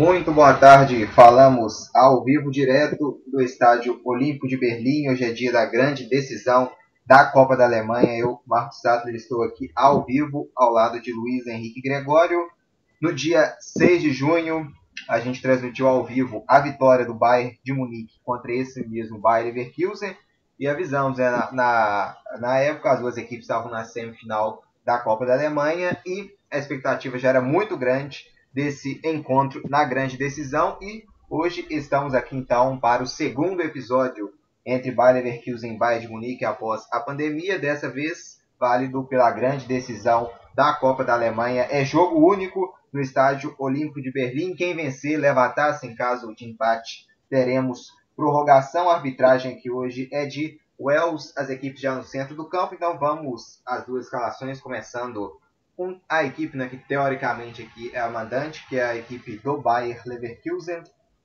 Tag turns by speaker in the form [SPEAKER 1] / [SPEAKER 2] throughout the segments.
[SPEAKER 1] Muito boa tarde. Falamos ao vivo direto do Estádio Olímpico de Berlim. Hoje é dia da grande decisão da Copa da Alemanha. Eu, Marcos Sattler, estou aqui ao vivo ao lado de Luiz Henrique Gregório. No dia 6 de junho, a gente transmitiu ao vivo a vitória do Bayern de Munique contra esse mesmo Bayern Leverkusen. E avisamos, né, na, na, na época as duas equipes estavam na semifinal da Copa da Alemanha e a expectativa já era muito grande desse encontro na grande decisão e hoje estamos aqui então para o segundo episódio entre Bayer Leverkusen e Bayern de Munique após a pandemia, dessa vez válido pela grande decisão da Copa da Alemanha. É jogo único no Estádio Olímpico de Berlim. Quem vencer leva a taça. Em caso de empate, teremos prorrogação. A arbitragem aqui hoje é de Wells, as equipes já no centro do campo. Então vamos às duas escalações, começando com a equipe né, que teoricamente aqui é a mandante, que é a equipe do Bayer Leverkusen.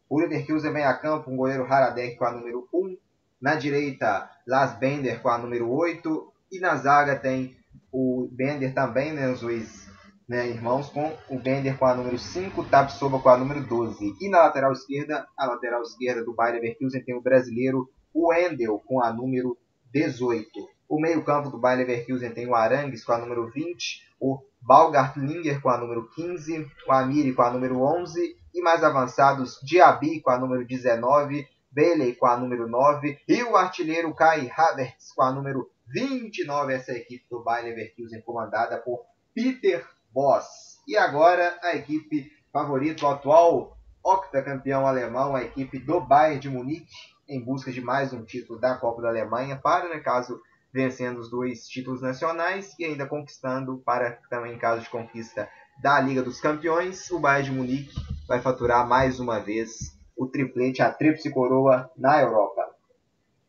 [SPEAKER 1] O Leverkusen vem a campo, um goleiro Haradek com a número 1. Na direita, Las Bender com a número 8. E na zaga tem o Bender também, né, os dois né, irmãos, com o Bender com a número 5, Tabsoba com a número 12. E na lateral esquerda, a lateral esquerda do Bayer Leverkusen tem o brasileiro Wendel com a número 18. O meio-campo do Bayer Leverkusen tem o Arangues com a número 20, o Balgartlinger com a número 15, o Amiri com a número 11 e mais avançados Diaby com a número 19, Bailey com a número 9 e o artilheiro Kai Havertz com a número 29. Essa é equipe do Bayer Leverkusen comandada por Peter Boss. E agora a equipe favorita, o atual octacampeão alemão, a equipe do Bayern de Munique, em busca de mais um título da Copa da Alemanha, para, no caso, vencendo os dois títulos nacionais e ainda conquistando, para também em caso de conquista da Liga dos Campeões, o Bayern de Munique vai faturar mais uma vez o triplete, a tríplice coroa na Europa.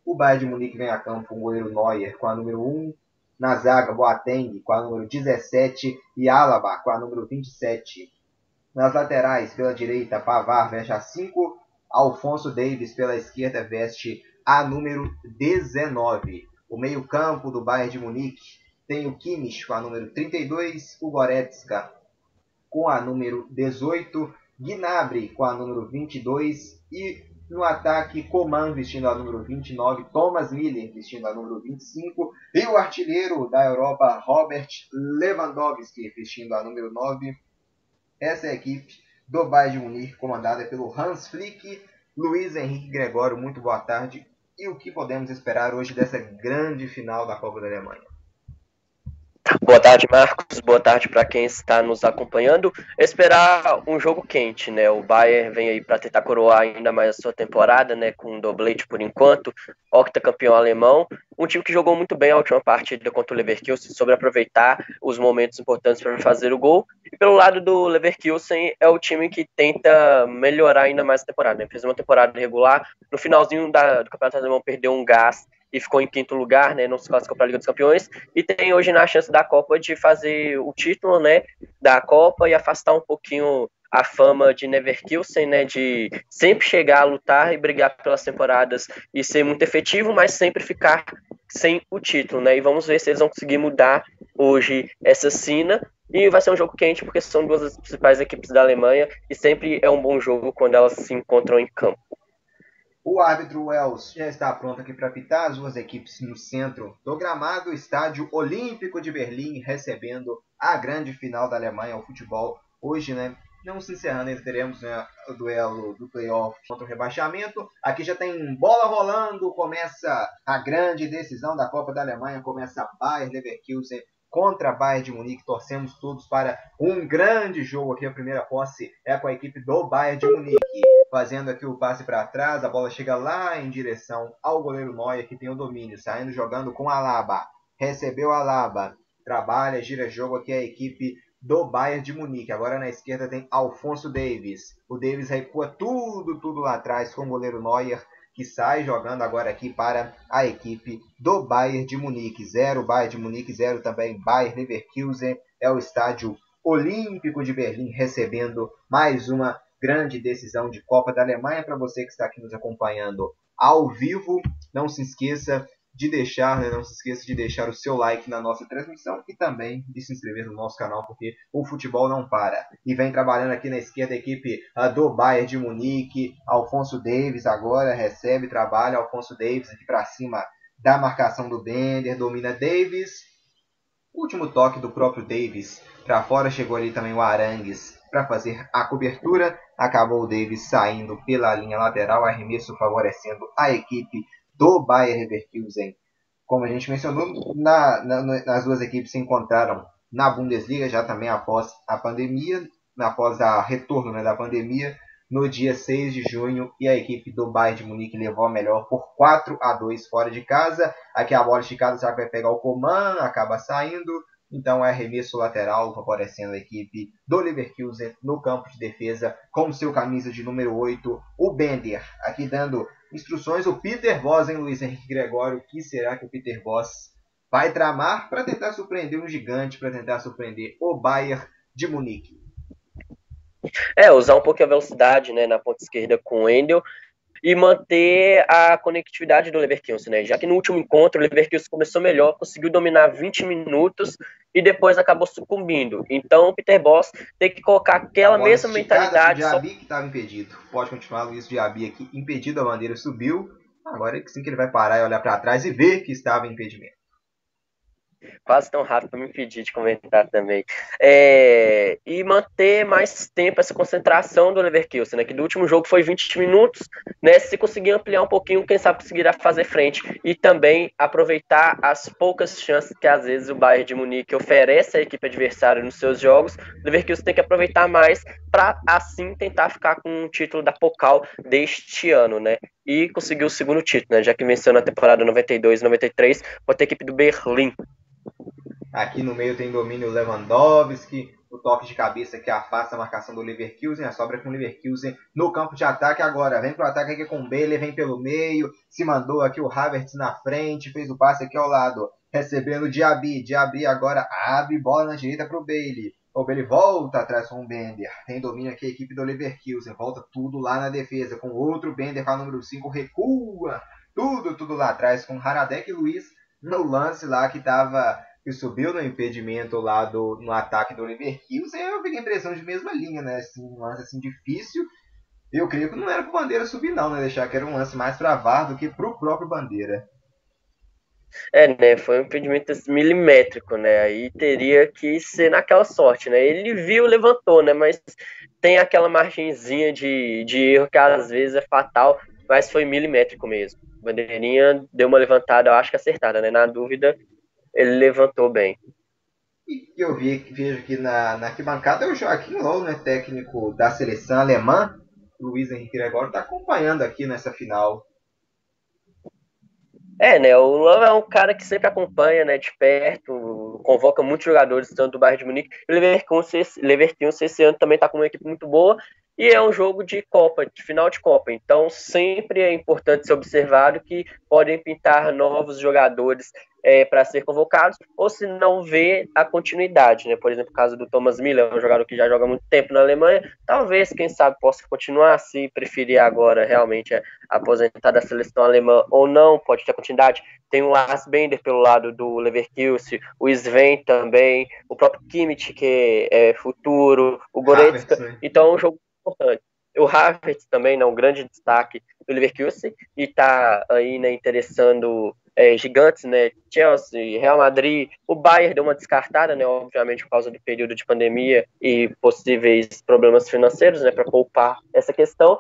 [SPEAKER 1] O Bayern de Munique vem a campo com o goleiro Neuer com a número 1, na zaga, Boateng com a número 17 e Alaba com a número 27. Nas laterais, pela direita, Pavar veste a 5. Alfonso Davis pela esquerda veste a número 19. O meio-campo do Bayern de Munique tem o Kimmich com a número 32, o Goretzka com a número 18, Gnabry com a número 22 e no ataque, Coman vestindo a número 29, Thomas Miller vestindo a número 25 e o artilheiro da Europa, Robert Lewandowski vestindo a número 9. Essa é a equipe do Bayern de Munique, comandada pelo Hans Flick, Luiz Henrique Gregório. Muito boa tarde. E o que podemos esperar hoje dessa grande final da Copa da Alemanha?
[SPEAKER 2] Boa tarde, Marcos. Boa tarde para quem está nos acompanhando. Esperar um jogo quente, né? O Bayern vem aí para tentar coroar ainda mais a sua temporada, né? Com um doblete por enquanto, octacampeão alemão. Um time que jogou muito bem a última partida contra o Leverkusen, sobre aproveitar os momentos importantes para fazer o gol. E pelo lado do Leverkusen, é o time que tenta melhorar ainda mais a temporada. Né? Fez uma temporada regular. No finalzinho da, do campeonato alemão, perdeu um gás e ficou em quinto lugar, né, não se classificou para a Liga dos Campeões, e tem hoje na chance da Copa de fazer o título, né, da Copa e afastar um pouquinho a fama de Neverkusen, né, de sempre chegar a lutar e brigar pelas temporadas e ser muito efetivo, mas sempre ficar sem o título, né, e vamos ver se eles vão conseguir mudar hoje essa cena, e vai ser um jogo quente porque são duas das principais equipes da Alemanha e sempre é um bom jogo quando elas se encontram em campo.
[SPEAKER 1] O árbitro Wells já está pronto aqui para apitar as duas equipes no centro do gramado, Estádio Olímpico de Berlim, recebendo a grande final da Alemanha, o futebol. Hoje, né, não se encerrando, ainda teremos né, o duelo do playoff contra o rebaixamento. Aqui já tem bola rolando, começa a grande decisão da Copa da Alemanha, começa Bayern Leverkusen contra Bayern de Munique. Torcemos todos para um grande jogo aqui. A primeira posse é com a equipe do Bayern de Munique fazendo aqui o passe para trás, a bola chega lá em direção ao goleiro Neuer, que tem o domínio, saindo jogando com Alaba. Recebeu Alaba, trabalha, gira jogo aqui a equipe do Bayern de Munique. Agora na esquerda tem Alfonso Davis. O Davis recua tudo, tudo lá atrás com o goleiro Neuer, que sai jogando agora aqui para a equipe do Bayern de Munique. Zero Bayern de Munique, zero também Bayern Leverkusen. É o estádio Olímpico de Berlim recebendo mais uma grande decisão de Copa da Alemanha. Para você que está aqui nos acompanhando ao vivo, não se esqueça de deixar, né, não se esqueça de deixar o seu like na nossa transmissão e também de se inscrever no nosso canal, porque o futebol não para. E vem trabalhando aqui na esquerda a equipe uh, do Bayern de Munique, Alfonso Davis agora recebe trabalho, Alfonso Davis aqui para cima da marcação do Bender, domina Davis, último toque do próprio Davis para fora, chegou ali também o Arangues para fazer a cobertura, acabou o Davis saindo pela linha lateral, arremesso favorecendo a equipe do Bayer Leverkusen. Como a gente mencionou, na, na, nas duas equipes se encontraram na Bundesliga já também após a pandemia, após a retorno né, da pandemia, no dia 6 de junho, e a equipe do Bayern de Munique levou a melhor por 4 a 2 fora de casa. Aqui a bola esticada, que vai pegar o Coman? Acaba saindo. Então é arremesso lateral favorecendo a equipe do Leverkusen no campo de defesa com seu camisa de número 8, o Bender. Aqui dando instruções o Peter Voss, hein, Luiz Henrique Gregório? O que será que o Peter Voss vai tramar para tentar surpreender um gigante, para tentar surpreender o Bayern de Munique?
[SPEAKER 2] É, usar um pouco a velocidade né, na ponta esquerda com o Endel e manter a conectividade do Leverkusen, né? Já que no último encontro o Leverkusen começou melhor, conseguiu dominar 20 minutos e depois acabou sucumbindo. Então o Peter Boss tem que colocar aquela mesma mentalidade.
[SPEAKER 1] O Diaby só... que estava impedido. Pode continuar, Luiz Diaby aqui impedido, a bandeira subiu. Agora é sim que ele vai parar e olhar para trás e ver que estava em impedimento
[SPEAKER 2] quase tão rápido para me impedir de comentar também. É, e manter mais tempo essa concentração do Leverkusen, né, que do último jogo foi 20 minutos, né, se conseguir ampliar um pouquinho, quem sabe conseguirá fazer frente e também aproveitar as poucas chances que às vezes o Bayern de Munique oferece à equipe adversária nos seus jogos, o Leverkusen tem que aproveitar mais para assim tentar ficar com o título da Pokal deste ano, né? E conseguir o segundo título, né? Já que venceu na temporada 92 93 contra a equipe do Berlim,
[SPEAKER 1] Aqui no meio tem domínio Lewandowski, o toque de cabeça que afasta a marcação do Leverkusen, a sobra com o Leverkusen no campo de ataque agora. Vem pro ataque aqui com o Bailey, vem pelo meio, se mandou aqui o Havertz na frente, fez o passe aqui ao lado, recebendo o Diaby. Diaby agora abre bola na direita pro Bailey. O Bailey volta atrás com o Bender. Tem domínio aqui a equipe do Leverkusen. Volta tudo lá na defesa. Com outro Bender com a número 5. Recua. Tudo, tudo lá atrás com Haradec e Luiz no lance lá que tava que subiu no impedimento lá do, no ataque do Leverkusen, eu fiquei a impressão de mesma linha, né? Assim, um lance assim difícil. Eu creio que não era pro Bandeira subir não, né? Deixar que era um lance mais para VAR do que pro próprio Bandeira.
[SPEAKER 2] É, né? Foi um impedimento milimétrico, né? Aí teria que ser naquela sorte, né? Ele viu, levantou, né? Mas tem aquela margenzinha de, de erro que às vezes é fatal, mas foi milimétrico mesmo. Bandeirinha deu uma levantada, eu acho que acertada, né? Na dúvida, ele levantou bem.
[SPEAKER 1] E eu vi, vejo aqui na, na arquibancada é o Joaquim Low, né, técnico da seleção alemã. Luiz Henrique Gregório está acompanhando aqui nessa final.
[SPEAKER 2] É, né? O Low é um cara que sempre acompanha, né, de perto, convoca muitos jogadores, tanto do bairro de Munique. O Leverkusen, Leverkusen esse ano também está com uma equipe muito boa e é um jogo de Copa, de final de Copa. Então, sempre é importante ser observado que podem pintar novos jogadores é, para ser convocados, ou se não vê a continuidade, né? Por exemplo, o caso do Thomas Miller, um jogador que já joga muito tempo na Alemanha, talvez, quem sabe, possa continuar, se preferir agora realmente é, aposentar da seleção alemã ou não, pode ter continuidade. Tem o Lars Bender pelo lado do Leverkusen, o Sven também, o próprio Kimmich, que é futuro, o Goretzka. Então, é um jogo importante. O Havertz também, né, um grande destaque do Leverkusen, e está aí né, interessando é, gigantes, né? Chelsea, Real Madrid, o Bayern deu uma descartada, né? Obviamente por causa do período de pandemia e possíveis problemas financeiros, né? Para poupar essa questão.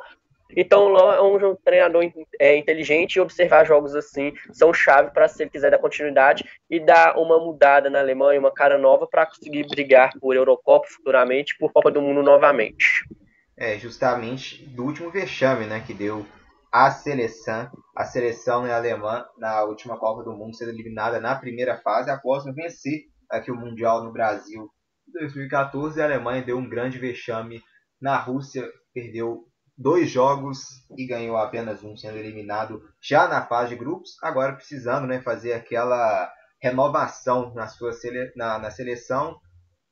[SPEAKER 2] Então, é um treinador é, inteligente e observar jogos assim são chave para se ele quiser dar continuidade e dar uma mudada na Alemanha, uma cara nova para conseguir brigar por Eurocopa futuramente, por Copa do Mundo novamente.
[SPEAKER 1] É, justamente do último vexame, né, que deu a seleção, a seleção né, alemã na última Copa do Mundo sendo eliminada na primeira fase após vencer aqui o Mundial no Brasil. Em 2014 a Alemanha deu um grande vexame na Rússia, perdeu dois jogos e ganhou apenas um, sendo eliminado já na fase de grupos. Agora precisando né, fazer aquela renovação na sua sele na, na seleção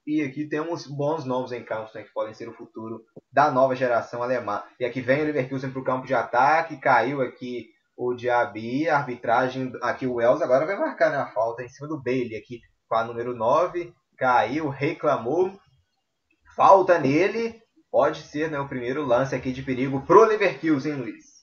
[SPEAKER 1] e aqui temos bons nomes em campo né, que podem ser o futuro da nova geração alemã. E aqui vem o Leverkusen para o campo de ataque, caiu aqui o Diaby, a arbitragem aqui o Wells agora vai marcar né, a falta em cima do Bailey aqui com a número 9, caiu, reclamou, falta nele, pode ser né, o primeiro lance aqui de perigo pro Leverkusen, Luiz.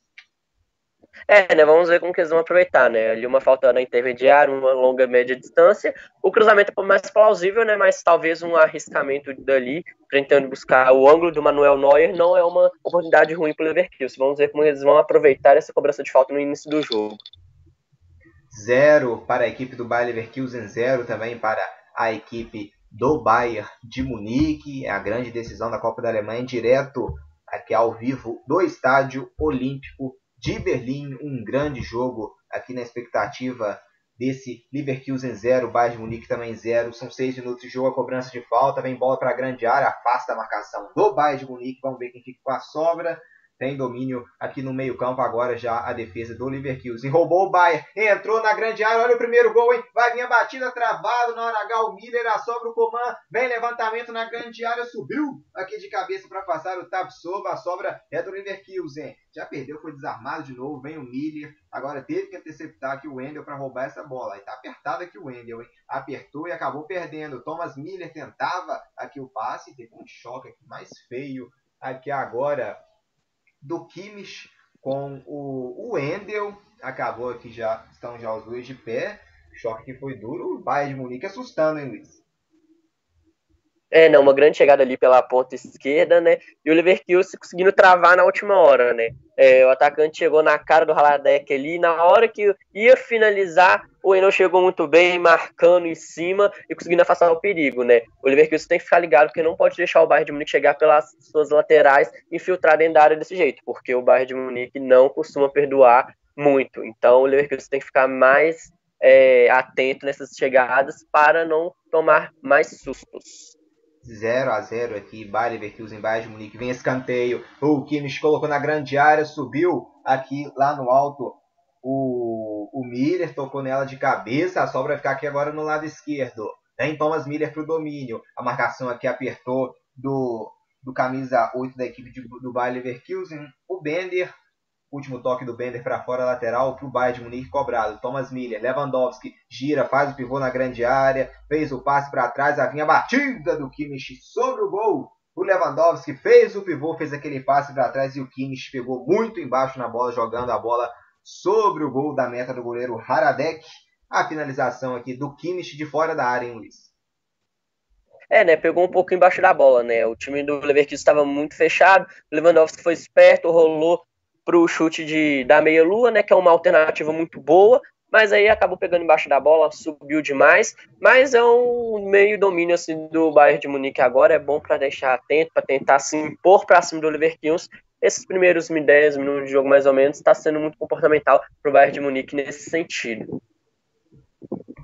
[SPEAKER 2] É, né? Vamos ver como que eles vão aproveitar, né? Ali uma falta na intermediária, uma longa média distância. O cruzamento é mais plausível, né? Mas talvez um arriscamento dali, tentando buscar o ângulo do Manuel Neuer, não é uma oportunidade ruim para o Leverkusen. Vamos ver como eles vão aproveitar essa cobrança de falta no início do jogo.
[SPEAKER 1] Zero para a equipe do Bayer Leverkusen, zero também para a equipe do Bayern de Munique. É a grande decisão da Copa da Alemanha, direto aqui ao vivo do Estádio Olímpico de Berlim, um grande jogo aqui na expectativa desse Leverkusen 0, Bayern de Munique também 0. São 6 minutos de jogo, a cobrança de falta, vem bola para a grande área, afasta a marcação do Bayern de Munique. Vamos ver quem fica com a sobra tem domínio aqui no meio-campo agora já a defesa do Leverkusen. Roubou o Bayern, entrou na grande área, olha o primeiro gol, hein? Vai vir a batida travado na hora H, o Miller, a sobra o Coman, vem levantamento na grande área, subiu aqui de cabeça para passar o Tapsova, a sobra é do Leverkusen. Já perdeu, foi desarmado de novo, vem o Miller, agora teve que interceptar aqui o Wendel para roubar essa bola. Aí tá apertado aqui o Wendel, hein? Apertou e acabou perdendo. Thomas Miller tentava aqui o passe, teve um choque mais feio aqui agora do Kimmich com o, Wendel. Acabou aqui já, estão já os dois de pé. O choque que foi duro. O Bayern de Munique assustando, hein, Luiz?
[SPEAKER 2] É, não, uma grande chegada ali pela ponta esquerda, né? E o Leverkusen conseguindo travar na última hora, né? É, o atacante chegou na cara do Haladek ali, na hora que ia finalizar, o Eno chegou muito bem, marcando em cima e conseguindo afastar o perigo, né? O Leverkusen tem que ficar ligado, porque não pode deixar o Bayern de Munique chegar pelas suas laterais e infiltrar dentro da área desse jeito, porque o Bayern de Munique não costuma perdoar muito. Então o Leverkusen tem que ficar mais é, atento nessas chegadas para não tomar mais sustos.
[SPEAKER 1] 0 a 0 aqui, Bayer Leverkusen, Bayern de Munique, vem escanteio, o Kimmich colocou na grande área, subiu aqui lá no alto, o, o Miller tocou nela de cabeça, a sobra vai ficar aqui agora no lado esquerdo, tem Thomas Miller para o domínio, a marcação aqui apertou do, do camisa 8 da equipe de, do Bayer Leverkusen, o Bender Último toque do Bender para fora lateral para o Bayern de Munique cobrado. Thomas Miller, Lewandowski gira, faz o pivô na grande área, fez o passe para trás, a vinha batida do Kimmich sobre o gol. O Lewandowski fez o pivô, fez aquele passe para trás e o Kimmich pegou muito embaixo na bola, jogando a bola sobre o gol da meta do goleiro Haradek. A finalização aqui do Kimmich de fora da área, hein, Luiz?
[SPEAKER 2] É, né? Pegou um pouco embaixo da bola, né? O time do Leverkusen estava muito fechado. O Lewandowski foi esperto, rolou para o chute de, da meia-lua, né, que é uma alternativa muito boa, mas aí acabou pegando embaixo da bola, subiu demais, mas é um meio domínio assim do Bayern de Munique agora, é bom para deixar atento, para tentar se impor para cima do Leverkusen. Esses primeiros 10 minutos de jogo mais ou menos está sendo muito comportamental para o Bayern de Munique nesse sentido.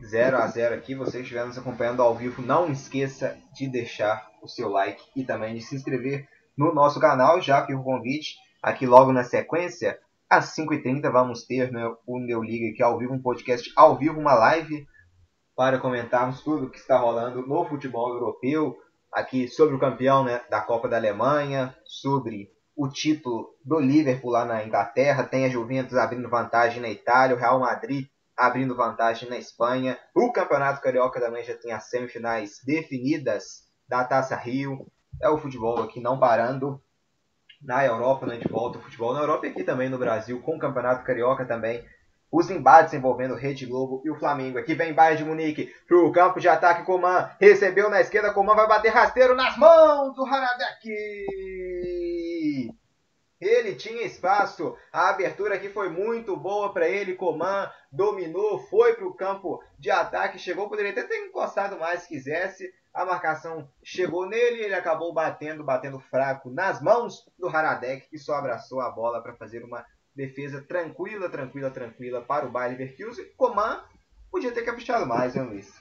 [SPEAKER 1] 0 a 0 aqui, vocês que estiverem nos acompanhando ao vivo, não esqueça de deixar o seu like e também de se inscrever no nosso canal, já que o convite Aqui logo na sequência, às 5h30 vamos ter né, o Neoliga aqui ao vivo, um podcast ao vivo, uma live para comentarmos tudo o que está rolando no futebol europeu, aqui sobre o campeão né, da Copa da Alemanha, sobre o título do Liverpool lá na Inglaterra, tem a Juventus abrindo vantagem na Itália, o Real Madrid abrindo vantagem na Espanha, o Campeonato Carioca também já tem as semifinais definidas da Taça Rio, é o futebol aqui não parando, na Europa, né, de volta ao futebol na Europa e aqui também no Brasil, com o Campeonato Carioca também. Os embates envolvendo Rede Globo e o Flamengo. Aqui vem Bayern de Munique para o campo de ataque. Coman recebeu na esquerda. Coman vai bater rasteiro nas mãos do Haradaki. Ele tinha espaço. A abertura aqui foi muito boa para ele. Coman dominou, foi para o campo de ataque. Chegou, poderia até ter encostado mais se quisesse. A marcação chegou nele, ele acabou batendo, batendo fraco nas mãos do Haradek, que só abraçou a bola para fazer uma defesa tranquila, tranquila, tranquila para o Bayer Leverkusen. Coman podia ter caprichado mais, né, Luiz?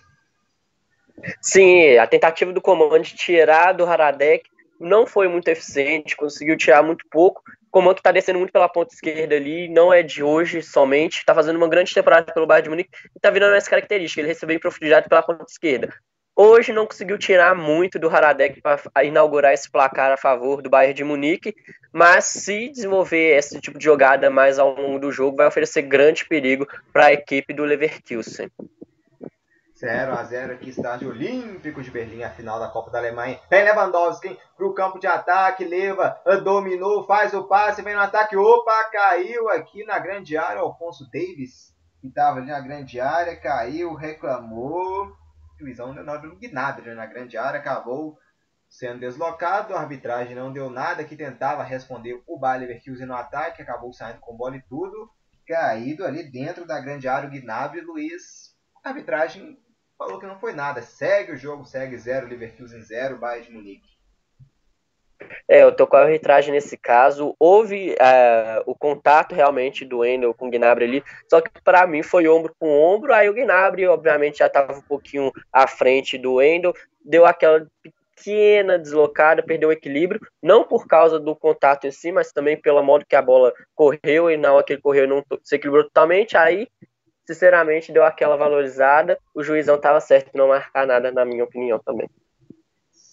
[SPEAKER 2] Sim, a tentativa do Coman de tirar do Haradek não foi muito eficiente, conseguiu tirar muito pouco. O Coman que está descendo muito pela ponta esquerda ali, não é de hoje somente, está fazendo uma grande temporada pelo Bayern de Munique e está virando essa característica, ele recebeu em profundidade pela ponta esquerda Hoje não conseguiu tirar muito do Haradec para inaugurar esse placar a favor do Bayern de Munique, mas se desenvolver esse tipo de jogada mais ao longo do jogo, vai oferecer grande perigo para a equipe do Leverkusen.
[SPEAKER 1] 0 a 0 aqui, estádio Olímpico de Berlim, a final da Copa da Alemanha. Vem Lewandowski para o campo de ataque, leva, dominou, faz o passe, vem no ataque. Opa, caiu aqui na grande área. Alfonso Davis, que estava ali na grande área, caiu, reclamou. Juizão Leonardo Gnabry na grande área, acabou sendo deslocado. A arbitragem não deu nada, que tentava responder o Bayer Leverkusen no ataque, acabou saindo com bola e tudo. Caído ali dentro da grande área o Gnabry, Luiz. A arbitragem falou que não foi nada. Segue o jogo, segue 0, Leverkusen 0, Bayern de Munique.
[SPEAKER 2] É, com a arbitragem nesse caso. Houve uh, o contato realmente do Endel com o Gnabry ali, só que para mim foi ombro com ombro. Aí o Gnabry, obviamente, já estava um pouquinho à frente do Endel, deu aquela pequena deslocada, perdeu o equilíbrio, não por causa do contato em si, mas também pelo modo que a bola correu e na hora que ele correu não se equilibrou totalmente. Aí sinceramente, deu aquela valorizada. O juizão estava certo não marcar nada, na minha opinião também.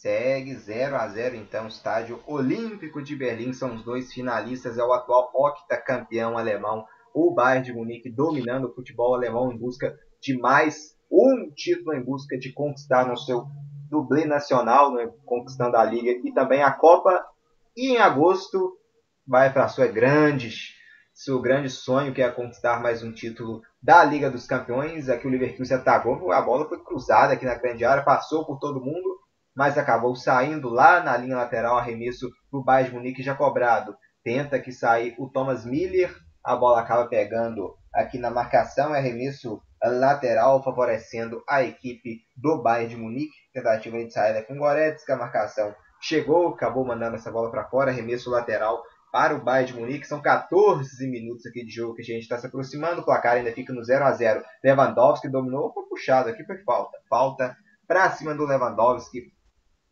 [SPEAKER 1] Segue 0 a 0 então, estádio Olímpico de Berlim. São os dois finalistas, é o atual octacampeão alemão, o Bayern de Munique, dominando o futebol alemão em busca de mais um título, em busca de conquistar no seu dublê nacional, né, conquistando a Liga e também a Copa. E em agosto vai para a sua grande, seu grande sonho, que é conquistar mais um título da Liga dos Campeões. Aqui o Leverkusen atacou, a bola foi cruzada aqui na grande área, passou por todo mundo, mas acabou saindo lá na linha lateral, arremesso para o Bayern de Munique já cobrado. Tenta que sair o Thomas Miller, a bola acaba pegando aqui na marcação, arremesso lateral, favorecendo a equipe do Bayern de Munique. Tentativa de saída com Goretzka, a marcação chegou, acabou mandando essa bola para fora, arremesso lateral para o Bayern de Munique. São 14 minutos aqui de jogo que a gente está se aproximando. O placar ainda fica no 0 a 0 Lewandowski dominou, foi puxado aqui, foi falta. Falta para cima do Lewandowski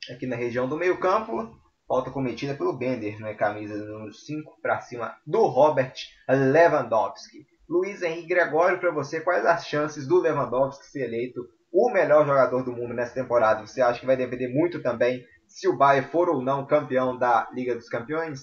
[SPEAKER 1] aqui na região do meio campo. Falta cometida pelo Bender, né? camisa número 5 para cima do Robert Lewandowski. Luiz Henrique Gregório, para você, quais as chances do Lewandowski ser eleito o melhor jogador do mundo nessa temporada? Você acha que vai depender muito também se o Bayern for ou não campeão da Liga dos Campeões?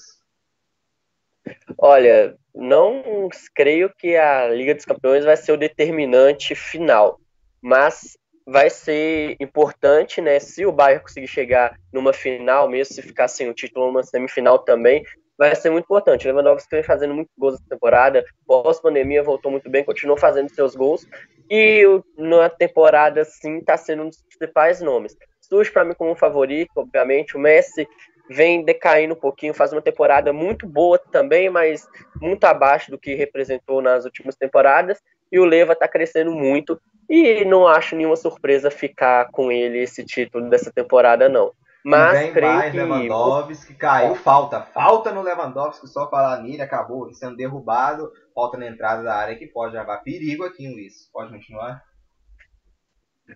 [SPEAKER 2] Olha, não creio que a Liga dos Campeões vai ser o determinante final, mas vai ser importante, né? Se o Bayern conseguir chegar numa final, mesmo se ficar sem o título numa semifinal também, vai ser muito importante. O Lewandowski vem fazendo muitos gols essa temporada, pós-pandemia voltou muito bem, continuou fazendo seus gols, e na temporada, sim, está sendo um dos principais nomes. Surge para mim como um favorito, obviamente, o Messi vem decaindo um pouquinho, faz uma temporada muito boa também, mas muito abaixo do que representou nas últimas temporadas. E o Leva está crescendo muito e não acho nenhuma surpresa ficar com ele esse título dessa temporada, não. Mas
[SPEAKER 1] vem
[SPEAKER 2] creio
[SPEAKER 1] mais
[SPEAKER 2] que
[SPEAKER 1] Lewandowski caiu, falta, falta no Lewandowski, só falar nele, acabou sendo derrubado, falta na entrada da área que pode levar perigo aqui, Luiz. Pode continuar?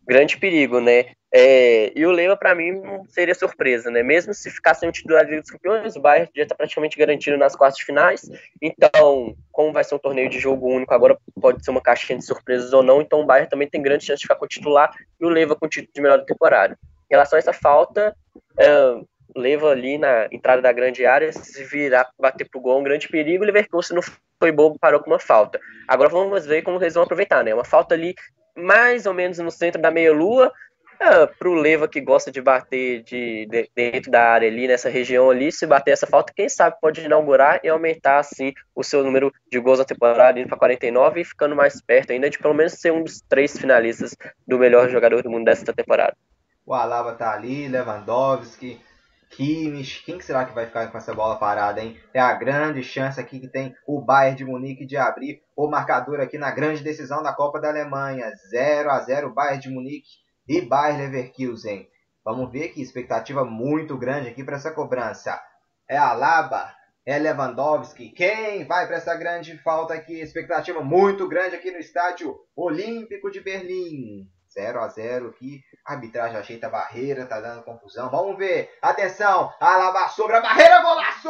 [SPEAKER 2] Grande perigo, né? É, e o Leva, para mim, não seria surpresa, né? Mesmo se ficasse um titular da Liga dos Campeões, o Bayern já está praticamente garantido nas quartas finais. Então, como vai ser um torneio de jogo único, agora pode ser uma caixinha de surpresas ou não. Então, o Bayern também tem grande chance de ficar com o titular e o Leva com o título de melhor da temporada. Em relação a essa falta, é, Leva ali na entrada da grande área, se virar, bater pro gol, um grande perigo. O Leverkusen não foi bobo, parou com uma falta. Agora vamos ver como eles vão aproveitar, né? Uma falta ali mais ou menos no centro da meia-lua. É, para o Leva que gosta de bater de, de, dentro da área ali, nessa região ali, se bater essa falta, quem sabe pode inaugurar e aumentar assim o seu número de gols na temporada, indo para 49 e ficando mais perto ainda de pelo menos ser um dos três finalistas do melhor jogador do mundo desta temporada.
[SPEAKER 1] O Alaba tá ali, Lewandowski, Kimmich, quem será que vai ficar com essa bola parada, hein? É a grande chance aqui que tem o Bayern de Munique de abrir o marcador aqui na grande decisão da Copa da Alemanha. 0 a 0 Bayern de Munique e Bayern Leverkusen. Vamos ver aqui, expectativa muito grande aqui para essa cobrança. É Alaba, é Lewandowski. Quem vai para essa grande falta aqui? Expectativa muito grande aqui no estádio Olímpico de Berlim. 0 a 0 aqui. Arbitragem ajeita a barreira, tá dando confusão. Vamos ver. Atenção. Alaba sobre a barreira. Golaço!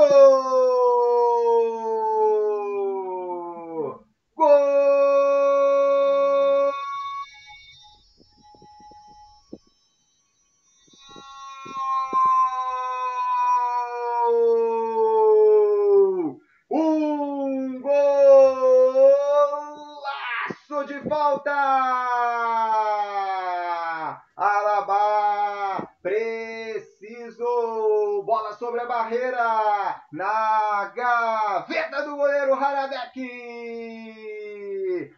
[SPEAKER 1] Gol! falta! Alaba, preciso! Bola sobre a barreira, na gaveta do goleiro Haradec!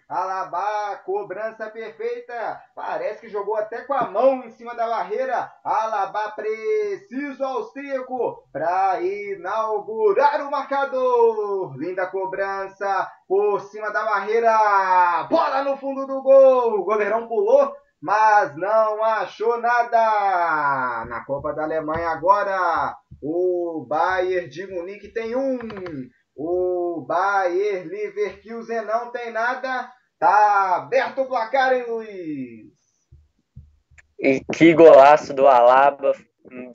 [SPEAKER 1] Alaba, cobrança perfeita. Parece que jogou até com a mão em cima da barreira. Alaba preciso austríaco para inaugurar o marcador. Linda cobrança por cima da barreira. Bola no fundo do gol. O goleirão pulou, mas não achou nada. Na Copa da Alemanha agora, o Bayern de Munique tem um. O Bayer Leverkusen não tem nada. Tá aberto o placar, hein, Luiz?
[SPEAKER 2] E que golaço do Alaba.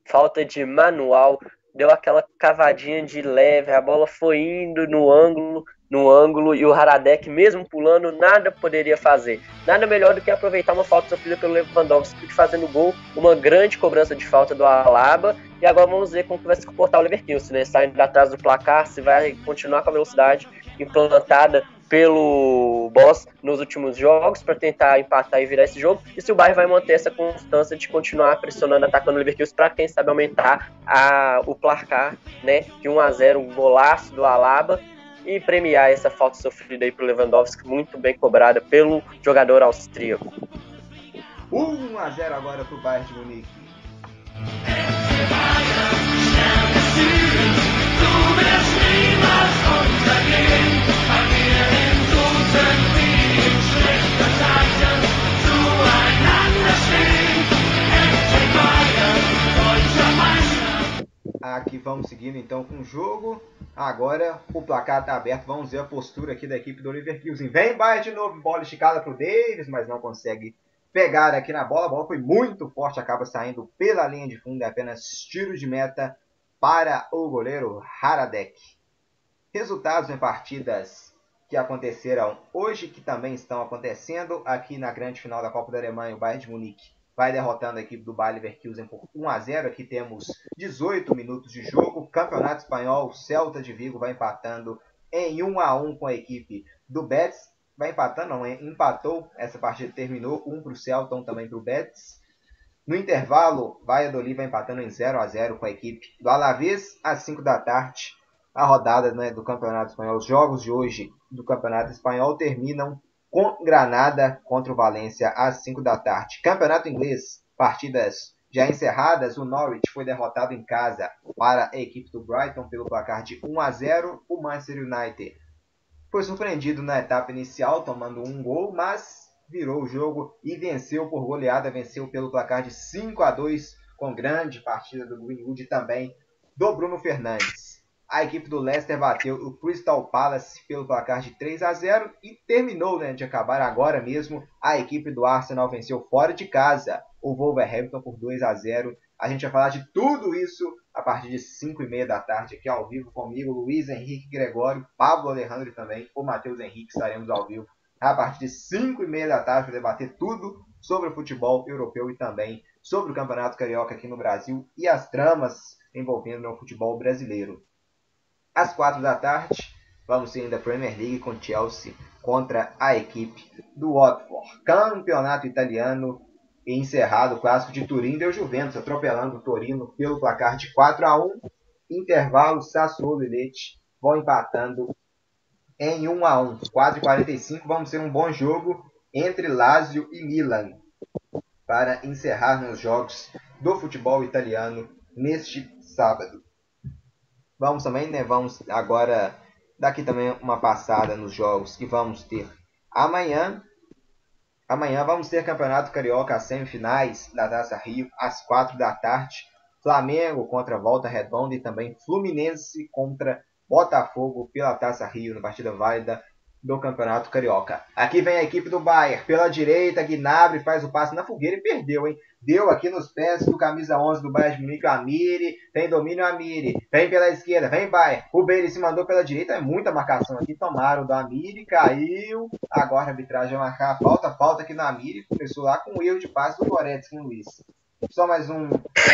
[SPEAKER 2] Falta de manual. Deu aquela cavadinha de leve. A bola foi indo no ângulo no ângulo e o Haradek, mesmo pulando, nada poderia fazer. Nada melhor do que aproveitar uma falta sofrida pelo Lewandowski, fazendo gol, uma grande cobrança de falta do Alaba. E agora vamos ver como vai se comportar o Leverkusen, né? Saindo atrás do placar, se vai continuar com a velocidade implantada pelo Boss nos últimos jogos para tentar empatar e virar esse jogo, e se o Bayern vai manter essa constância de continuar pressionando, atacando o Leverkusen para quem sabe aumentar a, o placar, né, de 1 a 0, um golaço do Alaba e premiar essa falta sofrida aí pro Lewandowski, muito bem cobrada pelo jogador austríaco.
[SPEAKER 1] 1 a 0 agora pro Bayern de Munique. Aqui vamos seguindo então com o jogo. Agora o placar está aberto. Vamos ver a postura aqui da equipe do Leverkusen. Vem Bayern de novo, bola esticada para o Davis, mas não consegue pegar aqui na bola. A bola foi muito forte, acaba saindo pela linha de fundo. É apenas tiro de meta para o goleiro Haradek. Resultados em partidas que aconteceram hoje, que também estão acontecendo aqui na grande final da Copa da Alemanha, o Bayern de Munique vai derrotando a equipe do Bayer Leverkusen por 1 a 0. Aqui temos 18 minutos de jogo. Campeonato Espanhol, Celta de Vigo vai empatando em 1 a 1 com a equipe do Betis. Vai empatando, não, empatou. Essa partida terminou 1 para o Celta, 1 também para o Betis. No intervalo, Valladolid vai empatando em 0 a 0 com a equipe do Alavés às 5 da tarde. A rodada né, do Campeonato Espanhol, os jogos de hoje do Campeonato Espanhol terminam com Granada contra o Valência às 5 da tarde. Campeonato Inglês, partidas já encerradas, o Norwich foi derrotado em casa para a equipe do Brighton pelo placar de 1 a 0. O Manchester United foi surpreendido na etapa inicial, tomando um gol, mas virou o jogo e venceu por goleada, venceu pelo placar de 5 a 2, com grande partida do Greenwood também do Bruno Fernandes. A equipe do Leicester bateu o Crystal Palace pelo placar de 3 a 0 e terminou né, de acabar agora mesmo. A equipe do Arsenal venceu fora de casa o Wolverhampton por 2 a 0. A gente vai falar de tudo isso a partir de 5 e meia da tarde aqui ao vivo comigo, Luiz Henrique Gregório, Pablo Alejandro também, o Matheus Henrique estaremos ao vivo a partir de 5 e meia da tarde para debater tudo sobre o futebol europeu e também sobre o Campeonato Carioca aqui no Brasil e as tramas envolvendo o futebol brasileiro. Às quatro da tarde, vamos ter ainda a Premier League com Chelsea contra a equipe do Watford. Campeonato italiano encerrado, o clássico de Turim deu Juventus atropelando o Torino pelo placar de 4 a 1. Intervalo, Sassuolo e Leite vão empatando em 1 a 1. 4 e 45 vamos ter um bom jogo entre Lazio e Milan para encerrar os jogos do futebol italiano neste sábado. Vamos também, né? Vamos agora daqui também uma passada nos jogos que vamos ter amanhã. Amanhã vamos ter Campeonato Carioca, as semifinais da Taça Rio, às quatro da tarde. Flamengo contra Volta Redonda e também Fluminense contra Botafogo pela Taça Rio, na partida válida do Campeonato Carioca. Aqui vem a equipe do Bayern. Pela direita, Gnabry faz o passe na fogueira e perdeu, hein? Deu aqui nos pés do camisa 11 do Bayern de Munique, o Amiri. Tem domínio Amiri. Vem pela esquerda, vem Bayern. O Bailey se mandou pela direita, é muita marcação aqui. Tomaram do Amiri, caiu. Agora a arbitragem vai marcar a falta. Falta aqui no Amiri. Começou lá com o erro de passe do Goretzky, hein, Luiz? Só mais um.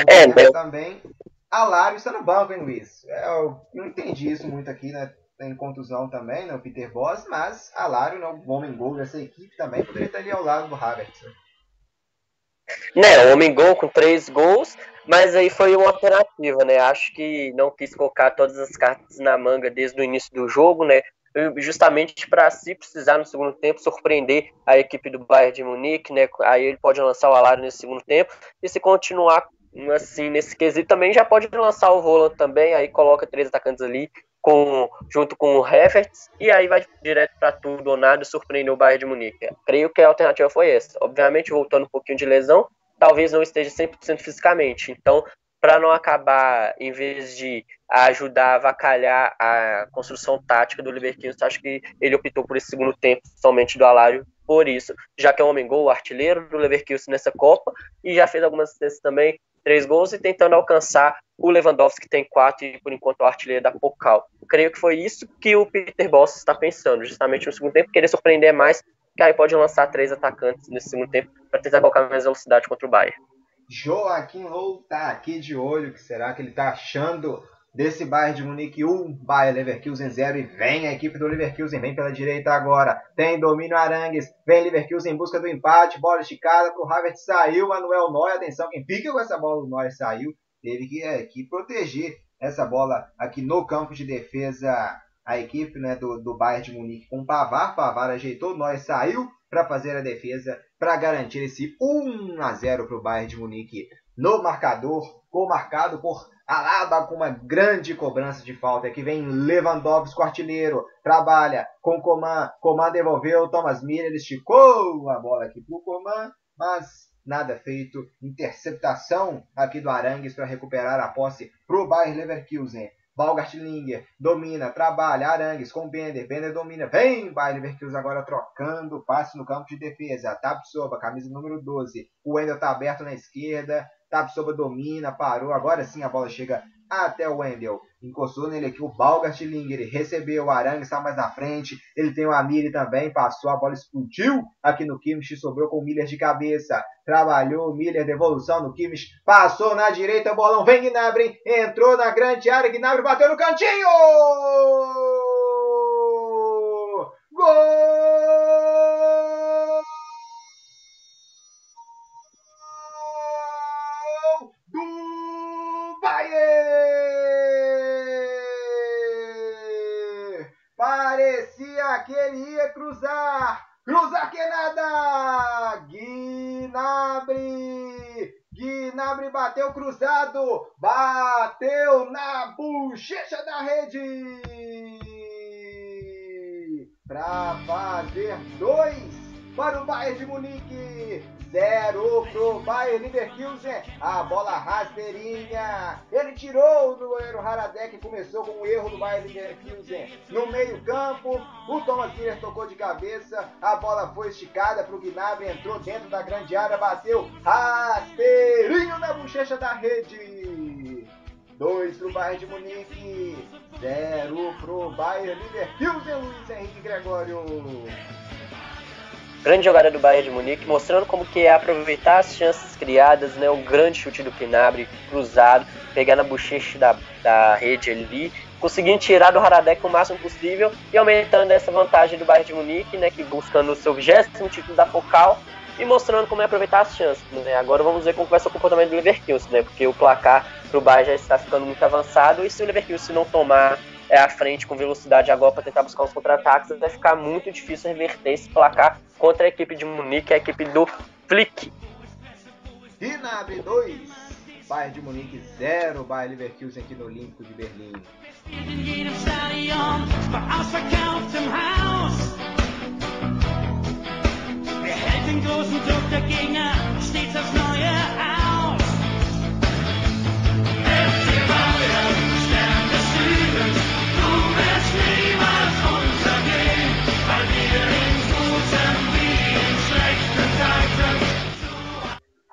[SPEAKER 1] É, também. Alário está no banco, hein, Luiz? É, eu não entendi isso muito aqui, né? Em contusão também, né, o Peter Boss, mas Alário, né, o homem gol dessa equipe também, poderia estar ali ao lado do Havertz.
[SPEAKER 2] Né, o homem gol com três gols, mas aí foi uma alternativa, né? Acho que não quis colocar todas as cartas na manga desde o início do jogo, né? Justamente para se precisar no segundo tempo surpreender a equipe do Bayern de Munique, né? Aí ele pode lançar o Alário nesse segundo tempo e se continuar assim nesse quesito também já pode lançar o Roland também, aí coloca três atacantes ali com, junto com o Havertz, e aí vai direto para tudo ou nada surpreender o Bayern de Munique. Creio que a alternativa foi essa. Obviamente, voltando um pouquinho de lesão, talvez não esteja 100% fisicamente. Então, para não acabar, em vez de ajudar a avacalhar a construção tática do Leverkusen, acho que ele optou por esse segundo tempo somente do Alário por isso, já que é um homem gol, artilheiro do Leverkusen nessa Copa, e já fez algumas assistências também, três gols, e tentando alcançar o Lewandowski, que tem quatro, e por enquanto o artilheiro da Pokal. Creio que foi isso que o Peter Boss está pensando, justamente no segundo tempo, querer surpreender mais, que aí pode lançar três atacantes nesse segundo tempo, para tentar colocar mais velocidade contra o Bayern.
[SPEAKER 1] Joaquim Low tá aqui de olho, que será que ele tá achando desse Bayern de Munique 1, Bayern Leverkusen 0 e vem a equipe do Leverkusen, vem pela direita agora, tem domínio Arangues, vem Leverkusen em busca do empate, bola esticada pro Havertz, saiu Manuel Neuer, atenção, quem fica com essa bola, o Neuer saiu, teve que, é, que proteger essa bola aqui no campo de defesa, a equipe né, do, do Bayern de Munique com Pavar, Pavar ajeitou, Neuer saiu para fazer a defesa, para garantir esse 1 a 0 para o Bayern de Munique no marcador, marcado por Alaba com uma grande cobrança de falta. Aqui vem Lewandowski, o artilheiro. Trabalha com Coman. Coman devolveu. Thomas Miller esticou a bola aqui para o Coman. Mas nada feito. Interceptação aqui do Arangues para recuperar a posse para o Bayer Leverkusen. Balgartlinger domina, trabalha, Arangues com Bender, Bender domina, vem Bayer Leverkusen agora trocando, passe no campo de defesa, Tapsoba, camisa número 12, o Wendel está aberto na esquerda, Tapsoba domina, parou. Agora sim a bola chega até o Wendel. Encostou nele aqui o Balgartlinger. Ele recebeu o Arangue, está mais na frente. Ele tem o Amiri também. Passou, a bola explodiu aqui no Kimmich. Sobrou com o Miller de cabeça. Trabalhou Miller, devolução no Kimmich. Passou na direita, bolão vem Gnabry. Entrou na grande área. Gnabry bateu no cantinho. Gol! Que ele ia cruzar. Cruzar que nada! Guinabre! Guinabre bateu cruzado! Bateu na bochecha da rede! Para fazer dois para o Bayern de Munique. 0 pro Bayern Leverkusen. A bola rasteirinha. Ele tirou do goleiro Haradek. Começou com o erro do Bayern Leverkusen. No meio campo, o Thomas Miller tocou de cabeça. A bola foi esticada para o Gnabry. Entrou dentro da grande área. Bateu rasteirinho na bochecha da rede. 2 pro Bayern de Munique. 0 pro Bayern Leverkusen. Luiz Henrique Gregório.
[SPEAKER 2] Grande jogada do Bayern de Munique, mostrando como que é aproveitar as chances criadas, né? Um grande chute do Gnabry, cruzado, pegar na bochecha da, da rede ali, conseguindo tirar do Haradek o máximo possível e aumentando essa vantagem do Bayern de Munique, né? Que buscando o seu vigésimo título da Focal e mostrando como é aproveitar as chances. Né? Agora vamos ver como vai ser o comportamento do Leverkusen, né? Porque o placar pro Bayern já está ficando muito avançado e se o Leverkusen não tomar é, à frente com velocidade agora para tentar buscar os contra-ataques, vai ficar muito difícil reverter esse placar contra a equipe de Munique, a equipe do Flick.
[SPEAKER 1] Gnabry 2, Bayern de Munique 0, Bayern Leverkusen aqui no Olímpico de Berlim. Wir hält den großen Druck der Gegner stets aufs Neue aus.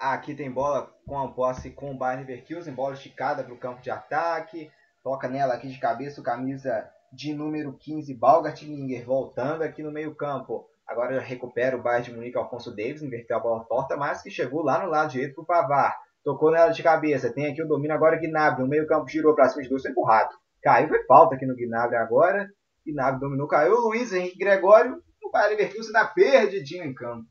[SPEAKER 1] Aqui tem bola com a posse com o Bayern Leverkusen, bola esticada para o campo de ataque, toca nela aqui de cabeça o camisa de número 15, Balgartlinger, voltando aqui no meio campo. Agora recupera o Bayern de Munique, Alfonso Davis, inverteu a bola torta, mas que chegou lá no lado direito para o Pavar. Tocou nela de cabeça, tem aqui o domínio agora Gnabry, no meio campo girou para cima de dois, foi empurrado. Caiu, foi falta aqui no Gnabry agora. Gnabry dominou, caiu. Luiz Henrique Gregório, o Bayer Leverkusen está perdidinho em campo.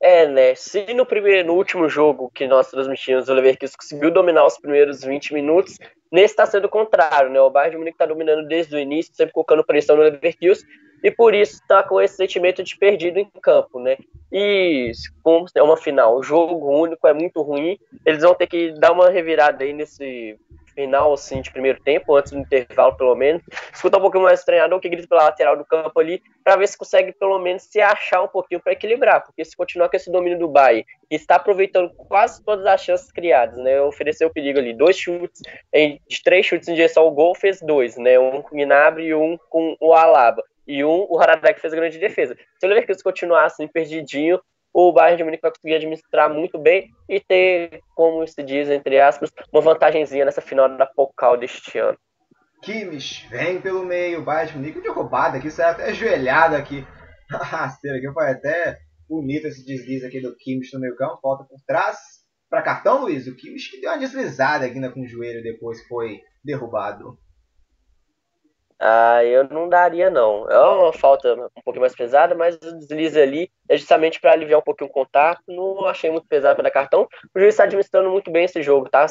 [SPEAKER 2] É, né? Se no primeiro, no último jogo que nós transmitimos, o Leverkusen conseguiu dominar os primeiros 20 minutos, nesse está sendo o contrário, né? O Bayern de Munique está dominando desde o início, sempre colocando pressão no Leverkusen, e por isso está com esse sentimento de perdido em campo, né? E como é uma final, o jogo único é muito ruim, eles vão ter que dar uma revirada aí nesse final, assim, de primeiro tempo, antes do intervalo, pelo menos. Escutar um pouquinho mais o treinador que grita pela lateral do campo ali, para ver se consegue, pelo menos, se achar um pouquinho para equilibrar, porque se continuar com esse domínio do Bayern, e está aproveitando quase todas as chances criadas, né? Ofereceu o perigo ali, dois chutes, em, de três chutes em direção ao gol, fez dois, né? Um com o Gnabry e um com o Alaba. E um, o Haradek fez grande defesa. Se o Leverkusen continuar assim, perdidinho, o Bayern de Munique vai conseguir administrar muito bem e ter, como se diz, entre aspas, uma vantagemzinha nessa final da Pokal deste ano.
[SPEAKER 1] Kimmich vem pelo meio, Bayern de Munique de roubada aqui, saiu até ajoelhado aqui. Rasteira aqui, foi até bonito esse deslize aqui do Kimmich no meio campo, volta por trás. Para cartão, Luiz, o Kimmich que deu uma deslizada aqui né, com o joelho depois foi derrubado.
[SPEAKER 2] Ah, eu não daria, não. É uma falta um pouquinho mais pesada, mas o deslize ali é justamente para aliviar um pouquinho o contato. Não achei muito pesado para dar cartão. O juiz está administrando muito bem esse jogo, tá?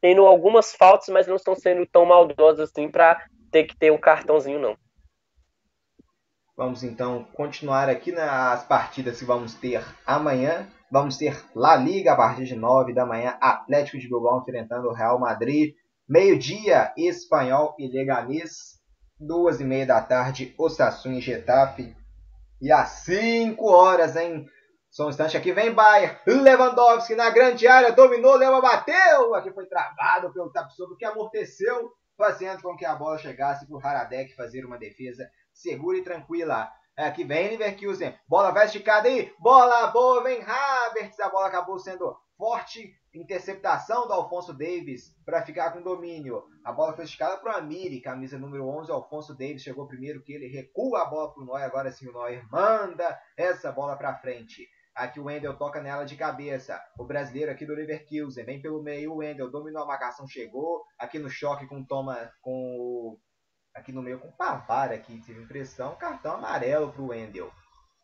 [SPEAKER 2] Tendo algumas faltas, mas não estão sendo tão maldosas assim para ter que ter um cartãozinho, não.
[SPEAKER 1] Vamos então continuar aqui nas partidas que vamos ter amanhã. Vamos ter La Liga a partir de 9 da manhã, Atlético de Bilbao enfrentando o Real Madrid. Meio-dia, Espanhol e Leganés duas e meia da tarde, Osasuna e Getafe. E às 5 horas, hein? Só um instante aqui, vem Bayern. Lewandowski na grande área, dominou, Leva bateu. Aqui foi travado pelo Tapsoba, que amorteceu, fazendo com que a bola chegasse para o Haradek fazer uma defesa segura e tranquila. Aqui vem Leverkusen, bola vai esticada aí, bola boa, vem Havertz, a bola acabou sendo forte interceptação do Alfonso Davis para ficar com domínio. A bola foi esticada para o Amiri, camisa número 11. Alfonso Davis chegou primeiro que ele recua a bola para o Neuer. Agora sim o Neuer manda essa bola para frente. Aqui o Wendel toca nela de cabeça. O brasileiro aqui do Leverkusen vem pelo meio. O Wendel dominou a marcação, chegou. Aqui no choque com Toma, com aqui no meio com Pavar aqui tive impressão. Cartão amarelo para o Wendel.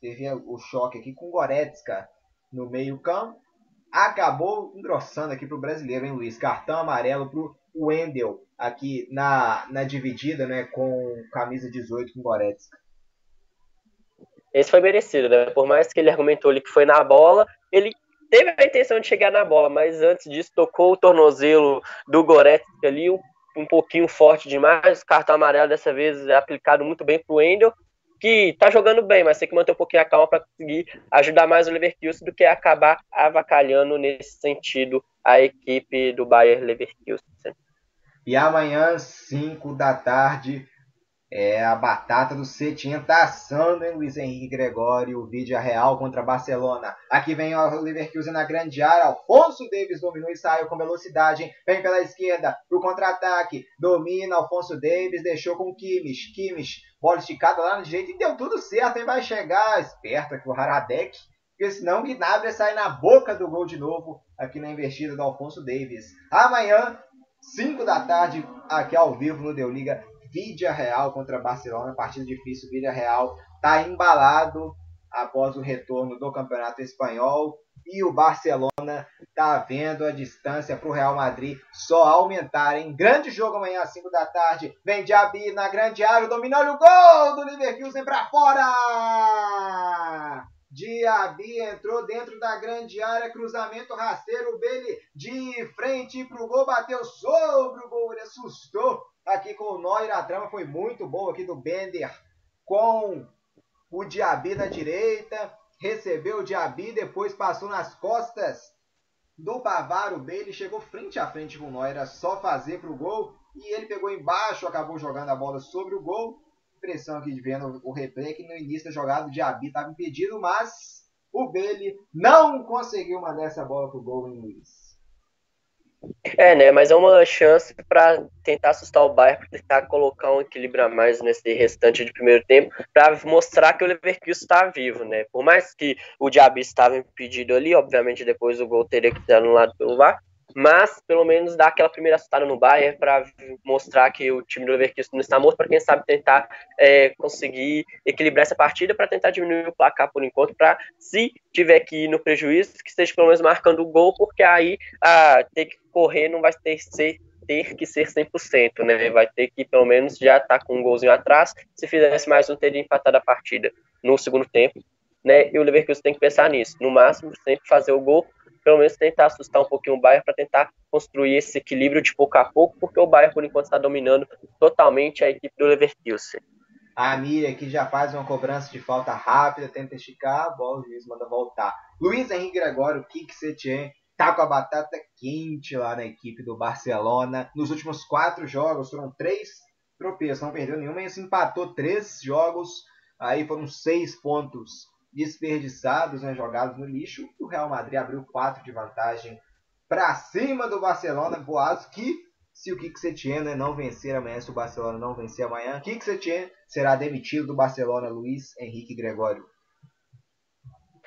[SPEAKER 1] Teve o choque aqui com Goretzka no meio campo acabou engrossando aqui para o brasileiro, hein, Luiz? Cartão amarelo para o Wendel aqui na, na dividida, né, com camisa 18 com Goretzka.
[SPEAKER 2] Esse foi merecido, né? Por mais que ele argumentou ali que foi na bola, ele teve a intenção de chegar na bola, mas antes disso tocou o tornozelo do Goretzka ali, um, um pouquinho forte demais. Cartão amarelo dessa vez é aplicado muito bem para o Wendel que tá jogando bem, mas tem que manter um pouquinho a calma para conseguir ajudar mais o Leverkusen do que acabar avacalhando nesse sentido a equipe do Bayern Leverkusen.
[SPEAKER 1] E amanhã, 5 da tarde, é, a batata do Cetinha tá assando, hein, Luiz Henrique Gregório, o vídeo é real contra Barcelona. Aqui vem o Leverkusen na grande área, Alfonso Davis dominou e saiu com velocidade, hein? vem pela esquerda pro contra-ataque, domina Alfonso Davis, deixou com Kimmich, Kimmich, bola esticada lá na direita e deu tudo certo, hein? vai chegar, esperto aqui o Haradek, porque senão Gnabry sai na boca do gol de novo aqui na investida do Alfonso Davis. Amanhã, 5 da tarde, aqui ao vivo no Deu Liga, Vídea Real contra Barcelona, partida difícil. Vídea Real está embalado após o retorno do Campeonato Espanhol e o Barcelona está vendo a distância para o Real Madrid só aumentar. Em grande jogo amanhã às 5 da tarde. Vem Diaby na grande área, dominou o gol do Leverkusen para fora! Diaby entrou dentro da grande área, cruzamento rasteiro, Bele de frente para o gol, bateu sobre o gol, ele assustou aqui com o Neuer. A trama foi muito boa aqui do Bender com o Diaby na direita. Recebeu o Diaby, depois passou nas costas do Bavaro Bailey. Chegou frente a frente com o era só fazer para o gol. E ele pegou embaixo, acabou jogando a bola sobre o gol. Impressão aqui de vendo o replay que no início da jogada o Diaby estava impedido, mas o Bailey não conseguiu mandar essa bola para o gol em Luiz.
[SPEAKER 2] É, né? Mas é uma chance para tentar assustar o Bayern, para tentar colocar um equilíbrio a mais nesse restante de primeiro tempo, para mostrar que o Leverkusen está vivo, né? Por mais que o Diaby estava impedido ali, obviamente depois o gol teria que ser anulado pelo VAR, mas pelo menos dar aquela primeira assustada no Bayern para mostrar que o time do Leverkusen não está morto, para quem sabe tentar é, conseguir equilibrar essa partida, para tentar diminuir o placar por enquanto, para se tiver que ir no prejuízo, que esteja pelo menos marcando o gol, porque aí ah, ter que correr não vai ter, ser, ter que ser 100%, né? Vai ter que pelo menos já estar tá com um golzinho atrás. Se fizesse mais um, teria empatado a partida no segundo tempo, né? E o Leverkusen tem que pensar nisso. No máximo, sempre fazer o gol pelo menos tentar assustar um pouquinho o Bayern para tentar construir esse equilíbrio de pouco a pouco, porque o Bayern, por enquanto, está dominando totalmente a equipe do Leverkusen.
[SPEAKER 1] A Miriam aqui já faz uma cobrança de falta rápida, tenta esticar, a bola, o juiz manda voltar. Luiz Henrique Gregório, Kik Setien, tá com a batata quente lá na equipe do Barcelona. Nos últimos quatro jogos foram três tropeços, não perdeu nenhuma, e empatou três jogos, aí foram seis pontos desperdiçados, né, jogados no lixo. O Real Madrid abriu 4 de vantagem para cima do Barcelona. Boas que se o Kik Setien né, não vencer amanhã, se o Barcelona não vencer amanhã, Kik Setien será demitido do Barcelona, Luiz Henrique Gregório.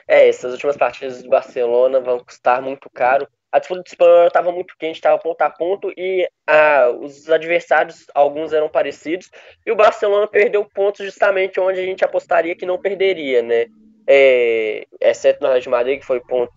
[SPEAKER 2] É, essas últimas partidas do Barcelona vão custar muito caro. A disputa espanhola estava muito quente, estava ponto a ponto e ah, os adversários, alguns eram parecidos, e o Barcelona perdeu pontos justamente onde a gente apostaria que não perderia, né? É, exceto no Real de Madrid, que foi pontos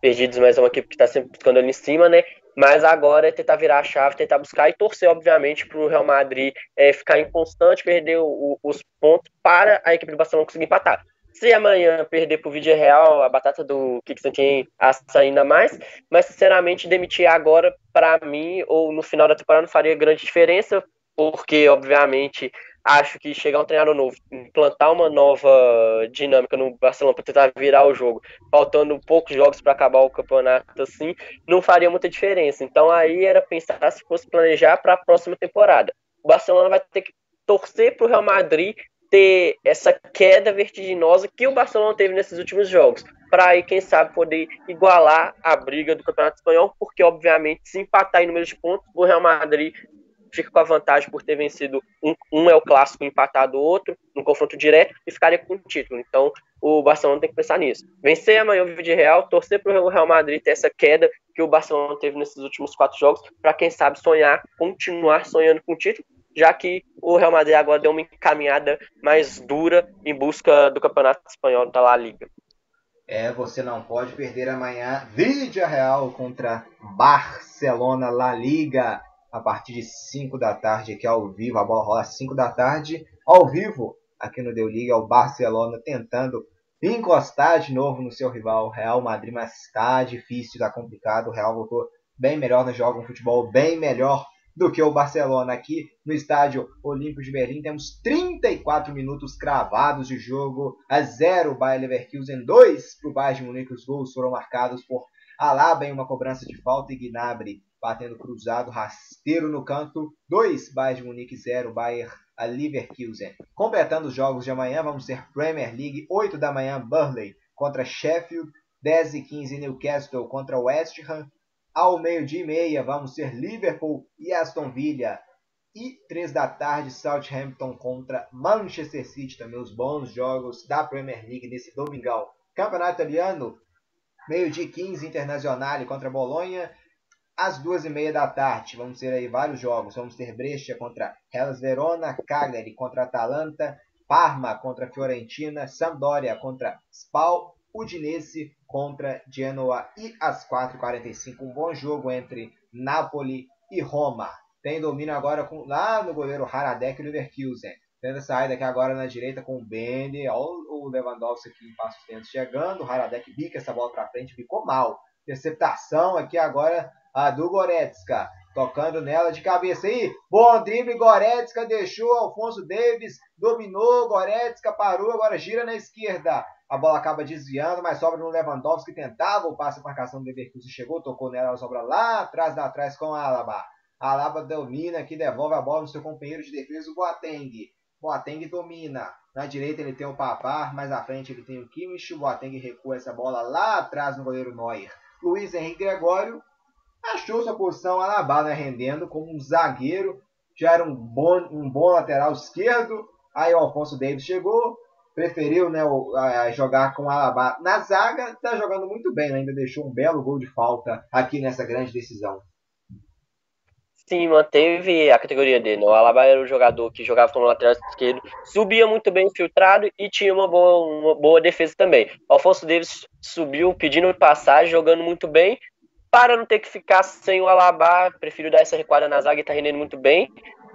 [SPEAKER 2] perdidos, mas é uma equipe que está sempre buscando ali em cima, né? Mas agora é tentar virar a chave, tentar buscar e torcer, obviamente, para o Real Madrid é, ficar inconstante, perder o, os pontos para a equipe do Barcelona conseguir empatar. Se amanhã perder para o Vídeo Real, a batata do Kik assa ainda mais, mas sinceramente demitir agora, para mim, ou no final da temporada, não faria grande diferença, porque, obviamente, acho que chegar um treinador novo, implantar uma nova dinâmica no Barcelona para tentar virar o jogo, faltando poucos jogos para acabar o campeonato assim, não faria muita diferença. Então aí era pensar se fosse planejar para a próxima temporada. O Barcelona vai ter que torcer para o Real Madrid ter essa queda vertiginosa que o Barcelona teve nesses últimos jogos, para aí quem sabe poder igualar a briga do Campeonato Espanhol, porque obviamente se empatar em número de pontos, o Real Madrid fica com a vantagem por ter vencido um, um é o clássico empatado o outro no confronto direto e ficaria com o título. Então o Barcelona tem que pensar nisso. Vencer amanhã o Real, torcer para o Real Madrid ter essa queda que o Barcelona teve nesses últimos quatro jogos, para quem sabe sonhar, continuar sonhando com o título, já que o Real Madrid agora deu uma encaminhada mais dura em busca do Campeonato Espanhol da La Liga.
[SPEAKER 1] É, você não pode perder amanhã Real contra Barcelona La Liga a partir de 5 da tarde aqui ao vivo. A bola rola às 5 da tarde ao vivo aqui no Deu Liga. O Barcelona tentando encostar de novo no seu rival Real Madrid, mas está difícil, está complicado. O Real voltou bem melhor no jogo, um futebol bem melhor do que o Barcelona aqui no estádio Olímpico de Berlim. Temos 34 minutos cravados de jogo a 0 Bayer Leverkusen 2 para o Bayern de Munique. Os gols foram marcados por Alaba em uma cobrança de falta e Gnabry batendo cruzado, rasteiro no canto. 2, Bayern de Munique 0, Bayern a Leverkusen. Completando os jogos de amanhã, vamos ter Premier League, 8 da manhã, Burnley contra Sheffield, 10 e 15 Newcastle contra West Ham. Ao meio-dia e meia, vamos ter Liverpool e Aston Villa. E 3 da tarde, Southampton contra Manchester City. Também os bons jogos da Premier League nesse domingão. Campeonato Italiano, meio-dia 15, Internacional contra Bolonha às duas e meia da tarde. Vamos ter aí vários jogos. Vamos ter Brescia contra Hellas Verona, Cagliari contra Atalanta, Parma contra Fiorentina, Sampdoria contra Spal, Udinese contra Genoa e às 4h45 um bom jogo entre Napoli e Roma. Tem domínio agora com, lá no goleiro Haradek e Leverkusen. Tendo a saída aqui agora na direita com o Bene, olha o Lewandowski aqui em passos tentos chegando, o Haradek bica essa bola para frente, ficou mal. Interceptação aqui agora a do Goretzka. Tocando nela de cabeça aí. Bom drible, Goretzka deixou. Alfonso Davis dominou. Goretzka parou. Agora gira na esquerda. A bola acaba desviando, mas sobra no Lewandowski que tentava o passe de marcação do Leverkusen. Chegou, tocou nela, ela sobra lá atrás, da atrás com a Alaba. A Alaba domina aqui, devolve a bola no seu companheiro de defesa, o Boateng. Boateng domina. Na direita ele tem o Papar, mais à frente ele tem o Kimmich. O Boateng recua essa bola lá atrás no goleiro Neuer. Luiz Henrique Gregório achou sua posição Alaba né, rendendo como um zagueiro, já era um bom, um bom lateral esquerdo. Aí o Alfonso Davis chegou, preferiu né, jogar com o Alaba na zaga, está jogando muito bem, né? ainda deixou um belo gol de falta aqui nessa grande decisão.
[SPEAKER 2] Sim, manteve a categoria dele. Né? O Alaba era o jogador que jogava como lateral esquerdo, subia muito bem infiltrado e tinha uma boa, uma boa defesa também. O Alfonso Davis subiu pedindo passagem, jogando muito bem. Para não ter que ficar sem o Alaba, prefiro dar essa recuada na zaga e tá rendendo muito bem.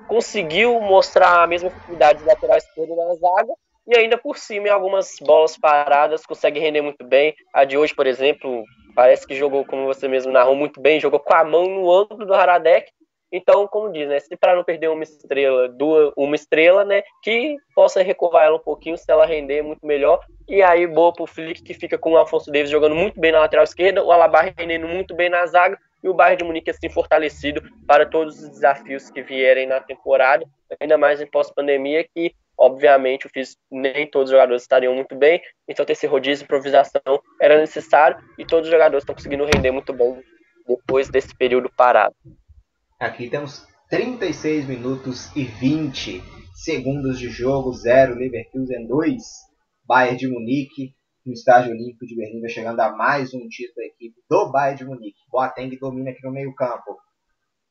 [SPEAKER 2] Conseguiu mostrar a mesma facilidade de lateral esquerdo na zaga e ainda por cima, em algumas bolas paradas, consegue render muito bem. A de hoje, por exemplo, parece que jogou, como você mesmo narrou, muito bem, jogou com a mão no ângulo do Haradec. Então, como diz, né, se para não perder uma estrela, duas, uma estrela, né, que possa recuar ela um pouquinho se ela render muito melhor. E aí, boa pro Flick, que fica com o Afonso Davis jogando muito bem na lateral esquerda, o Alaba rendendo muito bem na zaga, e o Bayern de Munique assim fortalecido para todos os desafios que vierem na temporada, ainda mais em pós-pandemia, que Obviamente, físico, nem todos os jogadores estariam muito bem, então ter esse rodízio de improvisação era necessário e todos os jogadores estão conseguindo render muito bem depois desse período parado.
[SPEAKER 1] Aqui temos 36 minutos e 20 segundos de jogo, 0 Leverkusen 2, Bayern de Munique no estádio olímpico de Berlim vai chegando a mais um título da equipe do Bayern de Munique. Boateng domina aqui no meio campo.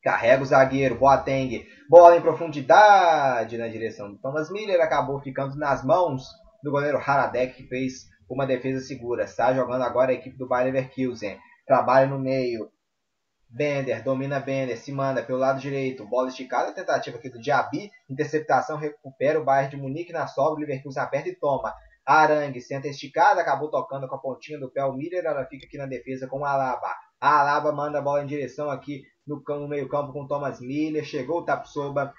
[SPEAKER 1] Carrega o zagueiro, Boateng. Bola em profundidade na direção do Thomas Miller. Acabou ficando nas mãos do goleiro Haradek, que fez uma defesa segura. Está jogando agora a equipe do Bayer Leverkusen. Trabalha no meio. Bender, domina Bender, se manda pelo lado direito. Bola esticada, tentativa aqui do Diaby. Interceptação, recupera o Bayern de Munique na sobra. O Leverkusen aperta e toma. Arangue senta esticada, acabou tocando com a pontinha do pé. O Miller ela fica aqui na defesa com o Alaba. A Alaba manda a bola em direção aqui no, no meio campo com Thomas Miller. Chegou o Tapsoba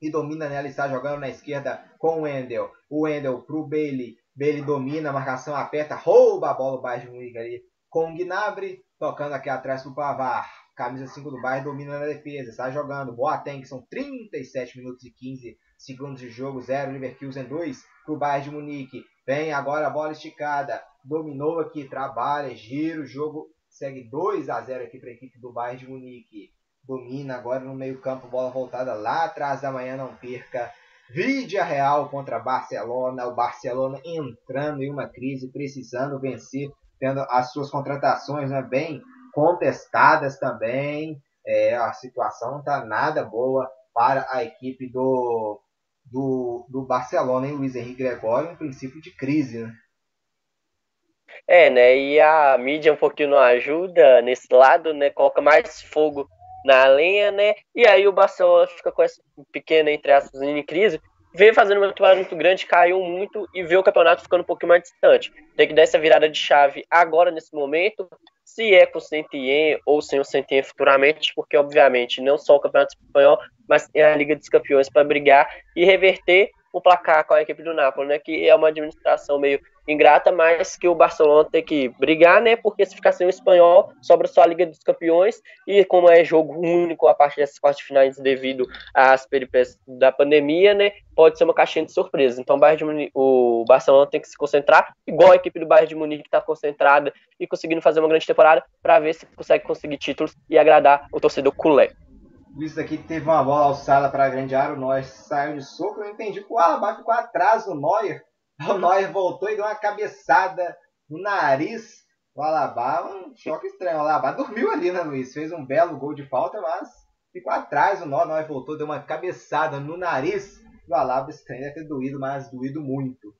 [SPEAKER 1] e domina nela. Está jogando na esquerda com o Wendel. O Wendel pro Bailey. Bailey domina, marcação aperta, rouba a bola o Bayern de Munique ali com o Gnabry. Tocando aqui atrás pro Pavar. Camisa 5 do Bayern domina na defesa. Está jogando. Boateng, são 37 minutos e 15 segundos de jogo. 0 Leverkusen 2 pro Bayern de Munique. Vem agora a bola esticada. Dominou aqui, trabalha, gira o jogo segue 2 a 0 aqui para a equipe do Bayern de Munique. Domina agora no meio-campo, bola voltada lá atrás da manhã, não perca. Vídea Real contra Barcelona. O Barcelona entrando em uma crise, precisando vencer, tendo as suas contratações né, bem contestadas também. É, a situação tá nada boa para a equipe do, do, do Barcelona, hein, Luiz Henrique Gregório, um princípio de crise, né?
[SPEAKER 2] É, né? E a mídia um pouquinho não ajuda nesse lado, né? Coloca mais fogo na lenha, né? E aí o Barcelona fica com essa pequena, entre aspas, em crise, vem fazendo uma temporada muito grande, caiu muito e vê o campeonato ficando um pouquinho mais distante. Tem que dar essa virada de chave agora, nesse momento, se é com o Sentien ou sem o Sentien futuramente, porque, obviamente, não só o campeonato espanhol, mas tem a Liga dos Campeões para brigar e reverter o placar com a equipe do Napoli, né? Que é uma administração meio ingrata, mas que o Barcelona tem que brigar, né? Porque se ficar sem o espanhol, sobra só a Liga dos Campeões e como é jogo único a partir dessas quartas finais devido às peripécias da pandemia, né? Pode ser uma caixinha de surpresa. Então o Barcelona tem que se concentrar, igual a equipe do Bayern de Munique está concentrada e conseguindo fazer uma grande temporada para ver se consegue conseguir títulos e agradar o torcedor culé.
[SPEAKER 1] Isso aqui teve uma bola alçada para a grande área, o Neuer saiu de soco, eu entendi que o Alaba ficou atrás do Neuer. O Neuer voltou e deu uma cabeçada no nariz do Alaba, um choque estranho. O Alaba dormiu ali, né, Luiz? Fez um belo gol de falta, mas ficou atrás o Neuer. O Neuer voltou, deu uma cabeçada no nariz do Alaba. Estranho, deve ter doído, mas doído muito.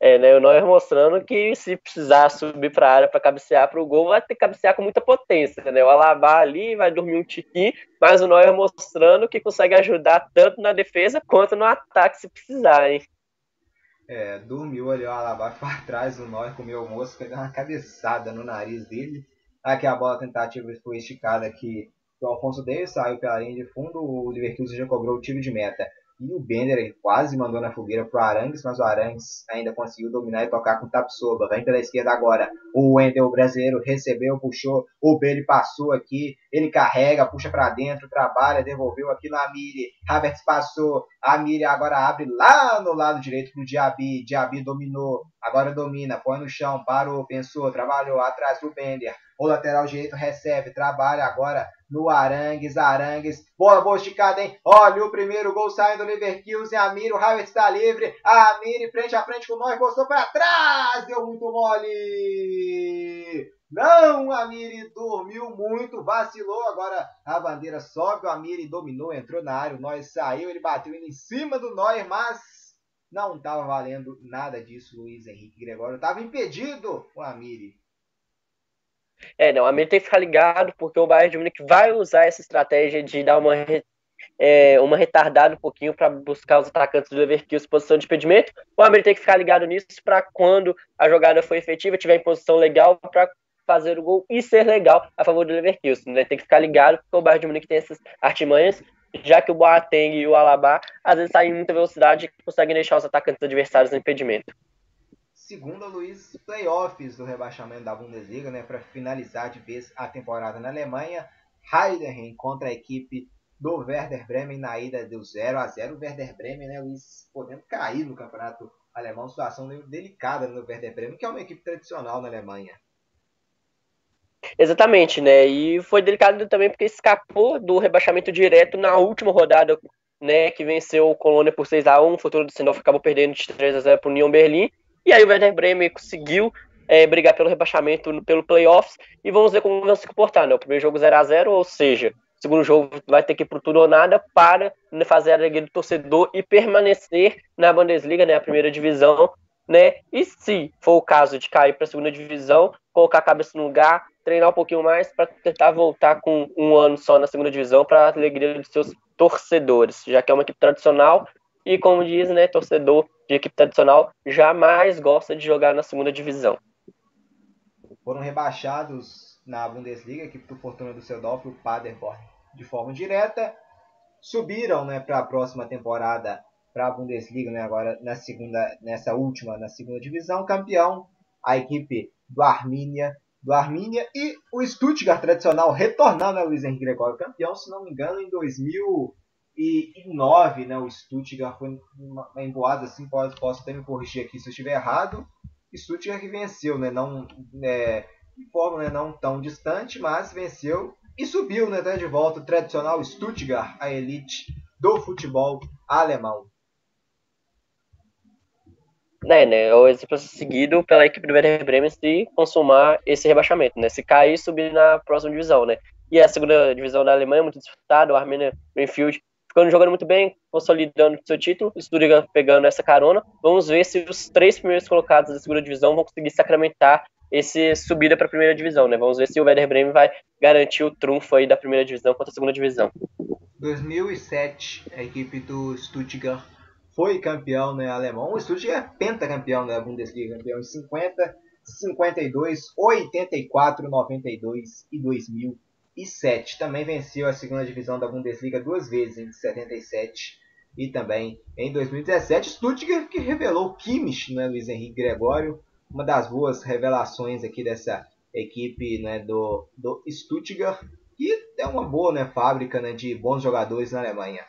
[SPEAKER 2] É, né, o Neuer mostrando que se precisar subir para a área para cabecear para o gol, vai ter que cabecear com muita potência, né? O Alaba ali vai dormir um tiquinho, mas o Neuer mostrando que consegue ajudar tanto na defesa quanto no ataque se precisar, hein?
[SPEAKER 1] É, dormiu ali o Alaba para trás, o Neuer comeu o moço, pegou uma cabeçada no nariz dele. Aqui a bola tentativa foi esticada aqui o Alfonso Davis, saiu pela linha de fundo, o Leverkusen já cobrou o tiro de meta. E o Bender quase mandou na fogueira pro Arangues, mas o Arangues ainda conseguiu dominar e tocar com o Tapsoba. Vem pela esquerda agora. O Wendel brasileiro recebeu, puxou. O Bailey passou aqui. Ele carrega, puxa para dentro, trabalha, devolveu aqui no Amiri. Havertz passou. Amiri agora abre lá no lado direito pro Diaby. Diaby dominou. Agora domina, põe no chão, parou, pensou, trabalhou atrás do Bender. O lateral direito recebe, trabalha agora no Arangues, Arangues, boa, boa esticada, hein? Olha o primeiro gol saindo do Leverkusen, Amir, o Havertz está livre, Amir frente a frente com o Neuer, postou para trás, deu muito mole! Não, Amiri dormiu muito, vacilou, agora a bandeira sobe, o Amiri dominou, entrou na área, o Neuer saiu, ele bateu em cima do Neuer, mas não estava valendo nada disso, Luiz Henrique Gregório, estava impedido o Amiri.
[SPEAKER 2] É, não, a Amir tem que ficar ligado, porque o Bayern de Munique vai usar essa estratégia de dar uma, é, uma retardada um pouquinho para buscar os atacantes do Leverkusen posição de impedimento. O Amir tem que ficar ligado nisso para quando a jogada for efetiva, tiver em posição legal para fazer o gol e ser legal a favor do Leverkusen. Né? Tem que ficar ligado, porque o Bayern de Munique tem essas artimanhas, já que o Boateng e o Alaba às vezes saem em muita velocidade e conseguem deixar os atacantes adversários no impedimento
[SPEAKER 1] segundo a Luiz, playoffs do rebaixamento da Bundesliga, né, para finalizar de vez a temporada na Alemanha. Heidenheim contra a equipe do Werder Bremen na ida deu 0 a 0 O Werder Bremen, né, Luiz, podendo cair no campeonato alemão, situação delicada no Werder Bremen, que é uma equipe tradicional na Alemanha.
[SPEAKER 2] Exatamente, né? E foi delicado também porque escapou do rebaixamento direto na última rodada, né? Que venceu o Colônia por 6 a 1 O futuro do Sindorf acabou perdendo de 3 a 0 para o Union Berlim. E aí o Werder Bremen conseguiu é, brigar pelo rebaixamento, pelo playoffs, e vamos ver como vão se comportar, né? O primeiro jogo 0 a 0 ou seja, o segundo jogo vai ter que ir pro tudo ou nada para né, fazer a alegria do torcedor e permanecer na Bundesliga, né? A primeira divisão, né? E se for o caso de cair para a segunda divisão, colocar a cabeça no lugar, treinar um pouquinho mais para tentar voltar com um ano só na segunda divisão para a alegria dos seus torcedores, já que é uma equipe tradicional e como diz, né, torcedor de equipe tradicional jamais gosta de jogar na segunda divisão.
[SPEAKER 1] Foram rebaixados na Bundesliga, a equipe do Fortuna do Seudorf e o Paderborn de forma direta. Subiram né, para a próxima temporada para a Bundesliga, né, agora na segunda, nessa última, na segunda divisão. Campeão, a equipe do Arminia, do Arminia e o Stuttgart tradicional retornando, né, Luiz Henrique Gregório, campeão, se não me engano, em 2000 e em 9, né, o Stuttgart foi uma, emboada, assim, posso, posso até me corrigir aqui se eu estiver errado. Stuttgart que venceu, né, não, é, de forma né, não tão distante, mas venceu e subiu né, de volta o tradicional Stuttgart, a elite do futebol alemão.
[SPEAKER 2] É, né, o exemplo seguido pela equipe do Werder Bremen se consumar esse rebaixamento, né, se cair subir na próxima divisão, né. E a segunda divisão da Alemanha, muito disputada, o Arminia Greenfield ficando jogando muito bem, consolidando seu título, o Stuttgart pegando essa carona. Vamos ver se os três primeiros colocados da segunda divisão vão conseguir sacramentar esse subida para a primeira divisão, né? Vamos ver se o Werder Bremen vai garantir o trunfo aí da primeira divisão contra a segunda divisão.
[SPEAKER 1] 2007, a equipe do Stuttgart foi campeão né, alemão. O Stuttgart é pentacampeão da Bundesliga, campeão em 50, 52, 84, 92 e 2000 2007. Também venceu a segunda divisão da Bundesliga duas vezes, em 77 e também em 2017. Stuttgart que revelou Kimmich, né, Luiz Henrique Gregório, uma das boas revelações aqui dessa equipe né, do, do Stuttgart, que é uma boa né, fábrica né, de bons jogadores na Alemanha.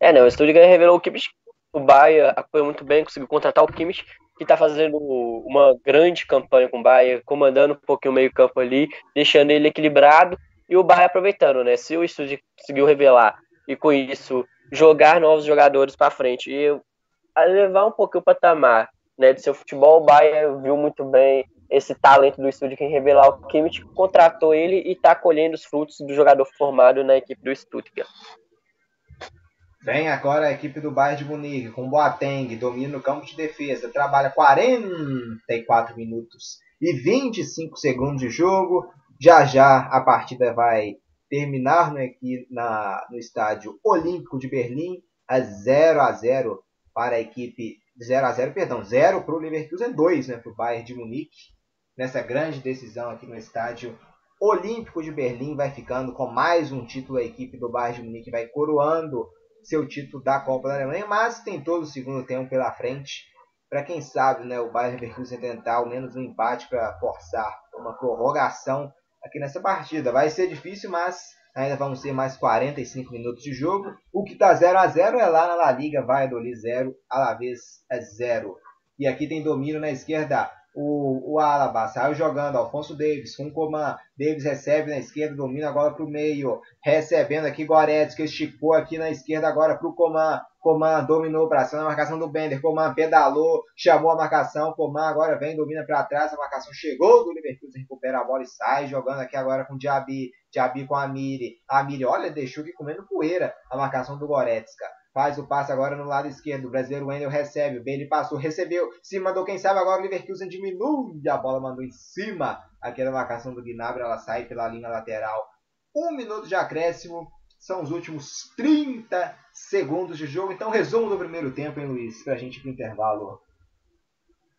[SPEAKER 2] É, não, o Stuttgart revelou o Kimmich, o Bayern apoiou muito bem, conseguiu contratar o Kimmich, que está fazendo uma grande campanha com o Bahia, comandando um pouquinho o meio-campo ali, deixando ele equilibrado e o Bahia aproveitando, né? Se o estúdio conseguiu revelar e com isso jogar novos jogadores para frente e levar um pouquinho o patamar né, do seu futebol, o Bahia viu muito bem esse talento do estúdio que revelar o Kimmich, contratou ele e está colhendo os frutos do jogador formado na equipe do Stuttgart.
[SPEAKER 1] Vem agora a equipe do Bayern de Munique com Boateng, domina o campo de defesa, trabalha 44 minutos e 25 segundos de jogo. Já já a partida vai terminar né, aqui na, no estádio Olímpico de Berlim, a 0 a 0 para a equipe 0 a 0, perdão, 0 para o Leverkusen, 2 né, para o Bayern de Munique. Nessa grande decisão aqui no estádio Olímpico de Berlim vai ficando com mais um título a equipe do Bayern de Munique vai coroando seu título da Copa da Alemanha, mas tem todo o segundo tempo pela frente. Para quem sabe, né, o Bayern Leverkusen tentar ao menos um empate para forçar uma prorrogação aqui nessa partida. Vai ser difícil, mas ainda vamos ter mais 45 minutos de jogo. O que está 0 a 0 é lá na La Liga, Valladolid 0, Alavés é 0. E aqui tem domínio na esquerda. O, o Alaba saiu jogando, Alfonso Davis com Coman. Davis recebe na esquerda, domina agora para o meio. Recebendo aqui Goretzka, esticou aqui na esquerda agora para o Coman. Coman dominou para cima na marcação do Bender. Coman pedalou, chamou a marcação. Coman agora vem, domina para trás. A marcação chegou do Liverpool, recupera a bola e sai. Jogando aqui agora com o Diaby. Diaby com a Miri. A Miri, olha, deixou aqui comendo poeira a marcação do Goretzka. Faz o passe agora no lado esquerdo. O brasileiro Wendel recebe. O Bailey passou, recebeu. Se mandou, quem sabe agora o Leverkusen diminui. A bola mandou em cima. Aquela marcação do Gnabry. Ela sai pela linha lateral. Um minuto de acréscimo. São os últimos 30 segundos de jogo. Então, resumo do primeiro tempo, hein, Luiz? Pra gente ir pro intervalo.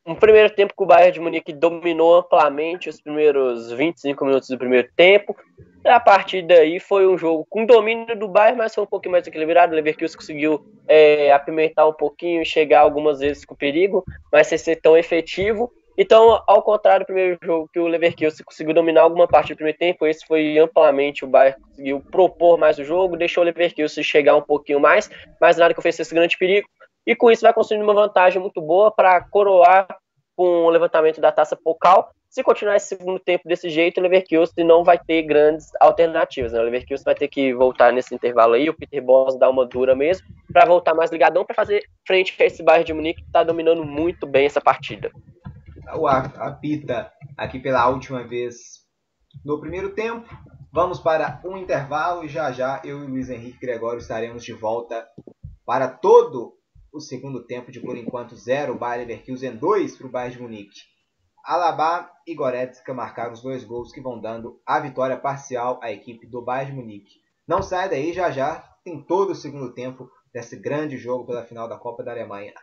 [SPEAKER 2] Um primeiro tempo que o Bayern de Munique dominou amplamente os primeiros 25 minutos do primeiro tempo. A partir daí foi um jogo com domínio do Bayern, mas foi um pouquinho mais equilibrado. O Leverkusen conseguiu é, apimentar um pouquinho e chegar algumas vezes com perigo, mas sem ser tão efetivo. Então, ao contrário do primeiro jogo que o Leverkusen conseguiu dominar alguma parte do primeiro tempo, esse foi amplamente o Bayern conseguiu propor mais o jogo, deixou o Leverkusen chegar um pouquinho mais, mas nada que oferecesse grande perigo. E com isso vai construindo uma vantagem muito boa para coroar com o levantamento da taça Pokal se continuar esse segundo tempo desse jeito, o Leverkusen não vai ter grandes alternativas. Né? O Leverkusen vai ter que voltar nesse intervalo aí, o Peter Boss dá uma dura mesmo, para voltar mais ligadão, para fazer frente a esse Bayern de Munique que está dominando muito bem essa partida.
[SPEAKER 1] O apita aqui pela última vez no primeiro tempo. Vamos para um intervalo e já já eu e Luiz Henrique Gregório estaremos de volta para todo o segundo tempo de por enquanto 0, Bayern Leverkusen 2 para o Bayern de Munique. Alaba e Goretzka marcaram os dois gols que vão dando a vitória parcial à equipe do Bayern de Munique. Não sai daí, já já tem todo o segundo tempo desse grande jogo pela final da Copa da Alemanha.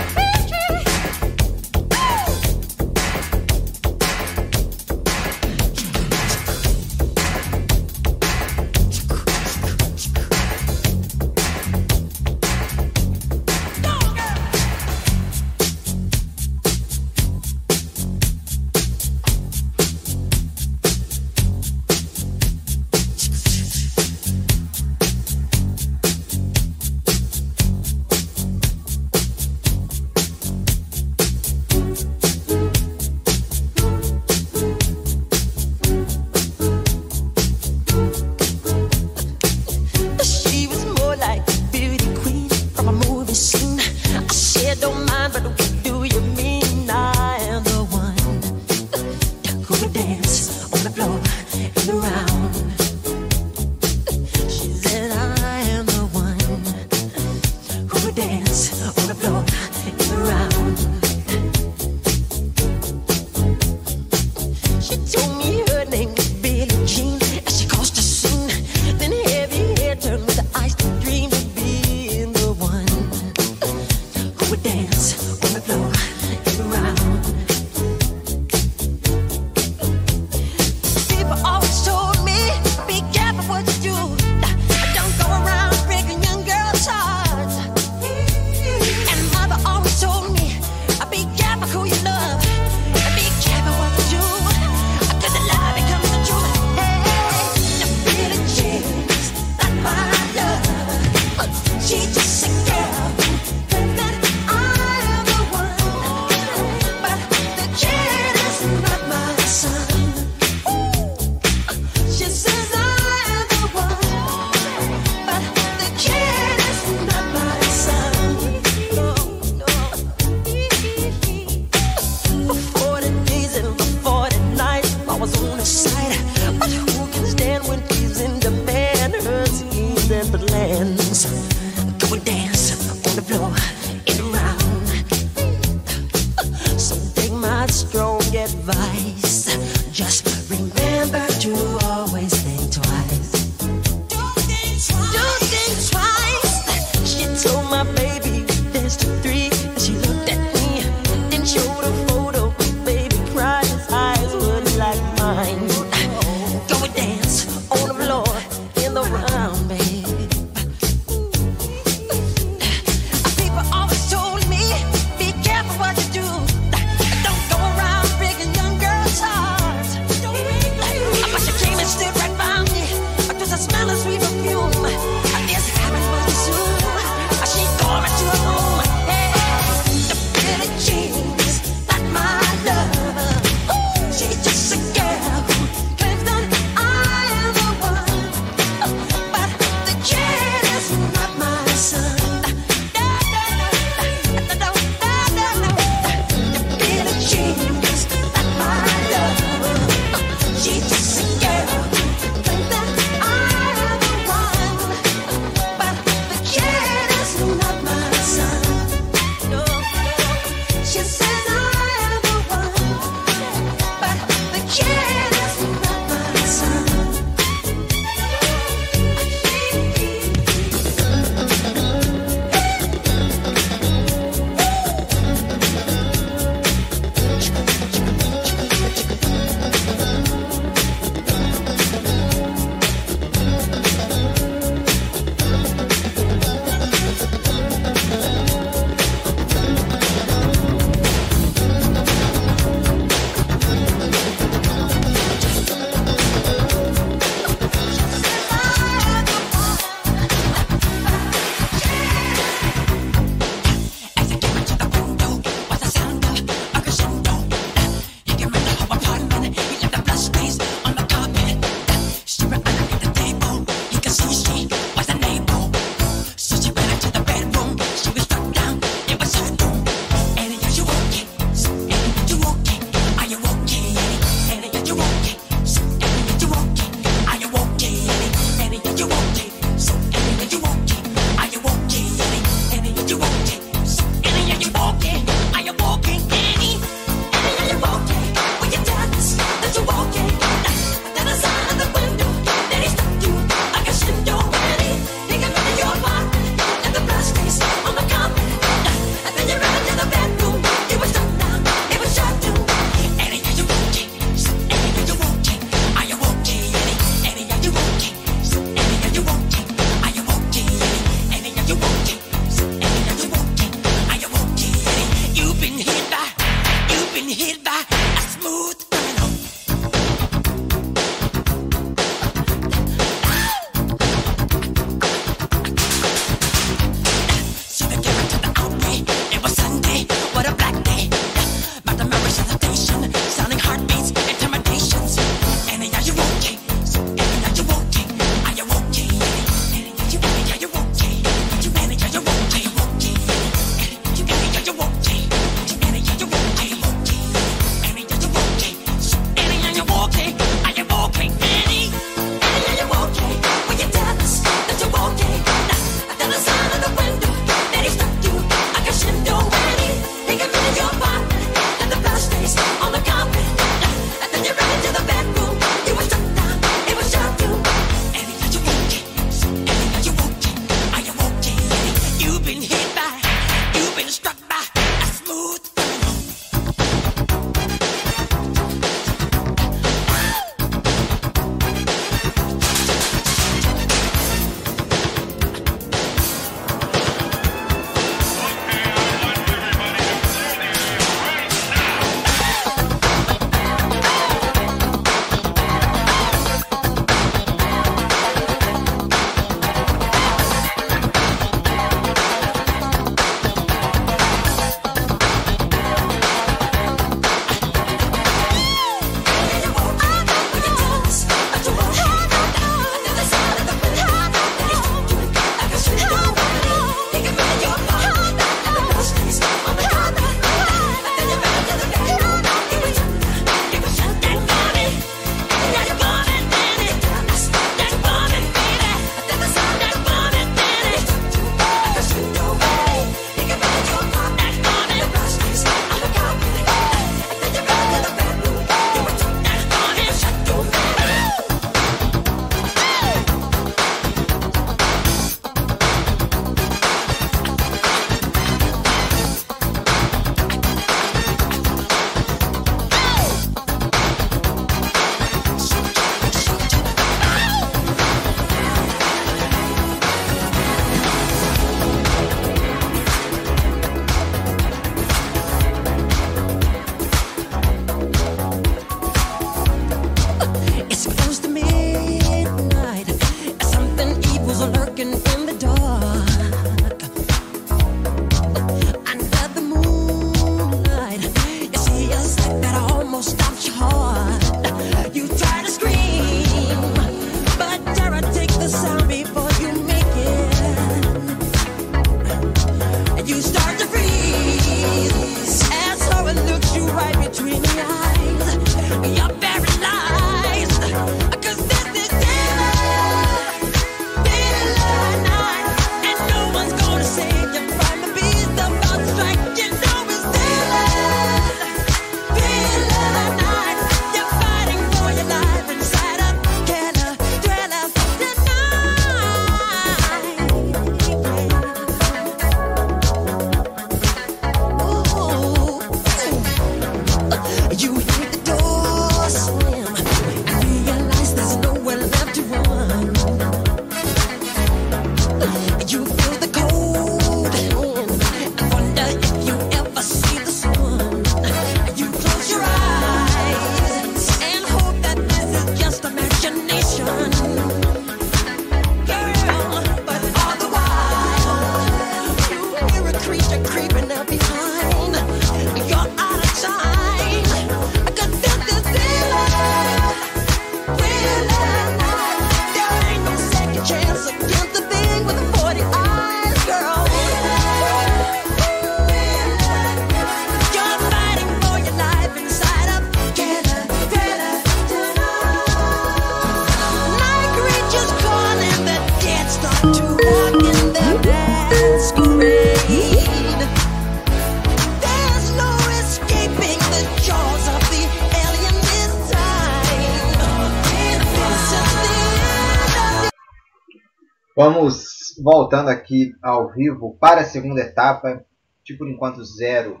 [SPEAKER 1] Vamos voltando aqui ao vivo para a segunda etapa, de por enquanto zero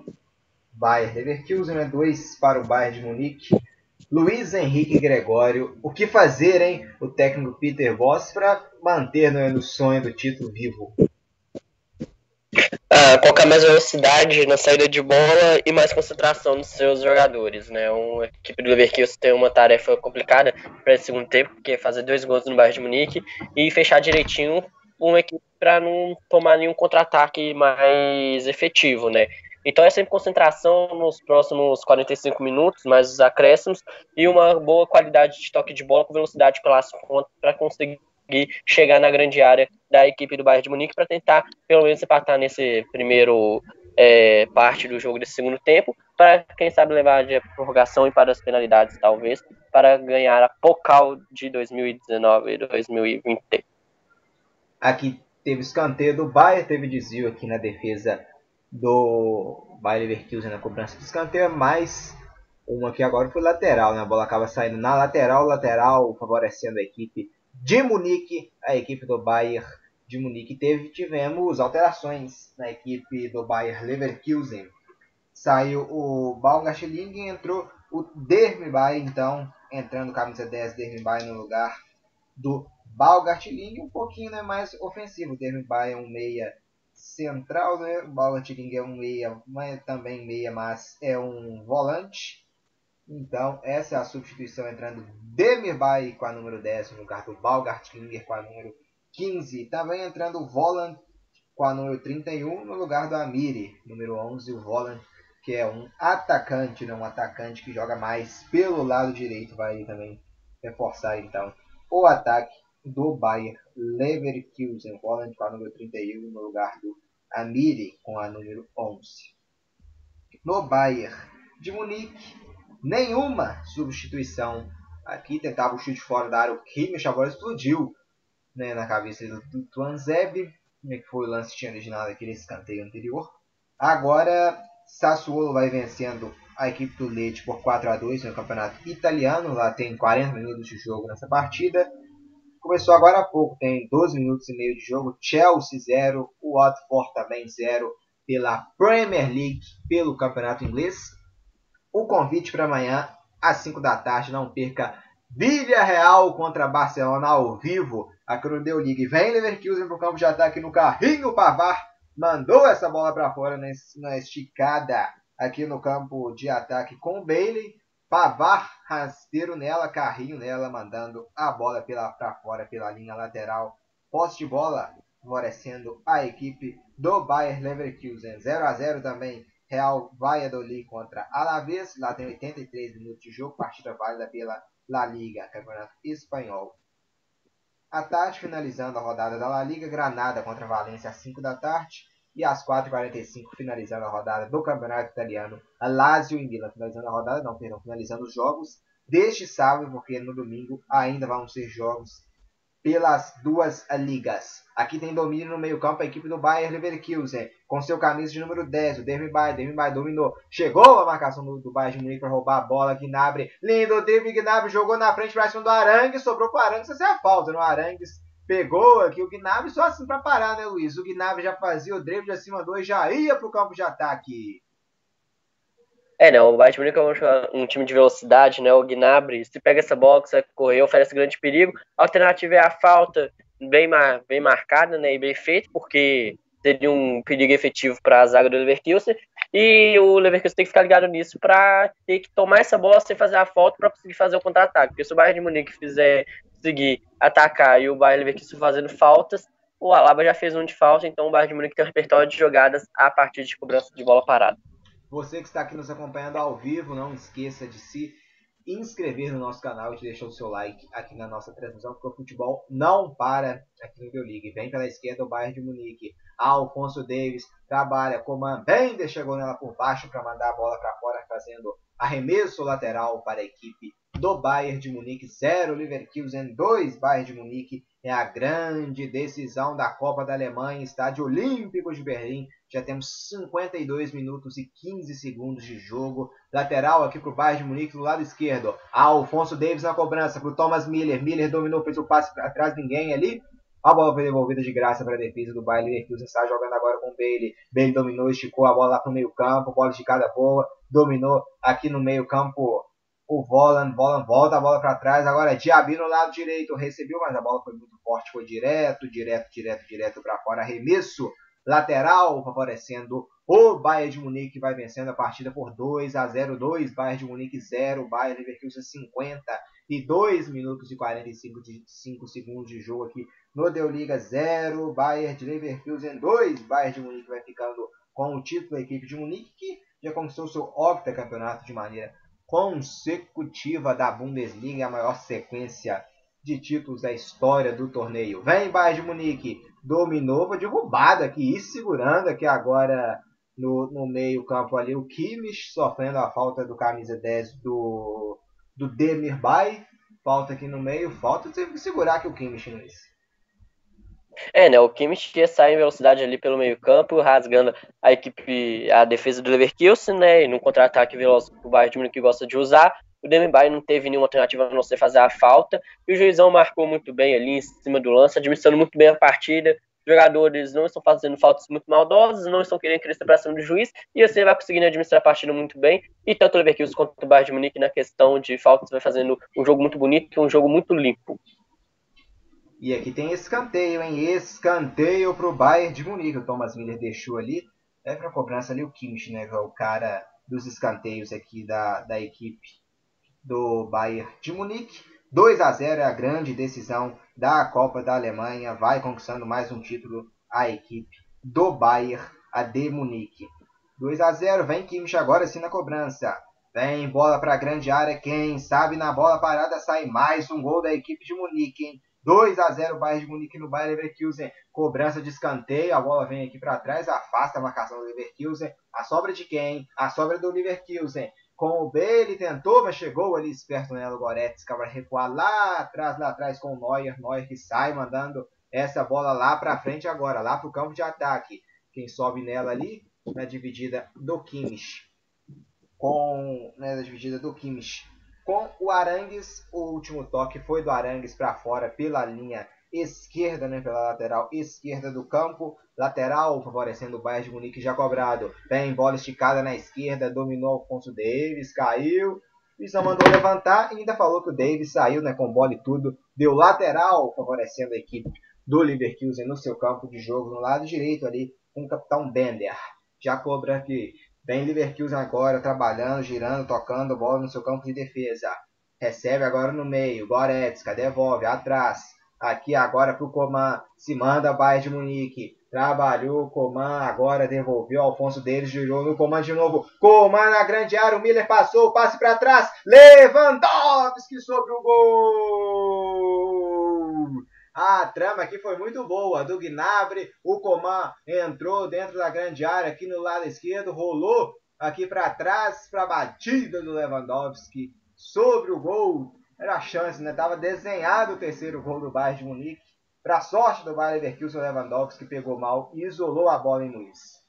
[SPEAKER 1] Bayern Leverkusen, 2 para o Bayern de Munique. Luiz Henrique Gregório, o que fazer, hein? O técnico Peter Voss para manter no, no sonho do título vivo.
[SPEAKER 2] Colocar mais velocidade na saída de bola e mais concentração nos seus jogadores, né? Uma equipe do Leverkusen tem uma tarefa complicada para esse segundo tempo, que é fazer dois gols no Bayern de Munique e fechar direitinho uma equipe para não tomar nenhum contra-ataque mais efetivo, né? Então é sempre concentração nos próximos 45 minutos, mais os acréscimos, e uma boa qualidade de toque de bola com velocidade pelas pontas para conseguir chegar na grande área da equipe do Bayern de Munique para tentar pelo menos empatar nesse primeiro é, parte do jogo desse segundo tempo, para quem sabe levar de prorrogação e para as penalidades talvez, para ganhar a Pokal de 2019 e 2020.
[SPEAKER 1] Aqui teve escanteio do Bayern, teve desvio aqui na defesa do Bayer Leverkusen na cobrança de escanteio, mas uma que agora foi lateral, né? A bola acaba saindo na lateral, lateral, favorecendo a equipe de Munique, a equipe do Bayern de Munique. Teve, tivemos alterações na equipe do Bayer Leverkusen. Saiu o Baumgartling e entrou o Dermibay, então, entrando camisa 10 Dermibay no lugar do Baumgartling, um pouquinho né, mais ofensivo. O Dermibay é um meia central, né? O Baltic é um meia, mas também meia, mas é um volante. Então, essa é a substituição entrando Demirbay com a número 10 no lugar do Balgart Klinger com a número 15. Também entrando o Voland com a número 31 no lugar do Amiri, número 11, o Voland, que é um atacante, não um atacante que joga mais pelo lado direito, vai também reforçar então o ataque do Bayer Leverkusen, Holland com a número 31 no lugar do Amiri com a número 11. No Bayern de Munique, nenhuma substituição. Aqui tentava o chute fora da área, o Kimmich agora explodiu né, na cabeça do, do Tuanzeb, né, que foi o lance que tinha originado aqui nesse escanteio anterior. Agora, Sassuolo vai vencendo a equipe do Leite por 4 a 2 no campeonato italiano. Lá tem 40 minutos de jogo nessa partida. Começou agora há pouco, tem 12 minutos e meio de jogo. Chelsea 0, o Watford também 0 pela Premier League, pelo Campeonato Inglês. O convite para amanhã às 5 da tarde, não perca Vila Real contra Barcelona ao vivo aqui no Deu. Vem Leverkusen para o campo de ataque no carrinho Pavar. Mandou essa bola para fora na esticada aqui no campo de ataque com o Bailey. Pavar rasteiro nela, carrinho nela, mandando a bola para fora pela linha lateral. Posse de bola, favorecendo a equipe do Bayer Leverkusen. 0 a 0 também. Real Valladolid contra Alavés. Lá tem 83 minutos de jogo. Partida válida pela La Liga, Campeonato Espanhol. À tarde, finalizando a rodada da La Liga, Granada contra Valência às 5 da tarde. E às 4h45, finalizando a rodada do Campeonato Italiano, Lazio e Milan. Finalizando a rodada, não, perdão, finalizando os jogos deste sábado, porque no domingo ainda vão ser jogos pelas duas ligas. Aqui tem domínio no meio-campo a equipe do Bayern Leverkusen, com seu camisa de número 10, o Demi Bay. Demi Bay dominou. Chegou a marcação do, do Bayern de Munique para roubar a bola. Gnabry, lindo drible. Gnabry jogou na frente para cima do Arangues, sobrou para o Arangues. Essa é a falta no Arangues pegou aqui o Gnabry só assim para parar, né, Luiz? O Gnabry já fazia o drible de acima do e já ia pro campo de ataque.
[SPEAKER 2] É, né, o Bayern Munique é um, time de velocidade, né, o Gnabry, se pega essa você correr, oferece grande perigo. A alternativa é a falta bem, mar, bem marcada, né, e bem feita, porque teria um perigo efetivo para a zaga do Leverkusen, e o Leverkusen tem que ficar ligado nisso para ter que tomar essa bola sem fazer a falta para conseguir fazer o contra-ataque, porque se o Bayern de Munique fizer conseguir atacar e o Bayern Leverkusen fazendo faltas, o Alaba já fez um de falta, então o Bayern de Munique tem um repertório de jogadas a partir de cobrança de bola parada.
[SPEAKER 1] Você que está aqui nos acompanhando ao vivo, não esqueça de se inscrever no nosso canal e de deixar o seu like aqui na nossa transmissão, porque o futebol não para aqui no League. Vem pela esquerda o Bayern de Munique. Alfonso Davis trabalha, comanda, bem, chegou nela por baixo para mandar a bola para fora, fazendo arremesso lateral para a equipe do Bayern de Munique, 0 Leverkusen, 2 Bayern de Munique. É a grande decisão da Copa da Alemanha, Estádio Olímpico de Berlim. Já temos 52 minutos e 15 segundos de jogo. Lateral aqui para o Bayern de Munique do lado esquerdo. Alfonso Davis na cobrança para o Thomas Miller. Miller dominou, fez o passe atrás, ninguém ali. A bola foi devolvida de graça para a defesa do Bayern Leverkusen. Está jogando agora com o Bailey. Bailey dominou, esticou a bola lá para o meio campo. Bola esticada boa. Dominou aqui no meio campo o Volan. Volan volta a bola para trás. Agora Diaby no lado direito. Recebeu, mas a bola foi muito forte. Foi direto, direto, direto, direto para fora. Arremesso lateral, favorecendo o Bayern de Munique, vai vencendo a partida por 2 a 0. 2, Bayern de Munique 0, Bayern Leverkusen 50 e 2 minutos e 45 de 5 segundos de jogo aqui no Deu Liga 0, Bayern de Leverkusen 2, Bayern de Munique vai ficando com o título da equipe de Munique que já conquistou seu octacampeonato de maneira consecutiva da Bundesliga, a maior sequência de títulos da história do torneio. Vem Bayern de Munique, dominou, foi derrubado aqui e segurando aqui agora no, no meio campo ali o Kimmich, sofrendo a falta do camisa 10 do, do Demir Bay. Falta aqui no meio, falta teve que segurar aqui o Kimmich nesse.
[SPEAKER 2] É, né? O Kimmich ia sair em velocidade ali pelo meio-campo, rasgando a equipe, a defesa do Leverkusen, né? E no contra-ataque veloz que o Bayern de Munique gosta de usar. O Dembélé não teve nenhuma alternativa a não ser fazer a falta. E o juizão marcou muito bem ali em cima do lance, administrando muito bem a partida. Os jogadores não estão fazendo faltas muito maldosas, não estão querendo crescer para cima do juiz. E você vai conseguindo administrar a partida muito bem. E tanto o Leverkusen quanto o Bayern de Munique na questão de faltas vai fazendo um jogo muito bonito um jogo muito limpo.
[SPEAKER 1] E aqui tem escanteio, hein? Escanteio para o Bayern de Munique. O Thomas Miller deixou ali. É para cobrança ali o Kimmich, né? É o cara dos escanteios aqui da, da equipe do Bayern de Munique. 2 a 0 é a grande decisão da Copa da Alemanha. Vai conquistando mais um título a equipe do Bayern, a de Munique. 2 a 0 vem Kimmich agora sim na cobrança. Vem bola para a grande área. Quem sabe na bola parada sai mais um gol da equipe de Munique. Hein? 2 a 0 Bayern de Munique no Bayern Leverkusen. Cobrança de escanteio. A bola vem aqui para trás. Afasta a marcação do Leverkusen. A sobra de quem? A sobra do Leverkusen com o B, ele tentou, mas chegou ali esperto nela o Goretzka para recuar lá atrás, lá atrás com o Neuer, Neuer que sai mandando essa bola lá para frente agora, lá para o campo de ataque. Quem sobe nela ali, na dividida do Kimmich, com, né, na dividida do Kimmich, com o Arangues, o último toque foi do Arangues para fora pela linha esquerda, né, pela lateral esquerda do campo. Lateral favorecendo o Bayern de Munique já cobrado. Vem bola esticada na esquerda, dominou Alfonso Davis, caiu. Só mandou levantar e ainda falou que o Davis saiu né, com bola e tudo. Deu lateral favorecendo a equipe do Leverkusen no seu campo de jogo, no lado direito ali, com o capitão Bender. Já cobra aqui. Vem Leverkusen agora, trabalhando, girando, tocando bola no seu campo de defesa. Recebe agora no meio. Goretzka devolve atrás. Aqui agora para o Coman. Se manda Bayern de Munique. Trabalhou Coman. Agora devolveu. Alfonso deles girou no Coman de novo. Coman na grande área. O Miller passou. Passe para trás. Lewandowski sobre o gol. A trama aqui foi muito boa. Do Gnabry. O Coman entrou dentro da grande área. Aqui no lado esquerdo. Rolou aqui para trás. Para a batida do Lewandowski sobre o gol era a chance, né? Tava desenhado o terceiro gol do Bayern de Munique. Para sorte do Bayern Leverkusen, o Lewandowski pegou mal e isolou a bola em Luiz.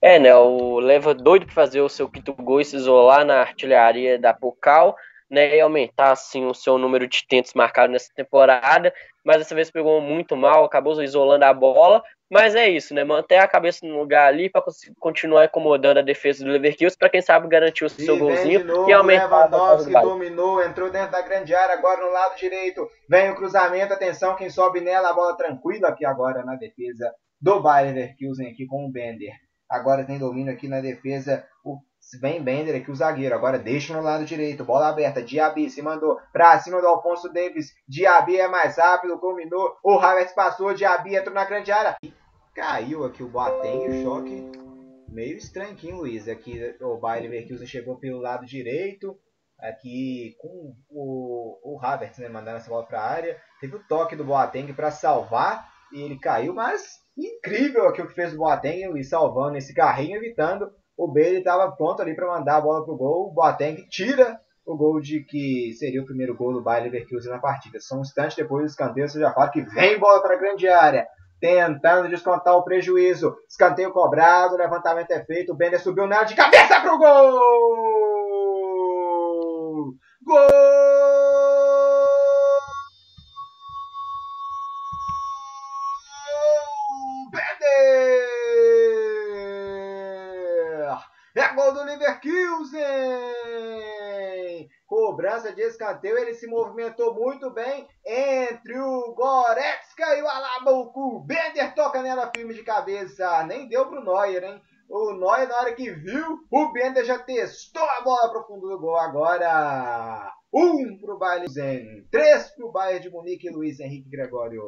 [SPEAKER 2] É, né? O Leva doido para fazer o seu quinto gol e se isolar na artilharia da Pocal, né? E aumentar assim o seu número de tentos marcados nessa temporada. Mas dessa vez pegou muito mal, acabou isolando a bola mas é isso, né? Manter a cabeça no lugar ali para continuar incomodando a defesa do Leverkusen para quem sabe garantir o seu golzinho
[SPEAKER 1] novo, e aumentar Lewandowski dominou, entrou dentro da grande área agora no lado direito. Vem o cruzamento, atenção, quem sobe nela, a bola tranquila aqui agora na defesa do Bayern Leverkusen aqui com o Bender. Agora tem domínio aqui na defesa o Vem Bender aqui, o zagueiro. Agora deixa no lado direito. Bola aberta. Diaby se mandou pra cima do Alfonso Davis. Diaby é mais rápido. Combinou. O Havertz passou. Diaby entrou na grande área. Caiu aqui o Boateng. O choque meio estranho aqui, Luiz. Aqui o Bayer Leverkusen chegou pelo lado direito. Aqui com o, o Havertz né, mandando essa bola para a área. Teve o toque do Boateng para salvar. E ele caiu, mas incrível aqui o que fez o Boateng, Luiz, salvando esse carrinho, evitando o Bailey estava pronto ali para mandar a bola pro gol. O Boateng tira o gol de que seria o primeiro gol do Bayer Leverkusen na partida. Só um instante depois do escanteio, você já fala que vem bola para a grande área. Tentando descontar o prejuízo. Escanteio cobrado, levantamento é feito. O Bender subiu nela de cabeça pro gol! Gol! De escanteio. Ele se movimentou muito bem entre o Goretzka e o Alabuco. Bender toca nela firme de cabeça. Nem deu pro Neuer, hein? O Neuer, na hora que viu, o Bender já testou a bola pro fundo do gol. Agora, um pro Bayern Zen, três pro Bayern de Munique e Luiz Henrique Gregório.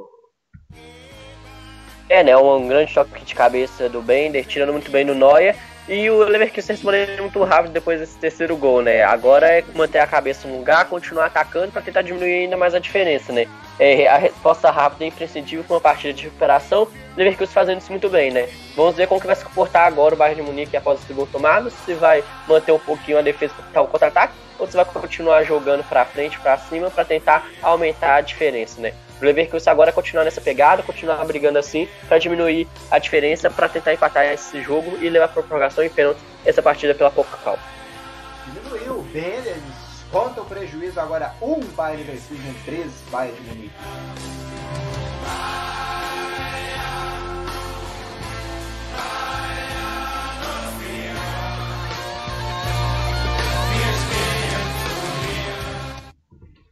[SPEAKER 2] É, né? Um grande toque de cabeça do Bender, tirando muito bem no Neuer. E o Leverkusen respondeu muito rápido depois desse terceiro gol, né? Agora é manter a cabeça no lugar, continuar atacando para tentar diminuir ainda mais a diferença, né? É, a resposta rápida é imprescindível com uma partida de recuperação. O Leverkusen fazendo isso muito bem, né? Vamos ver como que vai se comportar agora o Bayern de Munique após esse gol tomado. Se vai manter um pouquinho a defesa para o contra-ataque ou se vai continuar jogando para frente, para cima, para tentar aumentar a diferença, né? O Leverkusen agora continuar nessa pegada, continuar brigando assim, para diminuir a diferença, para tentar empatar esse jogo e levar para prorrogação e pênalti essa partida pela Pokal.
[SPEAKER 1] Diminuiu o eles conta o prejuízo agora um Bayern Leverkusen, três Bayern de Munique.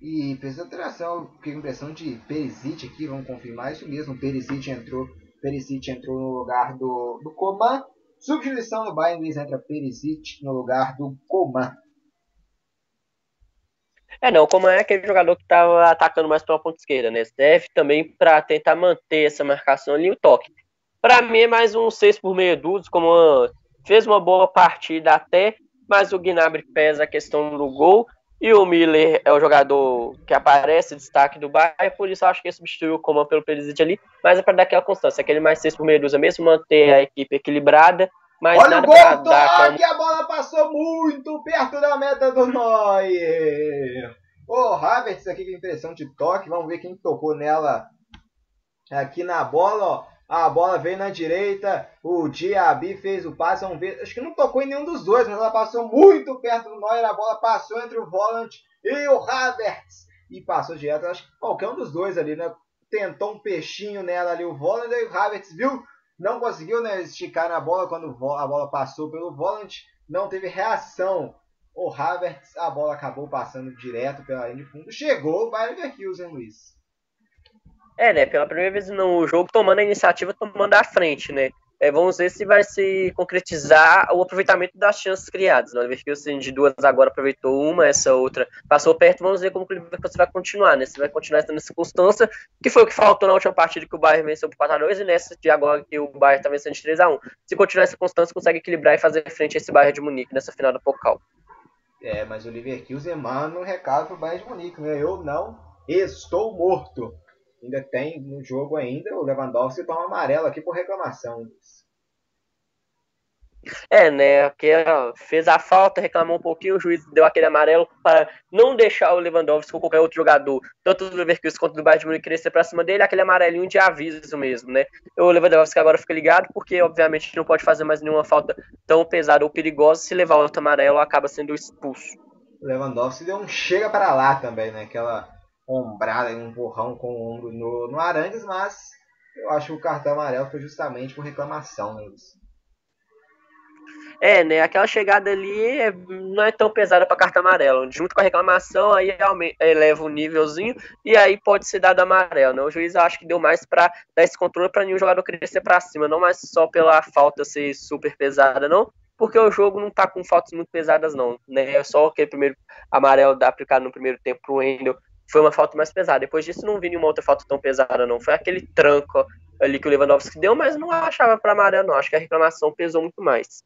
[SPEAKER 1] E fez alteração, fiquei com impressão de Perisic aqui, vamos confirmar isso mesmo. Perisic entrou, Perisic entrou no lugar do, do Coman. Substituição no Bayern, Luiz entra Perisic no lugar do Coman.
[SPEAKER 2] É, não, o Coman é aquele jogador que estava atacando mais pela ponta esquerda, né? Deve também para tentar manter essa marcação ali o toque. Para mim é mais um 6 por meia dúzia, como fez uma boa partida até, mas o Gnabry pesa a questão do gol e o Miller é o jogador que aparece, destaque do Bayern, por isso eu acho que ele substituiu o Coman pelo Perisic ali, mas é para dar aquela constância, aquele mais seis por dúzia mesmo, manter a equipe equilibrada, mas
[SPEAKER 1] Olha o gol, toque, como... a bola passou muito perto da meta do Neuer. O oh, Havertz aqui com impressão de toque, vamos ver quem tocou nela aqui na bola, ó. A bola veio na direita, o Diaby fez o passe, vamos ver, acho que não tocou em nenhum dos dois, mas ela passou muito perto do Neuer, a bola passou entre o Volant e o Havertz, e passou direto, acho que qualquer um dos dois ali, né, tentou um peixinho nela ali, o Volant, e o Havertz viu, não conseguiu né, esticar na bola. Quando a bola passou pelo Volant, não teve reação, o Havertz, a bola acabou passando direto pela linha de fundo, chegou o Bayern Leverkusen, Luiz.
[SPEAKER 2] É, né? Pela primeira vez no jogo, tomando a iniciativa, tomando a frente, né? É, vamos ver se vai se concretizar o aproveitamento das chances criadas. Né? O Leverkusen de duas agora aproveitou uma, essa outra passou perto. Vamos ver como o Leverkusen vai continuar, né? Se vai continuar nessa circunstância, que foi o que faltou na última partida que o Bayern venceu por 4x2 e nessa de agora que o Bayern está vencendo de 3x1. Se continuar nessa circunstância, consegue equilibrar e fazer frente a esse Bayern de Munique nessa final da Pokal.
[SPEAKER 1] É, mas o Leverkusen manda um recado pro Bayern de Munique, né? Eu não estou morto ainda tem no jogo ainda, o Lewandowski toma amarelo aqui por reclamação.
[SPEAKER 2] É, né? Que fez a falta, reclamou um pouquinho, o juiz deu aquele amarelo para não deixar o Lewandowski ou qualquer outro jogador, tanto do Leverkusen quanto do Bayern de Munique, crescer para cima dele, aquele amarelinho de aviso mesmo, né? O Lewandowski agora fica ligado, porque obviamente não pode fazer mais nenhuma falta tão pesada ou perigosa, se levar outro amarelo acaba sendo expulso.
[SPEAKER 1] O Lewandowski deu um chega para lá também, né? Aquela ombrada um empurrão com o ombro no, no Arangues, mas eu acho que o cartão amarelo foi justamente por reclamação, né,
[SPEAKER 2] É, né? Aquela chegada ali é, não é tão pesada para carta amarelo. Junto com a reclamação, aí eleva o nívelzinho e aí pode ser dado amarelo. Né? O juiz acho que deu mais para dar esse controle para nenhum jogador crescer para cima, não mais só pela falta ser super pesada, não. Porque o jogo não tá com faltas muito pesadas, não. Né? É só aquele primeiro amarelo aplicado no primeiro tempo pro Wendel foi uma falta mais pesada. Depois disso, não vi nenhuma outra falta tão pesada, não. Foi aquele tranco ali que o Lewandowski deu, mas não achava para amarelo, não. Acho que a reclamação pesou muito mais.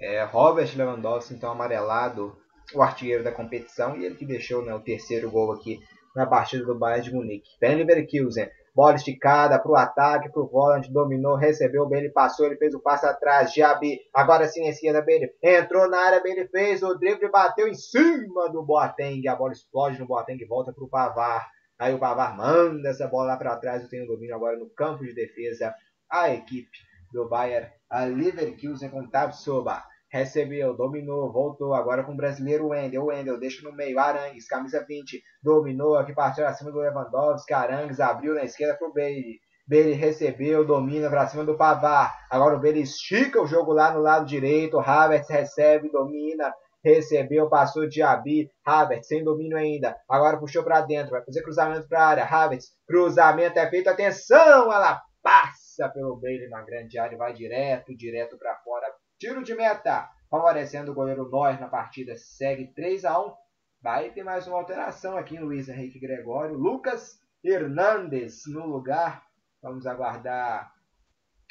[SPEAKER 1] É, Robert Lewandowski, então, amarelado, o artilheiro da competição, e ele que deixou né, o terceiro gol aqui na partida do Bayern de Munique. Ben Leverkusen Bola esticada para o ataque, para o volante, dominou, recebeu ele passou, ele fez o passe atrás, Jabi, agora sim em esquerda, bem, entrou na área, ele fez, o drible bateu em cima do Boateng, a bola explode no Boateng, volta para o Pavar, aí o Pavar manda essa bola lá para trás, eu tenho domínio agora no campo de defesa, a equipe do Bayern, a Leverkusen com Tabsoba recebeu, dominou, voltou agora com o brasileiro Wendel. Wendel deixa no meio, Arangues, camisa 20, dominou aqui, partiu acima do Lewandowski. Arangues abriu na esquerda pro Bailey. Bailey recebeu, domina para cima do Pavar. Agora o Bailey estica o jogo lá no lado direito. Havertz recebe, domina, recebeu, passou Diaby, Havertz sem domínio ainda, agora puxou para dentro, vai fazer cruzamento para área, Havertz, cruzamento é feito, atenção, ela passa pelo meio na grande área, vai direto, direto para fora, tiro de meta, favorecendo o goleiro Neuer na partida, segue 3 a 1 vai ter mais uma alteração aqui, Luiz Henrique Gregório, Lucas Hernandes no lugar, vamos aguardar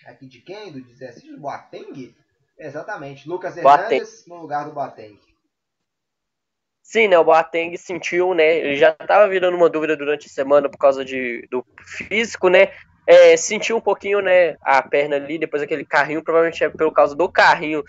[SPEAKER 1] aqui de quem? Do 16 do Boateng? Exatamente, Lucas Hernandes no lugar do Boateng.
[SPEAKER 2] Sim, né, o Boateng sentiu, né, ele já estava virando uma dúvida durante a semana por causa de, do físico, né, é, sentiu um pouquinho, né, a perna ali, depois aquele carrinho, provavelmente é pelo causa do carrinho,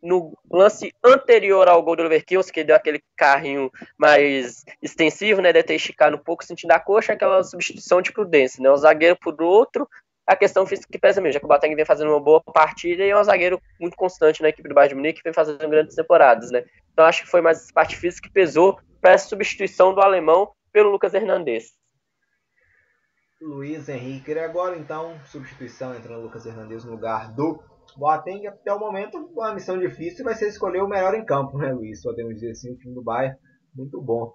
[SPEAKER 2] no lance anterior ao gol do Leverkusen, que deu aquele carrinho mais extensivo, né, de ter esticado um pouco, sentindo a coxa, aquela substituição de prudência, né, o zagueiro por outro, a questão física que pesa mesmo, já que o Boateng vem fazendo uma boa partida e é um zagueiro muito constante na equipe do Bayern de Munique, que vem fazendo grandes temporadas, né? Então acho que foi mais essa parte física que pesou para essa substituição do alemão pelo Lucas Hernandes.
[SPEAKER 1] Luiz Henrique agora então substituição entrando Lucas Hernandes no lugar do Boateng até o momento uma missão difícil vai ser escolher o melhor em campo, né, Luiz? Podemos dizer assim, o time do Bayern muito bom.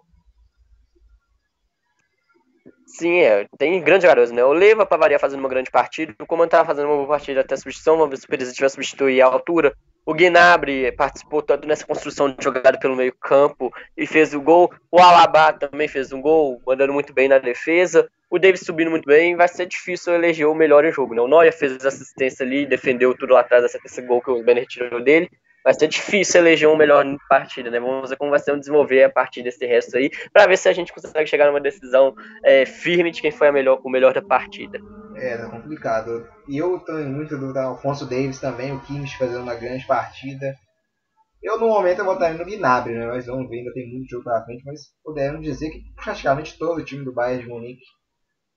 [SPEAKER 2] Sim, é, tem grandes jogadores, né? O Leva para variar fazendo uma grande partida, o Coman estava fazendo uma boa partida até a substituição, vamos ver se o Perez vai substituir a altura. O Gnabry participou tanto nessa construção de jogada pelo meio campo e fez o gol. O Alaba também fez um gol, mandando muito bem na defesa. O Davis subindo muito bem, vai ser difícil eleger o melhor em jogo, né? O Neuer fez assistência ali, defendeu tudo lá atrás, esse gol que o Benner tirou dele vai ser difícil eleger um melhor partida, né? Vamos ver como vai ser desenvolver a partir desse resto aí, para ver se a gente consegue chegar numa decisão é, firme de quem foi a melhor, o melhor da partida.
[SPEAKER 1] É, tá complicado. E eu tenho muito do Alfonso Davis também, o Kimmich fazendo uma grande partida. Eu, no momento, eu votaria no Gnabry, né? Mas vamos ver, ainda tem muito jogo pela frente. Mas podemos dizer que praticamente todo o time do Bayern de Munique,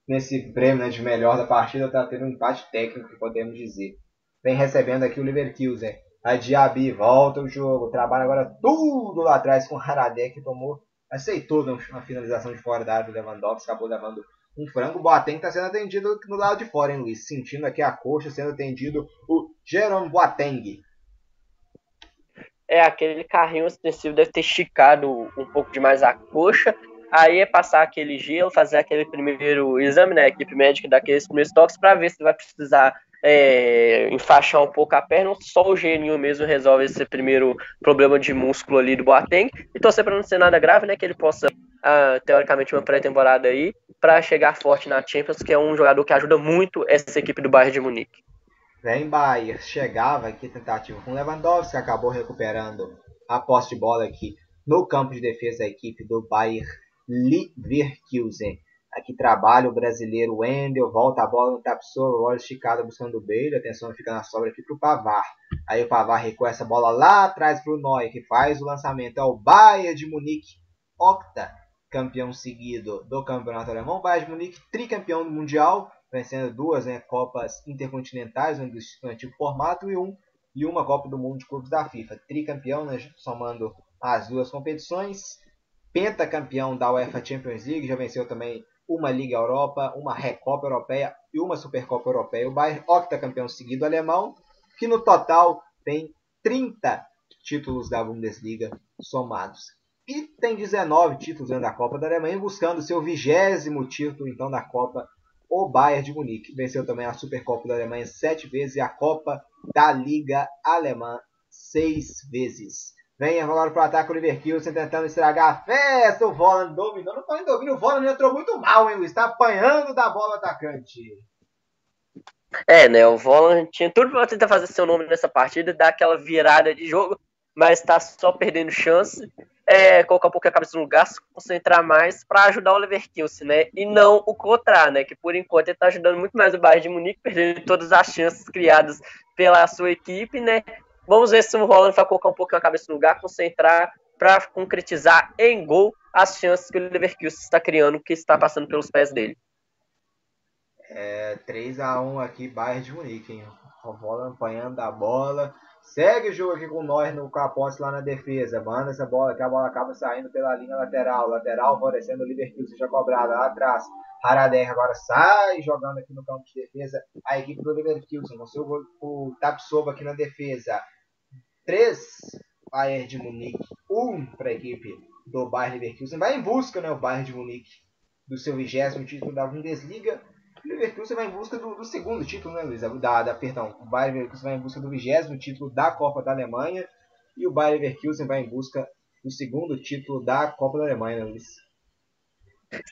[SPEAKER 1] nesse prêmio né, de melhor da partida, está tendo um empate técnico, podemos dizer. Vem recebendo aqui o Leverkusen. A Diaby volta o jogo. Trabalha agora tudo lá atrás com o Haradek, que tomou, aceitou uma finalização de fora da área do Lewandowski, acabou levando um frango. Boateng está sendo atendido no lado de fora, hein, Luiz? Sentindo aqui a coxa sendo atendido o Jerome Boateng.
[SPEAKER 2] É, aquele carrinho extensivo deve ter esticado um pouco demais a coxa. Aí é passar aquele gelo, fazer aquele primeiro exame, né? A equipe médica daqueles primeiros toques para ver se vai precisar é, enfaixar um pouco a perna, só o geninho mesmo resolve esse primeiro problema de músculo ali do Boateng e torcer para não ser nada grave, né, que ele possa ah, teoricamente uma pré-temporada aí para chegar forte na Champions, que é um jogador que ajuda muito essa equipe do Bayern de Munique.
[SPEAKER 1] Vem Bayern, chegava aqui tentativa com Lewandowski, acabou recuperando a posse de bola aqui no campo de defesa da equipe do Bayern Leverkusen. Aqui trabalha o brasileiro Wendel, volta a bola no Tapsoba, bola esticada buscando o Bale, atenção fica na sobra aqui para o Pavar. Aí o Pavar recua essa bola lá atrás para o Neuer, que faz o lançamento. É o Bayern de Munique, octa campeão seguido do campeonato alemão. Bayern de Munique, tricampeão do Mundial, vencendo duas né, Copas Intercontinentais no antigo formato e, um, e uma Copa do Mundo de Clubes da FIFA. Tricampeão, né, somando as duas competições. Pentacampeão da UEFA Champions League, já venceu também uma Liga Europa, uma Recopa Europeia e uma Supercopa Europeia. O Bayern, octacampeão seguido alemão, que no total tem 30 títulos da Bundesliga somados. E tem 19 títulos dentro da Copa da Alemanha, buscando seu vigésimo título então da Copa, o Bayern de Munique. Venceu também a Supercopa da Alemanha sete vezes e a Copa da Liga Alemã seis vezes. Vem agora pro ataque o Leverkusen tentando estragar a festa. O Volan dominou. Não foi domínio. O Volan entrou muito mal, hein? Está apanhando da bola atacante.
[SPEAKER 2] É, né? O Volan tinha tudo para tentar fazer seu nome nessa partida, dar aquela virada de jogo, mas está só perdendo chance. É, colocar um pouco a cabeça no lugar, se concentrar mais para ajudar o Leverkusen, né? E não o contrário, né? Que por enquanto ele está ajudando muito mais o Bayern de Munique, perdendo todas as chances criadas pela sua equipe, né? Vamos ver se o Roland vai colocar um pouquinho a cabeça no lugar, concentrar para concretizar em gol as chances que o Leverkusen está criando, que está passando pelos pés dele.
[SPEAKER 1] É 3 a 1 aqui, Bayern de Munique, hein? O apanhando a bola. Segue o jogo aqui com nós no capote lá na defesa. Manda essa bola que a bola acaba saindo pela linha lateral. Lateral favorecendo o Leverkusen já cobrado lá atrás. Haradeg agora sai jogando aqui no campo de defesa. A equipe do Leverkusen. O o Tapsoba aqui na defesa. 3 Bayern de Munique 1 para a equipe do Bayern Leverkusen. Vai em busca, né, o Bayern de Munique, do seu vigésimo título da Bundesliga. O Leverkusen vai em busca do, do segundo título, né, Luiz? Da, da, perdão, o Bayern Leverkusen vai em busca do vigésimo título da Copa da Alemanha. E o Bayern Leverkusen vai em busca do segundo título da Copa da Alemanha, né, Luiz?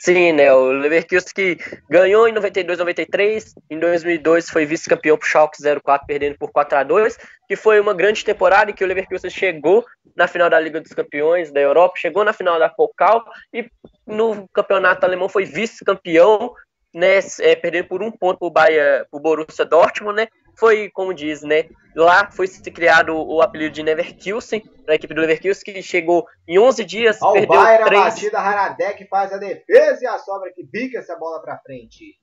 [SPEAKER 2] Sim, né? O Leverkusen que ganhou em 92, 93, em 2002 foi vice-campeão pro Schalke 04, perdendo por 4 a 2, que foi uma grande temporada em que o Leverkusen chegou na final da Liga dos Campeões da Europa, chegou na final da Pokal e no campeonato alemão foi vice-campeão, né? É, perdendo por um ponto pro Bahia, pro Borussia Dortmund, né? foi, como diz, né? Lá foi criado o apelido de Neverkusen, a equipe do Leverkusen, que chegou em 11 dias,
[SPEAKER 1] Ao perdeu Bayern, três... a batida, Haradek faz a defesa e a sobra que bica essa bola para frente.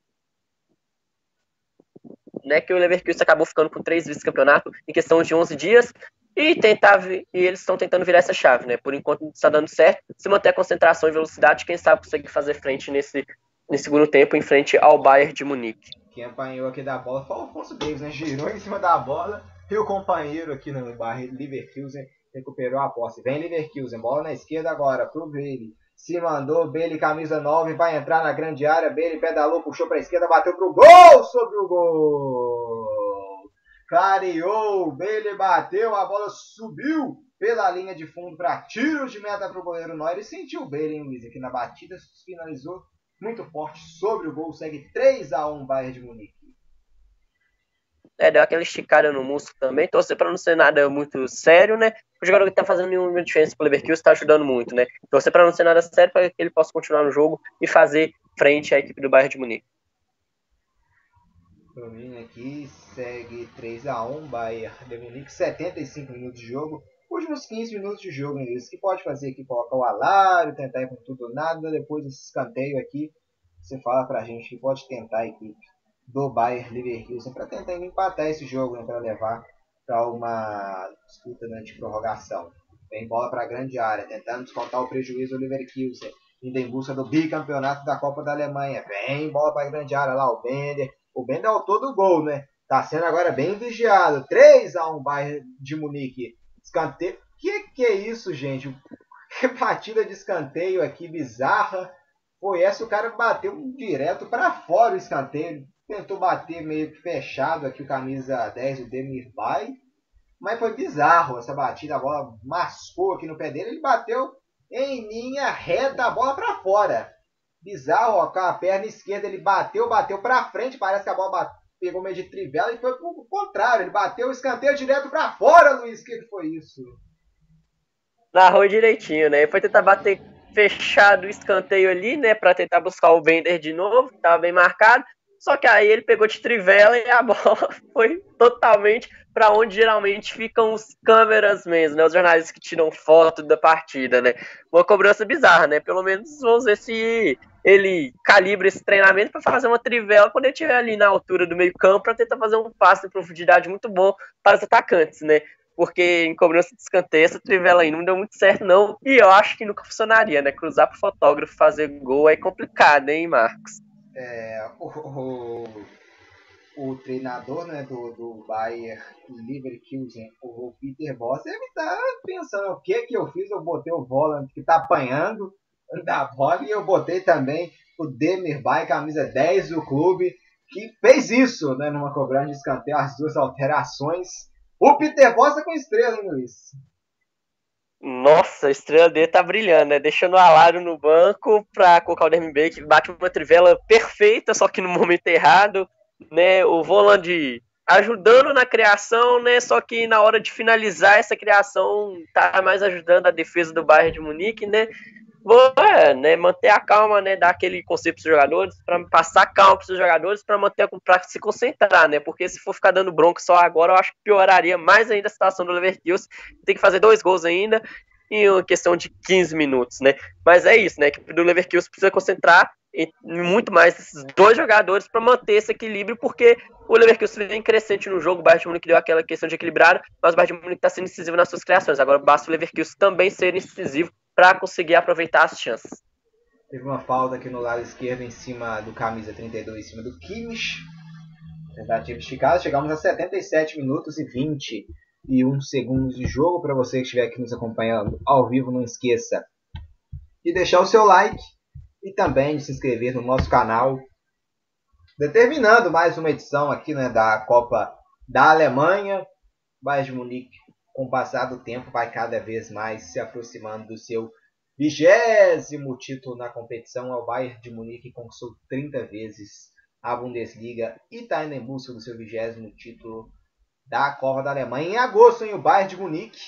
[SPEAKER 2] Né, que o Leverkusen acabou ficando com três vice-campeonatos em questão de 11 dias e tentar e eles estão tentando virar essa chave, né? Por enquanto está dando certo, se manter a concentração e velocidade, quem sabe conseguir fazer frente nesse, nesse segundo tempo em frente ao Bayern de Munique.
[SPEAKER 1] Quem apanhou aqui da bola foi o Alfonso Davis, né? Girou em cima da bola e o companheiro aqui no barra Leverkusen recuperou a posse. Vem Leverkusen, bola na esquerda agora pro Bailey. Se mandou, Bailey camisa 9, vai entrar na grande área. Bailey pedalou, puxou para esquerda, bateu pro gol, sobre o gol. Clareou, Bailey bateu, a bola subiu pela linha de fundo para tiro de meta pro goleiro Neuer e sentiu o Bailey, hein, Luiz, aqui na batida, finalizou muito forte sobre o gol, segue 3 a 1 Bayern de Munique.
[SPEAKER 2] É, deu aquela esticada no músculo também, torcer para não ser nada muito sério, né? O jogador que tá fazendo nenhuma diferença pro Leverkusen está ajudando muito, né? Torcer para não ser nada sério para que ele possa continuar no jogo e fazer frente à equipe do Bayern de Munique.
[SPEAKER 1] Domínio aqui, segue 3 a 1 Bayern de Munique, 75 minutos de jogo últimos 15 minutos de jogo, né? Isso que pode fazer aqui, colocar o alário, tentar ir com tudo ou nada, depois desse escanteio aqui, você fala pra gente que pode tentar a equipe do Bayern Leverkusen para tentar empatar esse jogo, né, para levar para uma disputa né, de prorrogação. Vem bola para a grande área, tentando descontar o prejuízo do Leverkusen, indo em busca do bicampeonato da Copa da Alemanha. Vem bola para a grande área lá, o Bender. O Bender é o todo gol, né? Tá sendo agora bem vigiado. 3 a 1 Bayern de Munique. Escanteio. Que que é isso, gente? Que batida de escanteio aqui bizarra. Foi essa, o cara bateu direto para fora o escanteio. Tentou bater meio fechado aqui o camisa 10 do Demir Bay. Mas foi bizarro essa batida. A bola mascou aqui no pé dele. Ele bateu em linha reta, a bola para fora. Bizarro, ó, com a perna esquerda ele bateu, bateu para frente. Parece que a bola bateu pegou meio de trivela e foi pro contrário. Ele bateu o escanteio direto para fora, Luiz. O que foi isso?
[SPEAKER 2] Narrou direitinho, né? Ele foi tentar bater fechado o escanteio ali, né? Para tentar buscar o Bender de novo, que tava bem marcado. Só que aí ele pegou de trivela e a bola foi totalmente para onde geralmente ficam os câmeras mesmo, né? Os jornalistas que tiram foto da partida, né? Uma cobrança bizarra, né? Pelo menos vamos ver se ele calibra esse treinamento para fazer uma trivela quando ele estiver ali na altura do meio-campo para tentar fazer um passe em profundidade muito bom para os atacantes, né? Porque em cobrança de escanteio, essa trivela aí não deu muito certo, não. E eu acho que nunca funcionaria, né? Cruzar pro fotógrafo fazer gol é complicado, hein, Marcos?
[SPEAKER 1] É, o, o, o treinador né, do, do Bayer Leverkusen, o Peter Boss, deve estar tá pensando o que que eu fiz, eu botei o Volant que está apanhando, da bola e eu botei também o Demir Bay, camisa 10 do clube, que fez isso, né, numa cobrança de escanteio, as duas alterações. O Peter Bosta com estrela, hein, Luiz?
[SPEAKER 2] Nossa, a estrela dele tá brilhando, né? Deixando o Alário no banco pra colocar o Demir Bay, que bate uma trivela perfeita, só que no momento errado, né? O Voland ajudando na criação, né? Só que na hora de finalizar essa criação, tá mais ajudando a defesa do Bayern de Munique, né? Vou é, né, manter a calma, né, dar aquele conceito para os jogadores, para passar calma para os jogadores, para manter para se concentrar, né, porque se for ficar dando bronca só agora, eu acho que pioraria mais ainda a situação do Leverkusen, tem que fazer dois gols ainda em uma questão de 15 minutos, né, mas é isso, né, que do Leverkusen precisa concentrar em muito mais esses dois jogadores para manter esse equilíbrio, porque o Leverkusen vem crescente no jogo, o Bayern de Munique deu aquela questão de equilibrar, mas o Bayern de Munique está sendo incisivo nas suas criações, agora basta o Leverkusen também ser incisivo para conseguir aproveitar as chances.
[SPEAKER 1] Teve uma falta aqui no lado esquerdo em cima do camisa 32, em cima do Kimmich. Tentativa esticada, chegamos a 77 minutos e 20 31 segundos de jogo. Para você que estiver aqui nos acompanhando ao vivo, não esqueça de deixar o seu like e também de se inscrever no nosso canal. Determinando mais uma edição aqui né, da Copa da Alemanha. Bayern de Munique, com o passar do tempo, vai cada vez mais se aproximando do seu vigésimo título na competição. É o Bayern de Munique que conquistou 30 vezes a Bundesliga e está indo em busca do seu vigésimo título da Copa da Alemanha. Em agosto, hein, o Bayern de Munique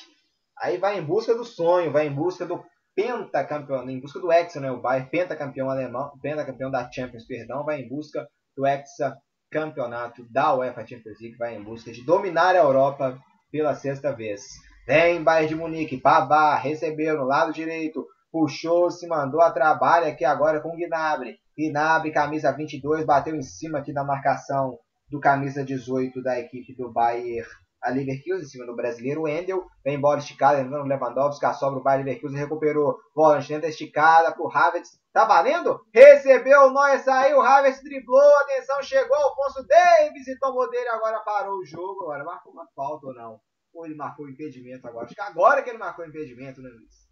[SPEAKER 1] aí vai em busca do sonho, vai em busca do pentacampeão, em busca do Hexa, né? O Bayern pentacampeão alemão, pentacampeão da Champions, perdão, vai em busca do Hexa campeonato da UEFA Champions League, vai em busca de dominar a Europa pela sexta vez. Vem Bayern de Munique, Babá, recebeu no lado direito, puxou, se mandou a trabalho aqui agora com o Gnabry. Gnabry, camisa 22, bateu em cima aqui da marcação do camisa 18 da equipe do Bayern. A Leverkusen em cima do brasileiro Wendel. Vem bola esticada, lembrando o Lewandowski, a sobra o Bayern Leverkusen recuperou. Bola tenta esticada pro Havertz. Tá valendo? Recebeu o Neuer, saiu, o Havertz driblou, atenção, chegou Alfonso Davis e tomou dele, agora parou o jogo. Agora marcou uma falta ou não? Ou ele marcou impedimento agora? Acho que agora que ele marcou impedimento, né, Luiz?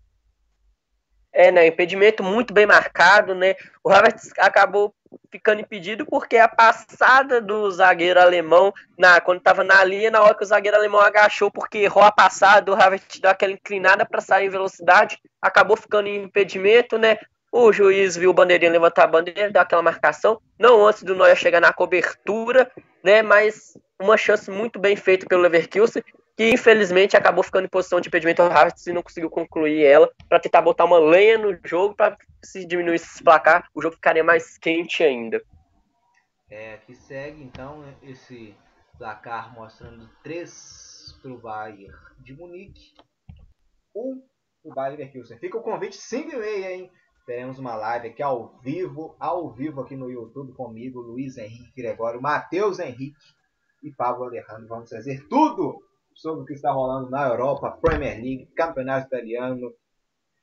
[SPEAKER 2] É, né? Impedimento muito bem marcado, né? O Havertz acabou ficando impedido porque a passada do zagueiro alemão, na, quando estava na linha, na hora que o zagueiro alemão agachou porque errou a passada, o Havertz deu aquela inclinada para sair em velocidade, acabou ficando em impedimento, né? O juiz viu o bandeirinha levantar a bandeira, deu aquela marcação, não antes do Neuer chegar na cobertura, né? Mas uma chance muito bem feita pelo Leverkusen que infelizmente acabou ficando em posição de impedimento ao e não conseguiu concluir ela para tentar botar uma lenha no jogo para se diminuir esse placar, o jogo ficaria mais quente ainda.
[SPEAKER 1] É, que segue então esse placar mostrando 3 para o Bayern de Munique, 1 um o Bayern Leverkusen. Fica o convite 5 e meia, hein? Teremos uma live aqui ao vivo, ao vivo aqui no YouTube comigo, Luiz Henrique Gregório, Matheus Henrique e Pablo Alejandro. Vamos fazer tudo sobre o que está rolando na Europa, Premier League, Campeonato Italiano,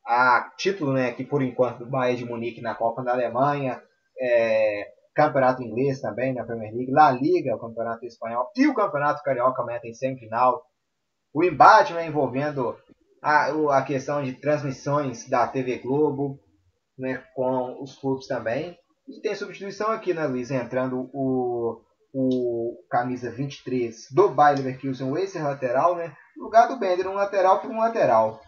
[SPEAKER 1] a título, né, que por enquanto do Bayern de Munique na Copa da Alemanha, é, Campeonato Inglês também na Premier League, La Liga, o Campeonato Espanhol e o Campeonato Carioca amanhã tem semifinal. O embate né, envolvendo a, a questão de transmissões da TV Globo né, com os clubes também. E tem substituição aqui, né, Luiz? Entrando o o camisa 23 do Bayer Leverkusen, o ex-lateral, né? No lugar do Bender, um lateral por um lateral.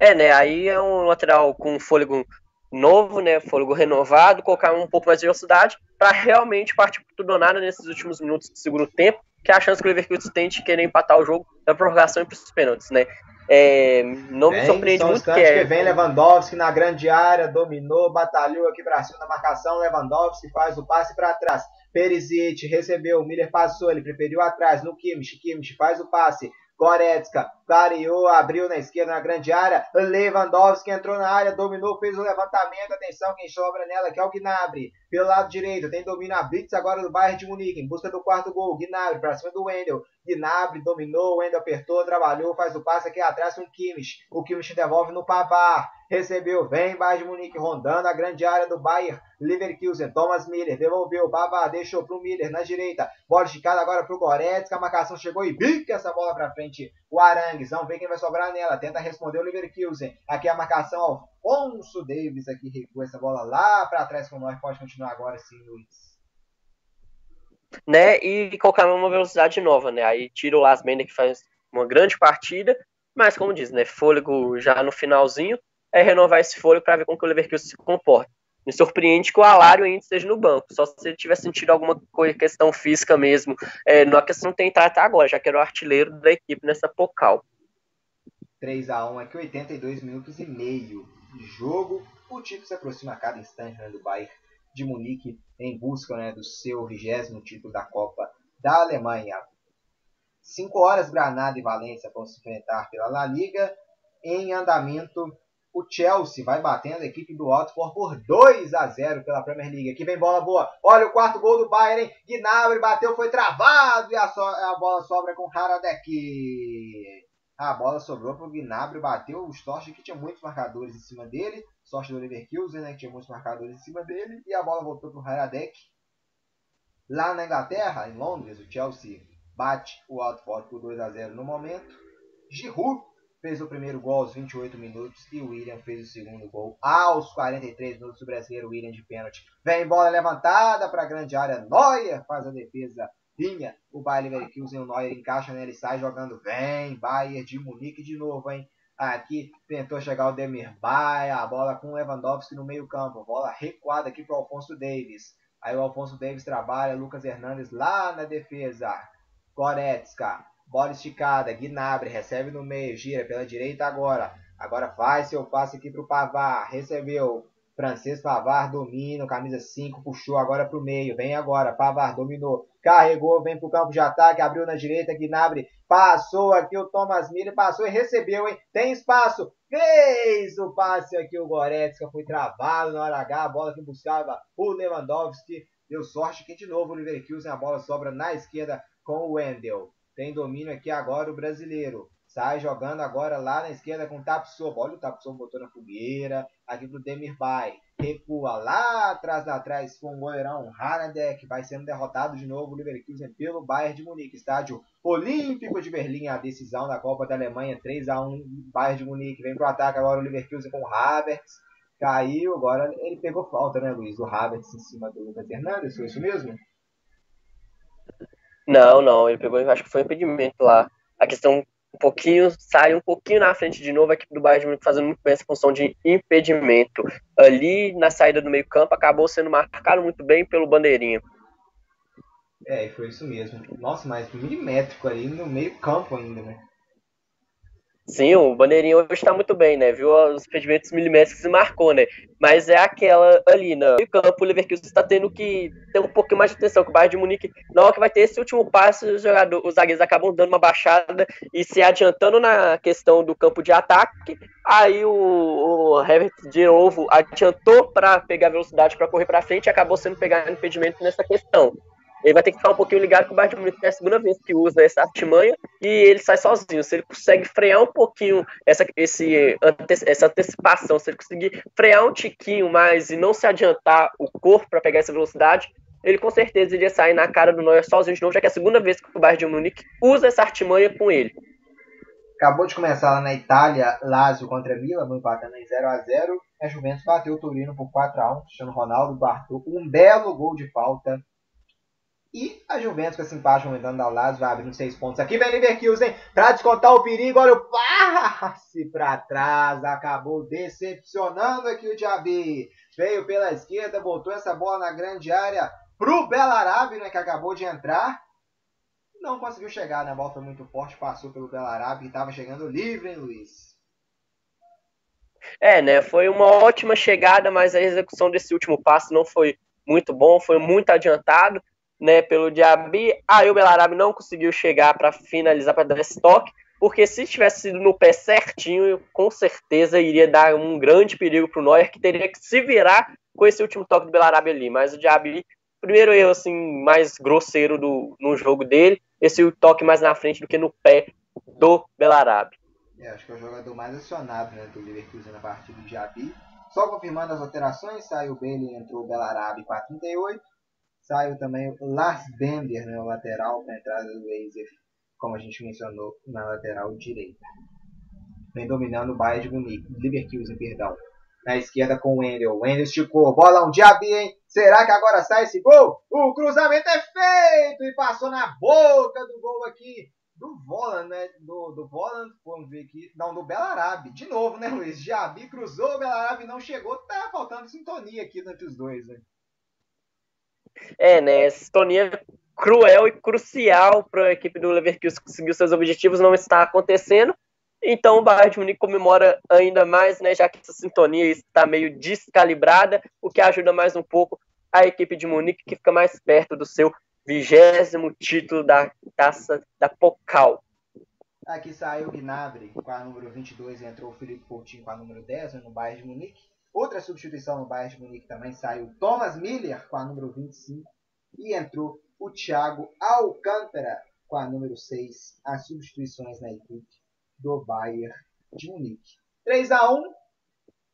[SPEAKER 2] É, né? Aí é um lateral com fôlego novo, né? Fôlego renovado, colocar um pouco mais de velocidade para realmente partir por tudo ou nada nesses últimos minutos do segundo tempo, que é a chance que o Leverkusen tem de querer empatar o jogo da prorrogação e para os pênaltis, né? É, não me surpreende muito que,
[SPEAKER 1] é... que vem Lewandowski na grande área, dominou, batalhou aqui para cima da marcação. Lewandowski faz o passe para trás. Perisic recebeu, Miller passou, ele preferiu atrás no Kimmich. Kimmich faz o passe. Goretzka clareou, abriu na esquerda na grande área. Lewandowski entrou na área, dominou, fez o levantamento. Atenção, quem sobra nela que é o Gnabry. Pelo lado direito, tem domínio a Blitz agora do Bayern de Munique, em busca do quarto gol. Gnabry para cima do Wendel. Gnabry dominou, Wendel apertou, trabalhou, faz o passe aqui atrás com o Kimmich. O Kimmich devolve no Pavar recebeu, vem Bayern de Munique rondando a grande área do Bayern, Leverkusen, Thomas Miller, devolveu, Babá, deixou pro Miller na direita, bola esticada agora pro Goretzka, a marcação chegou e bica essa bola pra frente, o Arangues, vamos ver quem vai sobrar nela, tenta responder o Leverkusen, aqui a marcação, Alfonso Davis aqui recua essa bola lá para trás com nós, pode continuar agora sim, Luiz.
[SPEAKER 2] Né, e colocar uma velocidade nova, né, aí tira o Las Mendes que faz uma grande partida, mas como diz, né, fôlego já no finalzinho, é renovar esse fôlego para ver como que o Leverkusen se comporta. Me surpreende que o Alário ainda esteja no banco, só se ele tiver sentido alguma coisa, questão física mesmo. É, não é questão de tentar até agora, já que era o artilheiro da equipe nessa Pocal.
[SPEAKER 1] 3 a 1 aqui, 82 minutos e meio jogo. O título se aproxima a cada instante né, do Bayern de Munique em busca né, do seu vigésimo título da Copa da Alemanha. 5 horas, Granada e Valência vão se enfrentar pela La Liga. Em andamento, o Chelsea vai batendo a equipe do Watford por 2 a 0 pela Premier League. Aqui vem bola boa. Olha o quarto gol do Bayern, hein? Gnabry bateu, foi travado e a, so a bola sobra com Haradek. A bola sobrou para o Gnabry, bateu o Storch que tinha muitos marcadores em cima dele. Sorte do Leverkusen, né, que tinha muitos marcadores em cima dele. E a bola voltou para o Haradek. Lá na Inglaterra, em Londres, o Chelsea bate o Watford por 2 a 0 no momento. Giroud fez o primeiro gol aos 28 minutos e o William fez o segundo gol aos 43 minutos. O brasileiro William de pênalti. Vem bola levantada para a grande área. Neuer faz a defesa. Vinha o Bayer Leverkusen, o Neuer encaixa nele, sai jogando. Vem, Bayern de Munique de novo, hein? Aqui tentou chegar o Demir Bay, a bola com o Lewandowski no meio campo. Bola recuada aqui para o Alfonso Davis. Aí o Alfonso Davis trabalha, Lucas Hernandes lá na defesa. Goretzka Bola esticada, Gnabry recebe no meio, gira pela direita agora. Agora faz seu passe aqui para o Pavar. Recebeu. Francês Pavar domina, camisa 5, puxou agora para o meio. Vem agora, Pavar dominou. Carregou, vem para o campo de ataque, abriu na direita, Gnabry passou aqui o Thomas Miller, passou e recebeu, hein? Tem espaço, fez o passe aqui o Goretzka, foi travado na hora H, a bola que buscava o Lewandowski. Deu sorte que de novo o Leverkusen, a bola sobra na esquerda com o Wendel. Tem domínio aqui agora o brasileiro. Sai jogando agora lá na esquerda com o Tapsoba. Olha o Tapsoba botou na fogueira. Aqui pro Demirbay. Recua lá atrás, lá atrás com o goleirão Hanadek. Vai sendo derrotado de novo o Leverkusen pelo Bayern de Munique. Estádio Olímpico de Berlim. A decisão da Copa da Alemanha. 3 a 1 Bayern de Munique. Vem pro ataque agora o Leverkusen com o Havertz. Caiu. Agora ele pegou falta, né, Luiz? O Havertz em cima do Lucas Hernandes. Foi isso mesmo?
[SPEAKER 2] Não, não, ele pegou, acho que foi impedimento lá. A questão um pouquinho, sai um pouquinho na frente de novo a equipe do Bayern de Munique fazendo muito bem essa função de impedimento. Ali na saída do meio campo acabou sendo marcado muito bem pelo bandeirinha.
[SPEAKER 1] É, foi isso mesmo. Nossa, mas milimétrico ali no meio campo ainda, né?
[SPEAKER 2] Sim, o Bandeirinha hoje está muito bem, né? Viu os impedimentos milimétricos e marcou, né? Mas é aquela ali, no meio campo, o Leverkusen está tendo que ter um pouquinho mais de atenção, que o Bayern de Munique, na hora que vai ter esse último passe, os, jogadores, os zagueiros acabam dando uma baixada e se adiantando na questão do campo de ataque. Aí o, o Herbert de novo adiantou para pegar velocidade para correr para frente e acabou sendo pegado impedimento nessa questão. Ele vai ter que ficar um pouquinho ligado que o Bayern de Munique é a segunda vez que usa essa artimanha e ele sai sozinho. Se ele consegue frear um pouquinho essa, esse, essa antecipação, se ele conseguir frear um tiquinho mais e não se adiantar o corpo para pegar essa velocidade, ele com certeza iria sair na cara do Neuer sozinho de novo, já que é a segunda vez que o Bayern de Munique usa essa artimanha com ele.
[SPEAKER 1] Acabou de começar lá na Itália, Lazio contra Milan, empatando em 0 a 0 A Juventus bateu o Torino por 4 a 1 Cristiano Ronaldo guardou um belo gol de falta e a Juventus com esse empate aumentando ao lado vai abrindo seis pontos aqui. Vem Leverkusen para descontar o perigo. Olha o passe para trás. Acabou decepcionando aqui o Diaby. Veio pela esquerda, botou essa bola na grande área pro Belarabe, né, que acabou de entrar. Não conseguiu chegar, né? A bola foi muito forte, passou pelo Belarabe, que estava chegando livre, hein, Luiz?
[SPEAKER 2] É, né? Foi uma ótima chegada, mas a execução desse último passe não foi muito bom, foi muito adiantado né, pelo Diaby. Aí o Belarabe não conseguiu chegar para finalizar, para dar esse toque, porque se tivesse sido no pé certinho, com certeza iria dar um grande perigo para o Neuer, que teria que se virar com esse último toque do Belarabe ali. Mas o Diaby, primeiro erro assim, mais grosseiro do, no jogo dele, esse toque mais na frente do que no pé do Belarabe.
[SPEAKER 1] É, acho que é o jogador mais acionado né, do Leverkusen na partida do Diaby. Só confirmando as alterações, saiu o Bailey, entrou o Belarabe 438. Saiu também o Lars Bender, né, o lateral, para a entrada do Laser, como a gente mencionou, na lateral direita. Vem dominando o Bayern de Munique, Leverkusen, perdão. Na esquerda com o Wendel. Wendel esticou. Bola um diabo, hein? Será que agora sai esse gol? O cruzamento é feito e passou na boca do gol aqui do Voland, né? Do, do Voland, vamos ver aqui. Não, do Belarabe. De novo, né, Luiz? Jabi cruzou, o Belarabe não chegou. Tá faltando sintonia aqui entre os dois, né?
[SPEAKER 2] É, né? Sintonia cruel e crucial para a equipe do Leverkusen conseguir seus objetivos não está acontecendo. Então o Bayern de Munique comemora ainda mais, né, já que essa sintonia está meio descalibrada, o que ajuda mais um pouco a equipe de Munique, que fica mais perto do seu vigésimo título da taça da Pokal.
[SPEAKER 1] Aqui saiu o Gnabry com a número 22 e entrou o Felipe Coutinho com a número 10 no Bayern de Munique. Outra substituição no Bayern de Munique também saiu Thomas Miller com a número 25 e entrou o Thiago Alcântara com a número 6. As substituições na equipe do Bayern de Munique. 3 a 1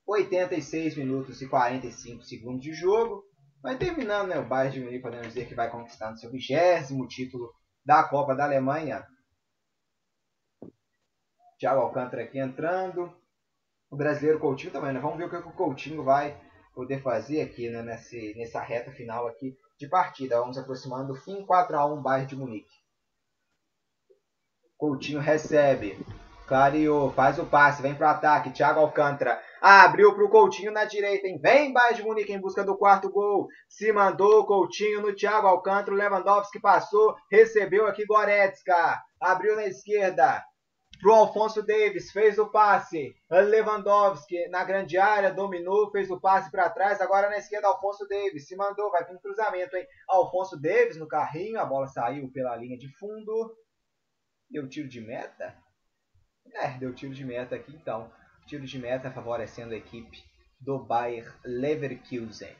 [SPEAKER 1] 86 minutos e 45 segundos de jogo. Vai terminando, né? O Bayern de Munique podemos dizer que vai conquistando seu vigésimo título da Copa da Alemanha. Thiago Alcântara aqui entrando. O brasileiro Coutinho também, né? Vamos ver o que o Coutinho vai poder fazer aqui, né? Nesse, nessa reta final aqui de partida. Vamos aproximando do fim 4x1 Bayern de Munique. Coutinho recebe. Clareou, faz o passe, vem para ataque. Thiago Alcântara abriu para o Coutinho na direita. Hein? Vem Bayern de Munique em busca do quarto gol. Se mandou Coutinho no Thiago Alcântara. Lewandowski passou, recebeu aqui Goretzka. Abriu na esquerda pro Alfonso Davis, fez o passe. Lewandowski na grande área, dominou, fez o passe para trás. Agora na esquerda, Alfonso Davis se mandou, vai vir cruzamento, hein? Alfonso Davis no carrinho, a bola saiu pela linha de fundo. Deu tiro de meta? É, deu tiro de meta aqui então. Tiro de meta favorecendo a equipe do Bayer Leverkusen.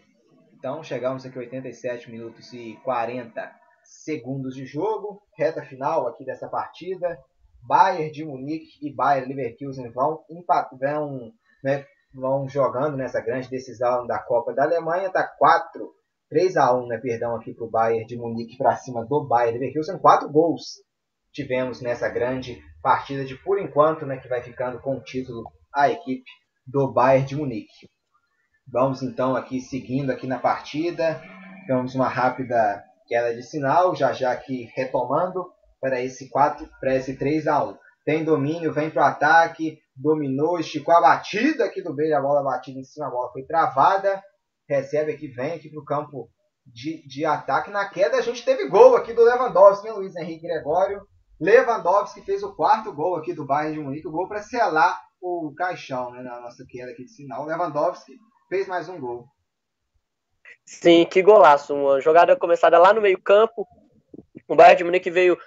[SPEAKER 1] Então chegamos aqui 87 minutos e 40 segundos de jogo. Reta final aqui dessa partida. Bayern de Munique e Bayern Leverkusen vão, vão, né, vão jogando nessa grande decisão da Copa da Alemanha. Tá 4, 3 a 1, né, perdão, aqui para o Bayern de Munique para cima do Bayern Leverkusen. Quatro gols tivemos nessa grande partida de por enquanto, né, que vai ficando com o título a equipe do Bayern de Munique. Vamos então aqui seguindo aqui na partida. Temos uma rápida queda de sinal, já já aqui retomando para esse 4, para esse 3 a 1. Tem domínio, vem para o ataque, dominou, esticou a batida aqui do Bale, a bola batida em cima, a bola foi travada, recebe aqui, vem aqui para o campo de, de ataque. Na queda a gente teve gol aqui do Lewandowski, hein, Luiz Henrique Gregório. Lewandowski fez o quarto gol aqui do Bayern de Munique, o gol para selar o caixão né, na nossa queda aqui de sinal. Lewandowski fez mais um gol.
[SPEAKER 2] Sim, que golaço. Uma jogada começada lá no meio campo. O Bayern de Munique veio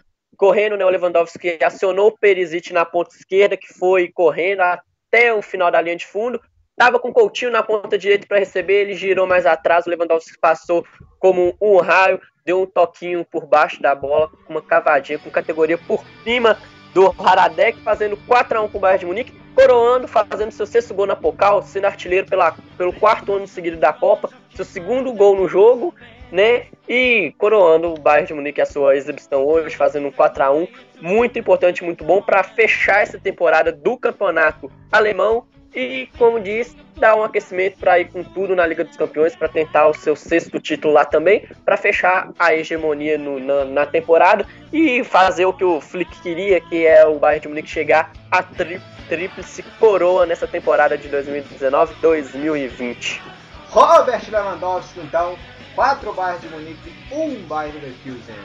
[SPEAKER 2] correndo, né? O Lewandowski acionou o Perisic na ponta esquerda, que foi correndo até o final da linha de fundo. Tava com o Coutinho na ponta direita para receber, ele girou mais atrás, o Lewandowski passou como um raio, deu um toquinho por baixo da bola, uma cavadinha com categoria por cima do Haradek, fazendo 4 a 1 com o Bayern de Munique, coroando, fazendo seu sexto gol na Pocal, sendo artilheiro pela, pelo quarto ano seguido da Copa, seu segundo gol no jogo né? E coroando o Bayern de Munique a sua exibição hoje, fazendo um 4 a 1 muito importante, muito bom para fechar essa temporada do campeonato alemão e, como disse, dar um aquecimento para ir com tudo na Liga dos Campeões para tentar o seu sexto título lá também, para fechar a hegemonia no, na, na, temporada e fazer o que o Flick queria, que é o Bayern de Munique chegar a tri, tríplice coroa nessa temporada de 2019-2020.
[SPEAKER 1] Robert Lewandowski, então, 4 Bayern de Munique, 1 Bayern Leverkusen.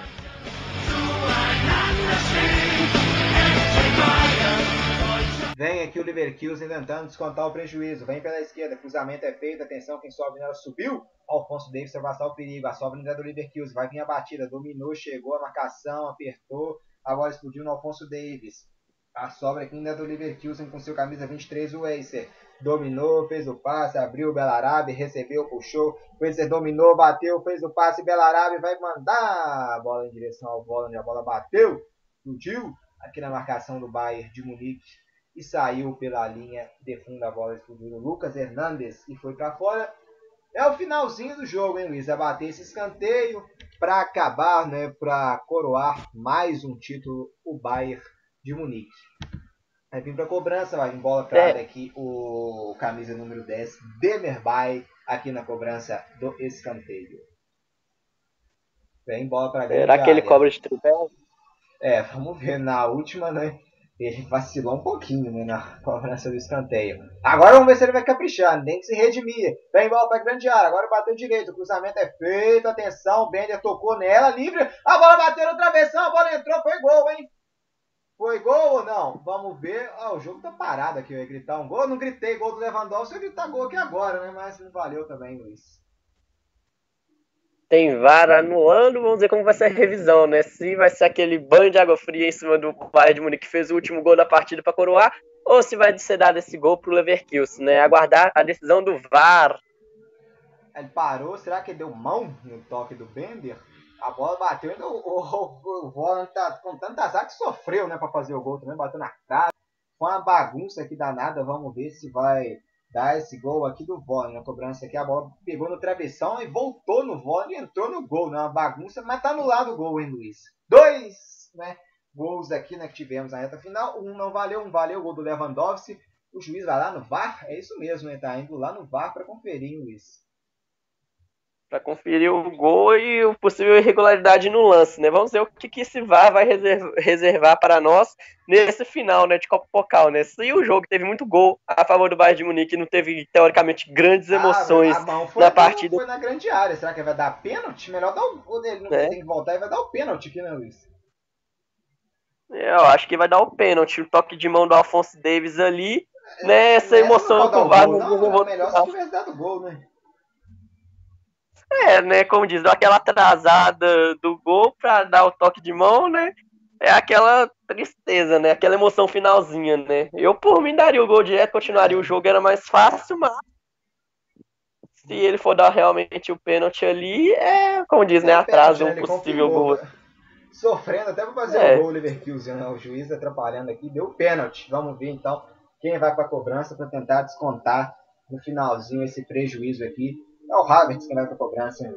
[SPEAKER 1] Vem aqui o Leverkusen tentando descontar o prejuízo. Vem pela esquerda, cruzamento é feito. Atenção, quem sobe nela subiu. Alfonso Davis vai passar o perigo. A sobra ainda é do Leverkusen. Vai vir a batida. Dominou, chegou a marcação, apertou. Agora explodiu no Alfonso Davis. A sobra aqui ainda é do Leverkusen com seu camisa 23, o Acer dominou, fez o passe, abriu o Belarabe, recebeu, puxou, Wesley dominou, bateu, fez o passe, Belarabe vai mandar a bola em direção ao onde a bola bateu, explodiu aqui na marcação do Bayern de Munique e saiu pela linha de fundo a bola explodiu Lucas Hernandes e foi para fora. É o finalzinho do jogo, hein, Luiz? É bater esse escanteio para acabar, né, para coroar mais um título o Bayern de Munique. Vai vir para cobrança, vai vir bola é. aqui o camisa número 10, Demerbay, aqui na cobrança do escanteio. Vem bola para
[SPEAKER 2] Será que ele cobra de tripé?
[SPEAKER 1] É, vamos ver. Na última, né? Ele vacilou um pouquinho né, na cobrança do escanteio. Agora vamos ver se ele vai caprichar. Nem que se redimir. Vem bola para grande área. Agora bateu direito. O cruzamento é feito. Atenção. Bender tocou nela. Livre. A bola bateu no travessão. A bola entrou. Foi gol, hein? Foi gol ou não? Vamos ver. Ah, o jogo tá parado aqui. Eu ia gritar um gol. não gritei gol do Lewandowski. Eu ia gritar gol aqui agora, né? Mas não valeu também, Luiz.
[SPEAKER 2] Tem VAR anulando. Vamos ver como vai ser a revisão, né? Se vai ser aquele banho de água fria em cima do Bayern de Munique que fez o último gol da partida para coroar. Ou se vai ser dado esse gol pro Leverkusen, né? Aguardar a decisão do VAR.
[SPEAKER 1] Ele parou. Será que ele deu mão no toque do Bender? A bola bateu ainda o, o, o Volant tá com tanta azar que sofreu, né, para fazer o gol também, bateu na cara. Foi uma bagunça aqui danada, vamos ver se vai Dá esse gol aqui do Vôlei. Na cobrança aqui, a bola pegou no travessão e voltou no Vôlei e entrou no gol. Não é uma bagunça, mas tá no lado do gol, hein, Luiz? Dois né, gols aqui né, que tivemos na reta final. Um não valeu, um valeu o gol do Lewandowski. O juiz vai lá no VAR. É isso mesmo, né? Tá indo lá no VAR para conferir, hein, Luiz
[SPEAKER 2] para conferir o gol e o possível irregularidade no lance, né? Vamos ver o que, que esse VAR vai reservar para nós nesse final, né, de Copa Pocal, né? Se o jogo teve muito gol a favor do Bayern de Munique, não teve teoricamente grandes ah, emoções ah, na partida.
[SPEAKER 1] Foi na grande área, será que vai dar pênalti? Melhor dar o gol dele, não é. tem que voltar e vai dar o pênalti aqui, né, Luiz?
[SPEAKER 2] Eu acho que vai dar o pênalti, o toque de mão do Alfonso Davis ali, é, né? Essa emoção
[SPEAKER 1] que o VAR não, não, não, melhor se tivesse dado gol, né?
[SPEAKER 2] É, né? Como diz, aquela atrasada do gol pra dar o toque de mão, né? É aquela tristeza, né? Aquela emoção finalzinha, né? Eu, por mim, daria o gol direto, continuaria o jogo, era mais fácil, mas se ele for dar realmente o pênalti ali, é, como diz, né? Atrasa um possível gol.
[SPEAKER 1] Sofrendo até pra fazer é. o gol, o Leverkusen, né? O juiz atrapalhando aqui, deu pênalti. Vamos ver então quem vai pra cobrança para tentar descontar no finalzinho esse prejuízo aqui é o Havertz que vai pra cobrança, hein?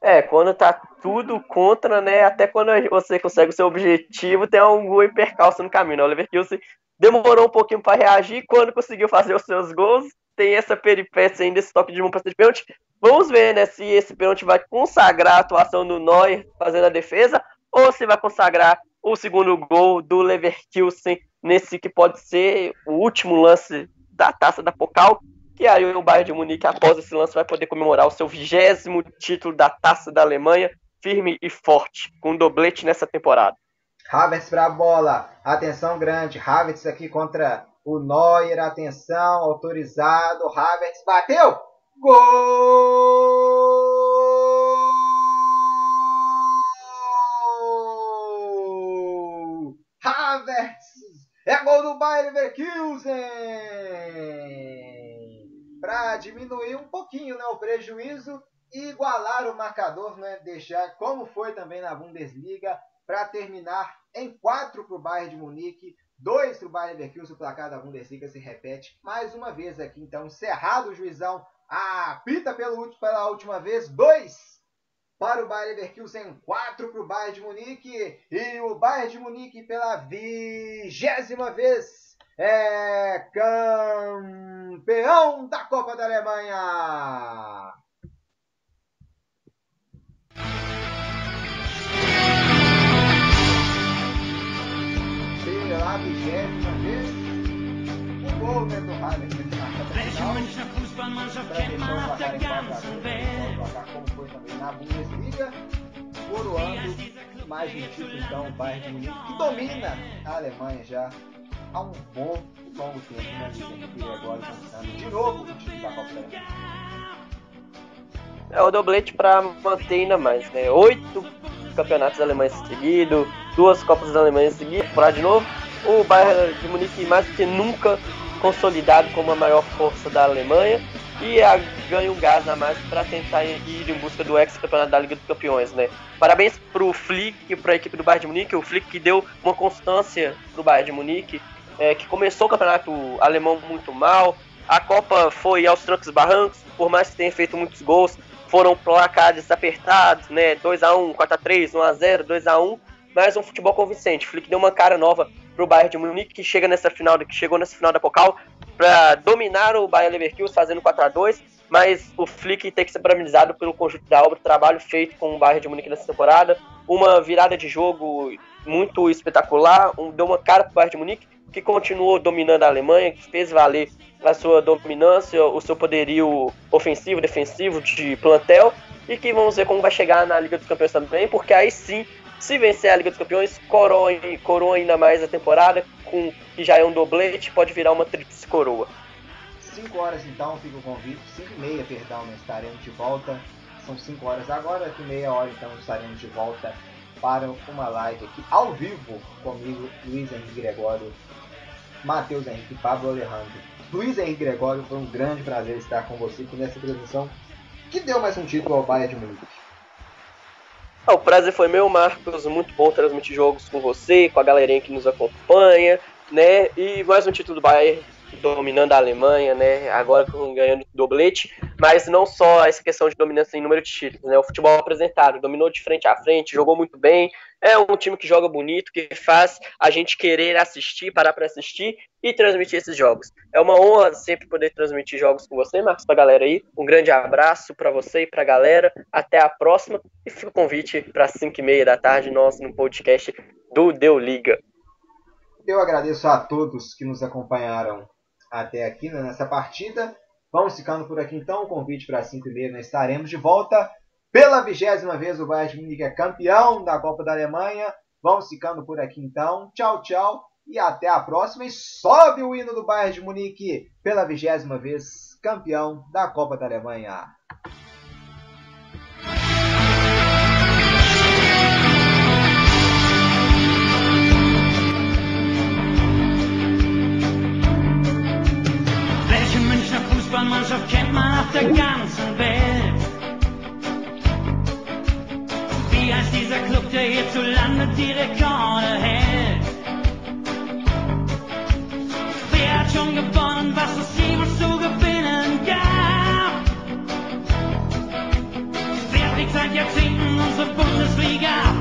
[SPEAKER 2] É, quando tá tudo contra, né? Até quando você consegue o seu objetivo, tem algum percalço no caminho. Né? O Leverkusen demorou um pouquinho para reagir. Quando conseguiu fazer os seus gols, tem essa peripécia ainda, esse toque de mão para ser pênalti. Vamos ver, né? Se esse pênalti vai consagrar a atuação do Neuer fazendo a defesa ou se vai consagrar o segundo gol do Leverkusen nesse que pode ser o último lance da taça da Pokal e aí o Bayern de Munique, após esse lance, vai poder comemorar o seu vigésimo título da Taça da Alemanha, firme e forte, com um doblete nessa temporada.
[SPEAKER 1] Havertz para a bola, atenção grande, Havertz aqui contra o Neuer, atenção, autorizado, Havertz bateu, gol! Havertz, é gol do Bayern Leverkusen! Para diminuir um pouquinho né, o prejuízo e igualar o marcador, né, deixar como foi também na Bundesliga, para terminar em 4 para o Bayern de Munique, 2 para o Bayern Leverkusen, o placar da Bundesliga se repete mais uma vez aqui. Então, encerrado o juizão, apita pelo, pela última vez, 2 para o Bayern Leverkusen, 4 para o Bayern de Munique, e o Bayern de Munique pela vigésima vez é campeão da Copa da Alemanha. Pela vigésima vez, o gol né, do como foi também na Bundesliga, coroando mais um título então o Bayern de Munique, que domina a Alemanha já há um bom longo tempo, né, Luiz E agora de novo o da Copa
[SPEAKER 2] É o doblete para manter ainda mais, né? Oito campeonatos alemães seguidos, duas Copas da Alemanha seguidas, para de novo. O Bayern de Munique mais que nunca consolidado como a maior força da Alemanha. E ganha um gás a mais para tentar ir em busca do ex-campeonato da Liga dos Campeões, né? Parabéns pro Flick, para a equipe do Bayern de Munique, o Flick que deu uma constância pro Bayern de Munique, é, que começou o campeonato alemão muito mal. A Copa foi aos trancos e barrancos, por mais que tenha feito muitos gols, foram placares apertados, né? 2x1, 4x3, 1x0, 2x1, mas um futebol convincente. Flick deu uma cara nova pro Bayern de Munique, que chega nessa final, que chegou nessa final da Pokal, para dominar o Bayern Leverkusen fazendo 4 x 2 mas o Flick tem que ser parabenizado pelo conjunto da obra, trabalho feito com o Bayern de Munique nessa temporada, uma virada de jogo muito espetacular, um, deu uma cara pro Bayern de Munique, que continuou dominando a Alemanha, que fez valer a sua dominância, o seu poderio ofensivo, defensivo de plantel, e que vamos ver como vai chegar na Liga dos Campeões também, porque aí sim, se vencer a Liga dos Campeões, coroa, coroa ainda mais a temporada, com que já é um doblete, pode virar uma tríplice coroa.
[SPEAKER 1] 5 horas então fica o convite, 5 e meia, perdão, né? estaremos de volta. São 5 horas agora, daqui meia hora então estaremos de volta para uma live aqui ao vivo comigo, Luiz Henrique Gregório, Matheus Henrique e Pablo Alejandro. Luiz Henrique Gregório, foi um grande prazer estar com você aqui nessa transmissão que deu mais um título ao Bayern de Munique.
[SPEAKER 2] O prazer foi meu, Marcos. Muito bom transmitir jogos com você, com a galerinha que nos acompanha, né? E mais um título do Bayern dominando a Alemanha, né? Agora ganhando doblete, mas não só essa questão de dominância em número de títulos, né? O futebol apresentado, dominou de frente a frente, jogou muito bem. É um time que joga bonito, que faz a gente querer assistir, parar para assistir e transmitir esses jogos. É uma honra sempre poder transmitir jogos com você, Marcos, pra galera aí. Um grande abraço para você e pra galera. Até a próxima e fica o convite para 5 e meia da tarde nosso no podcast do Deu Liga.
[SPEAKER 3] Eu agradeço a todos que nos acompanharam até aqui né, nessa partida. Vamos ficando por aqui então. O convite para 5 e meia nós estaremos de volta. Pela vigésima vez o Bayern de Munique é campeão da Copa da Alemanha. Vamos ficando por aqui então. Tchau, tchau e até a próxima. E sobe o hino do Bayern de Munique pela vigésima vez campeão da Copa da Alemanha. Die Rekorde hält? Wer hat schon gewonnen, was es jemals zu gewinnen gab? Wer fliegt seit Jahrzehnten unsere Bundesliga